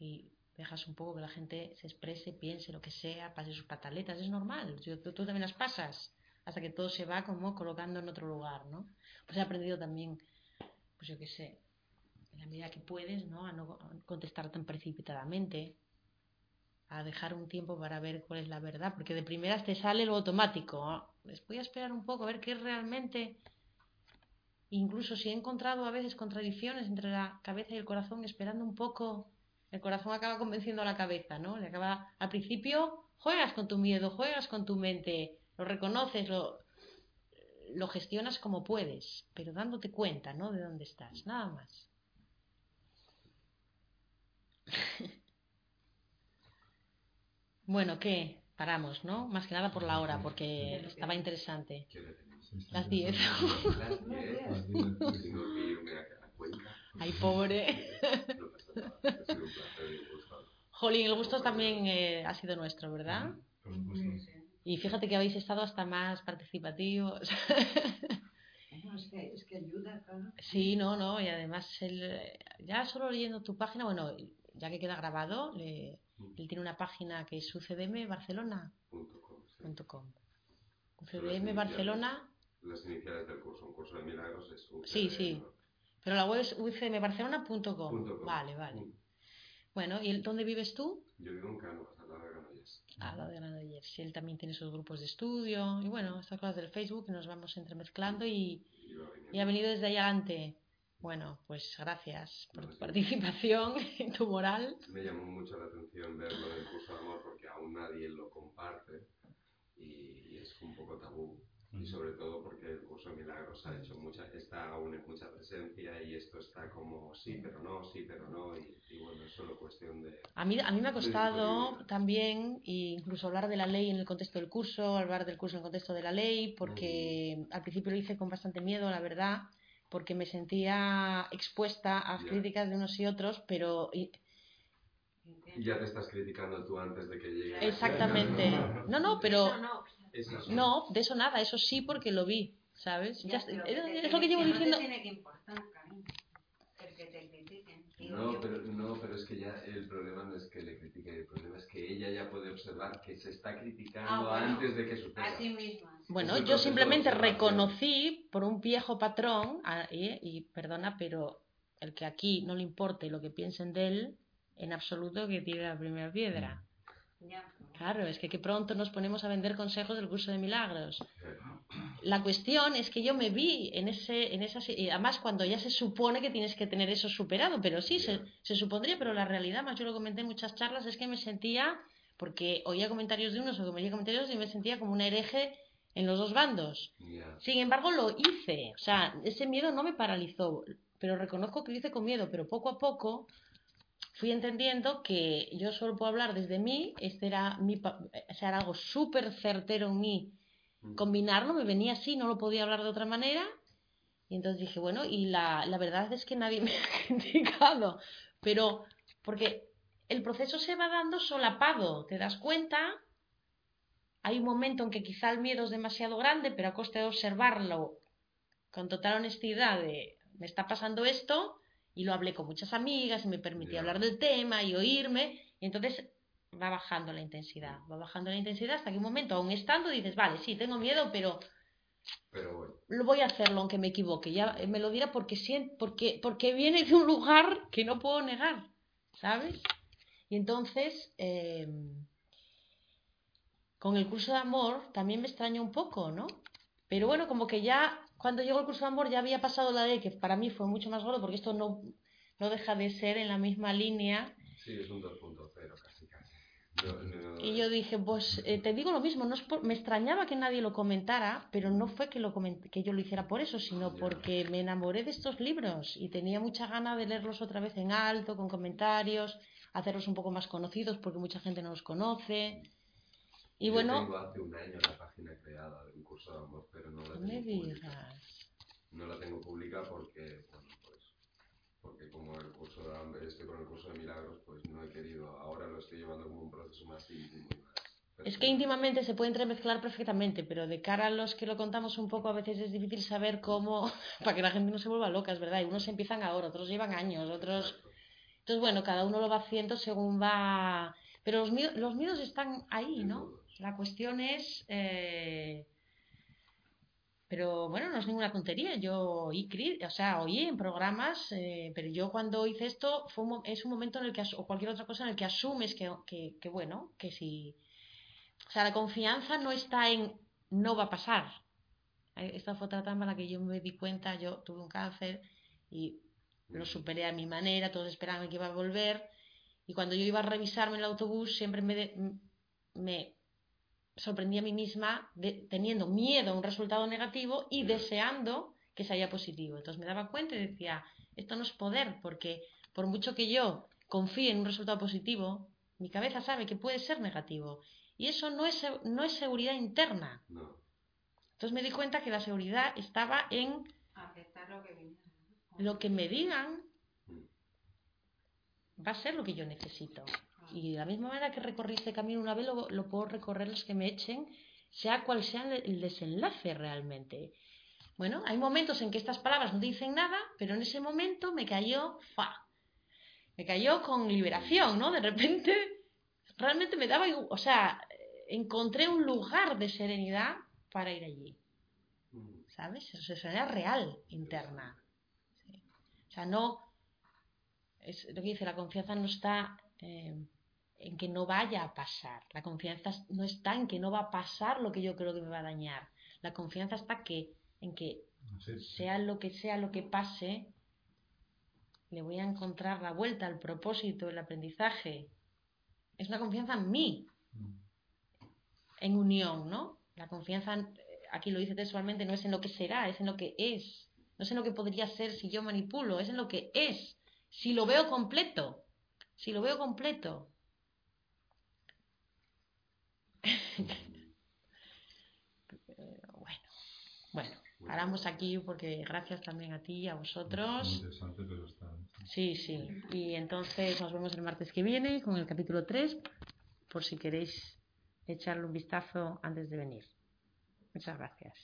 Y dejas un poco que la gente se exprese, piense lo que sea, pase sus pataletas, es normal, tú, tú, también las pasas, hasta que todo se va como colocando en otro lugar, ¿no? Pues he aprendido también, pues yo qué sé, en la medida que puedes, ¿no? A no contestar tan precipitadamente, a dejar un tiempo para ver cuál es la verdad, porque de primeras te sale lo automático, les voy a esperar un poco a ver qué realmente... Incluso si he encontrado a veces contradicciones entre la cabeza y el corazón, esperando un poco el corazón acaba convenciendo a la cabeza, ¿no? Le acaba, al principio juegas con tu miedo, juegas con tu mente, lo reconoces, lo, lo gestionas como puedes, pero dándote cuenta, ¿no? De dónde estás, nada más. bueno, ¿qué? Paramos, ¿no? Más que nada por la hora, porque estaba interesante. Las 10. Las 10. Ay, pobre. Jolín, el gusto también eh, ha sido nuestro, ¿verdad? Y fíjate que habéis estado hasta más participativos. es, que, ayuda, claro. Sí, no, no, y además el, ya solo leyendo tu página, bueno, ya que queda grabado, le, él tiene una página que es ucdmbarcelona.com. UCDM Barcelona. Las iniciales del curso, un curso de milagros es UCDM. Sí, sí. Pero la web es ucmbarcelona.com. Vale, vale. Mm. Bueno, ¿y dónde vives tú? Yo vivo en Cano, lado de Granollers. Él también tiene sus grupos de estudio. Y bueno, estas cosas del Facebook nos vamos entremezclando y, y, ha venido desde ahí adelante. Bueno, pues gracias por tu participación [LAUGHS] y tu moral. Me llamó mucho la atención verlo del curso de amor porque aún nadie lo comparte y es un poco tabú y sobre todo porque el curso de milagros ha hecho mucha, está aún en mucha presencia y esto está como sí pero no, sí pero no y, bueno, es solo cuestión de... A mí, a mí me ha costado también incluso hablar de la ley en el contexto del curso, hablar del curso en el contexto de la ley, porque al principio lo hice con bastante miedo, la verdad, porque me sentía expuesta a críticas de unos y otros, pero... Y, ya te estás criticando tú antes de que llegue. Exactamente. No, no, pero... No, de eso nada, eso sí porque lo vi, ¿sabes? Ya, es, lo que llevo diciendo. tiene que importar, cariño, el que te critiquen. No pero, no, pero es que ya el problema no es que le critiquen, el problema es que ella ya puede observar que se está criticando ah, antes de que suceda. A sí misma. Bueno, yo simplemente reconocí por un viejo patrón, y, y perdona, pero el que aquí no le importe lo que piensen de él, en absoluto que tire la primera piedra. Claro, es que, que pronto nos ponemos a vender consejos del curso de milagros. La cuestión es que yo me vi en ese, en esa, además cuando ya se supone que tienes que tener eso superado, pero sí, se, se supondría, pero la realidad, más yo lo comenté en muchas charlas, es que me sentía, porque oía comentarios de unos o oía comentarios y me sentía como un hereje en los dos bandos. Sin embargo, lo hice, o sea, ese miedo no me paralizó, pero reconozco que lo hice con miedo, pero poco a poco fui entendiendo que yo solo puedo hablar desde mí, este era, mi, este era algo súper certero en mí, mm. combinarlo, me venía así, no lo podía hablar de otra manera, y entonces dije, bueno, y la, la verdad es que nadie [LAUGHS] me ha criticado, pero porque el proceso se va dando solapado, ¿te das cuenta? Hay un momento en que quizá el miedo es demasiado grande, pero a costa de observarlo con total honestidad de, me está pasando esto, y lo hablé con muchas amigas y me permití hablar del tema y oírme. Y entonces va bajando la intensidad, va bajando la intensidad hasta que un momento, aún estando, dices, vale, sí, tengo miedo, pero Pero bueno, lo voy a hacerlo aunque me equivoque. Ya me lo dirá porque, porque, porque viene de un lugar que no puedo negar, ¿sabes? Y entonces, eh, con el curso de amor también me extraña un poco, ¿no? Pero bueno, como que ya cuando llegó el curso de amor ya había pasado la de que para mí fue mucho más gordo porque esto no, no deja de ser en la misma línea. sí, es un 2.0 casi casi. No, no, Y yo dije, pues eh, te digo lo mismo, no es por- me extrañaba que nadie lo comentara, pero no fue que, lo coment- que yo lo hiciera por eso, sino Ya. porque me enamoré de estos libros y tenía mucha gana de leerlos otra vez en alto, con comentarios, hacerlos un poco más conocidos porque mucha gente no los conoce. Y Yo bueno, tengo hace un año la página creada de un curso de pero no la tengo me digas. No la tengo pública porque, bueno, pues, porque como el curso de hambre, estoy con el curso de milagros, pues no he querido, ahora lo estoy llevando como un proceso más íntimo y más Es que íntimamente se puede entremezclar perfectamente, pero de cara a los que lo contamos un poco, a veces es difícil saber cómo, [LAUGHS] para que la gente no se vuelva loca, es verdad. Y unos empiezan ahora, otros llevan años, otros... Entonces, bueno, cada uno lo va haciendo según va... Pero los, miedos, los miedos están ahí, ¿no? La cuestión es... eh, Pero bueno, no es ninguna tontería. Yo oí, o sea, oí en programas, eh, pero yo cuando hice esto fue un es un momento en el que, o cualquier otra cosa en el que asumes que, que, bueno, que si... O sea, la confianza no está en no va a pasar. Eh, Esta fue otra etapa en la que yo me di cuenta, yo tuve un cáncer y lo superé a mi manera, todos esperaban que iba a volver. Y cuando yo iba a revisarme en el autobús, siempre me, de- me sorprendí a mí misma de- teniendo miedo a un resultado negativo y deseando que sea positivo. Entonces me daba cuenta y decía, esto no es poder, porque por mucho que yo confíe en un resultado positivo, mi cabeza sabe que puede ser negativo. Y eso no es, se- no es seguridad interna. No, Entonces me di cuenta que la seguridad estaba en Aceptar lo que lo que me digan Mm. va a ser lo que yo necesito. Y de la misma manera que recorrí este camino una vez, lo, lo puedo recorrer los que me echen, sea cual sea el, desenlace realmente. Bueno, hay momentos en que estas palabras no dicen nada, pero en ese momento me cayó, ¡fa! Me cayó con liberación, ¿no? De repente, realmente me daba, o sea, encontré un lugar de serenidad para ir allí. Mm. ¿sabes? Eso es una real interna. Sí. O sea, no. Es lo que dice, la confianza no está eh, en que no vaya a pasar. La confianza no está en que no va a pasar lo que yo creo que me va a dañar. La confianza está que, en que Sí, sí. sea lo que sea lo que pase, le voy a encontrar la vuelta al propósito, el aprendizaje. Es una confianza en mí, Mm. en unión, ¿no? La confianza, eh, aquí lo dice textualmente, no es en lo que será, es en lo que es. No es en lo que podría ser si yo manipulo, es en lo que es. Si lo veo completo, si lo veo completo. Eh, bueno, bueno, paramos aquí porque gracias también a ti y a Muy vosotros. interesante, pero está. Sí, sí. Y entonces nos vemos el martes que viene con el capítulo 3, por si queréis echarle un vistazo antes de venir. Muchas gracias.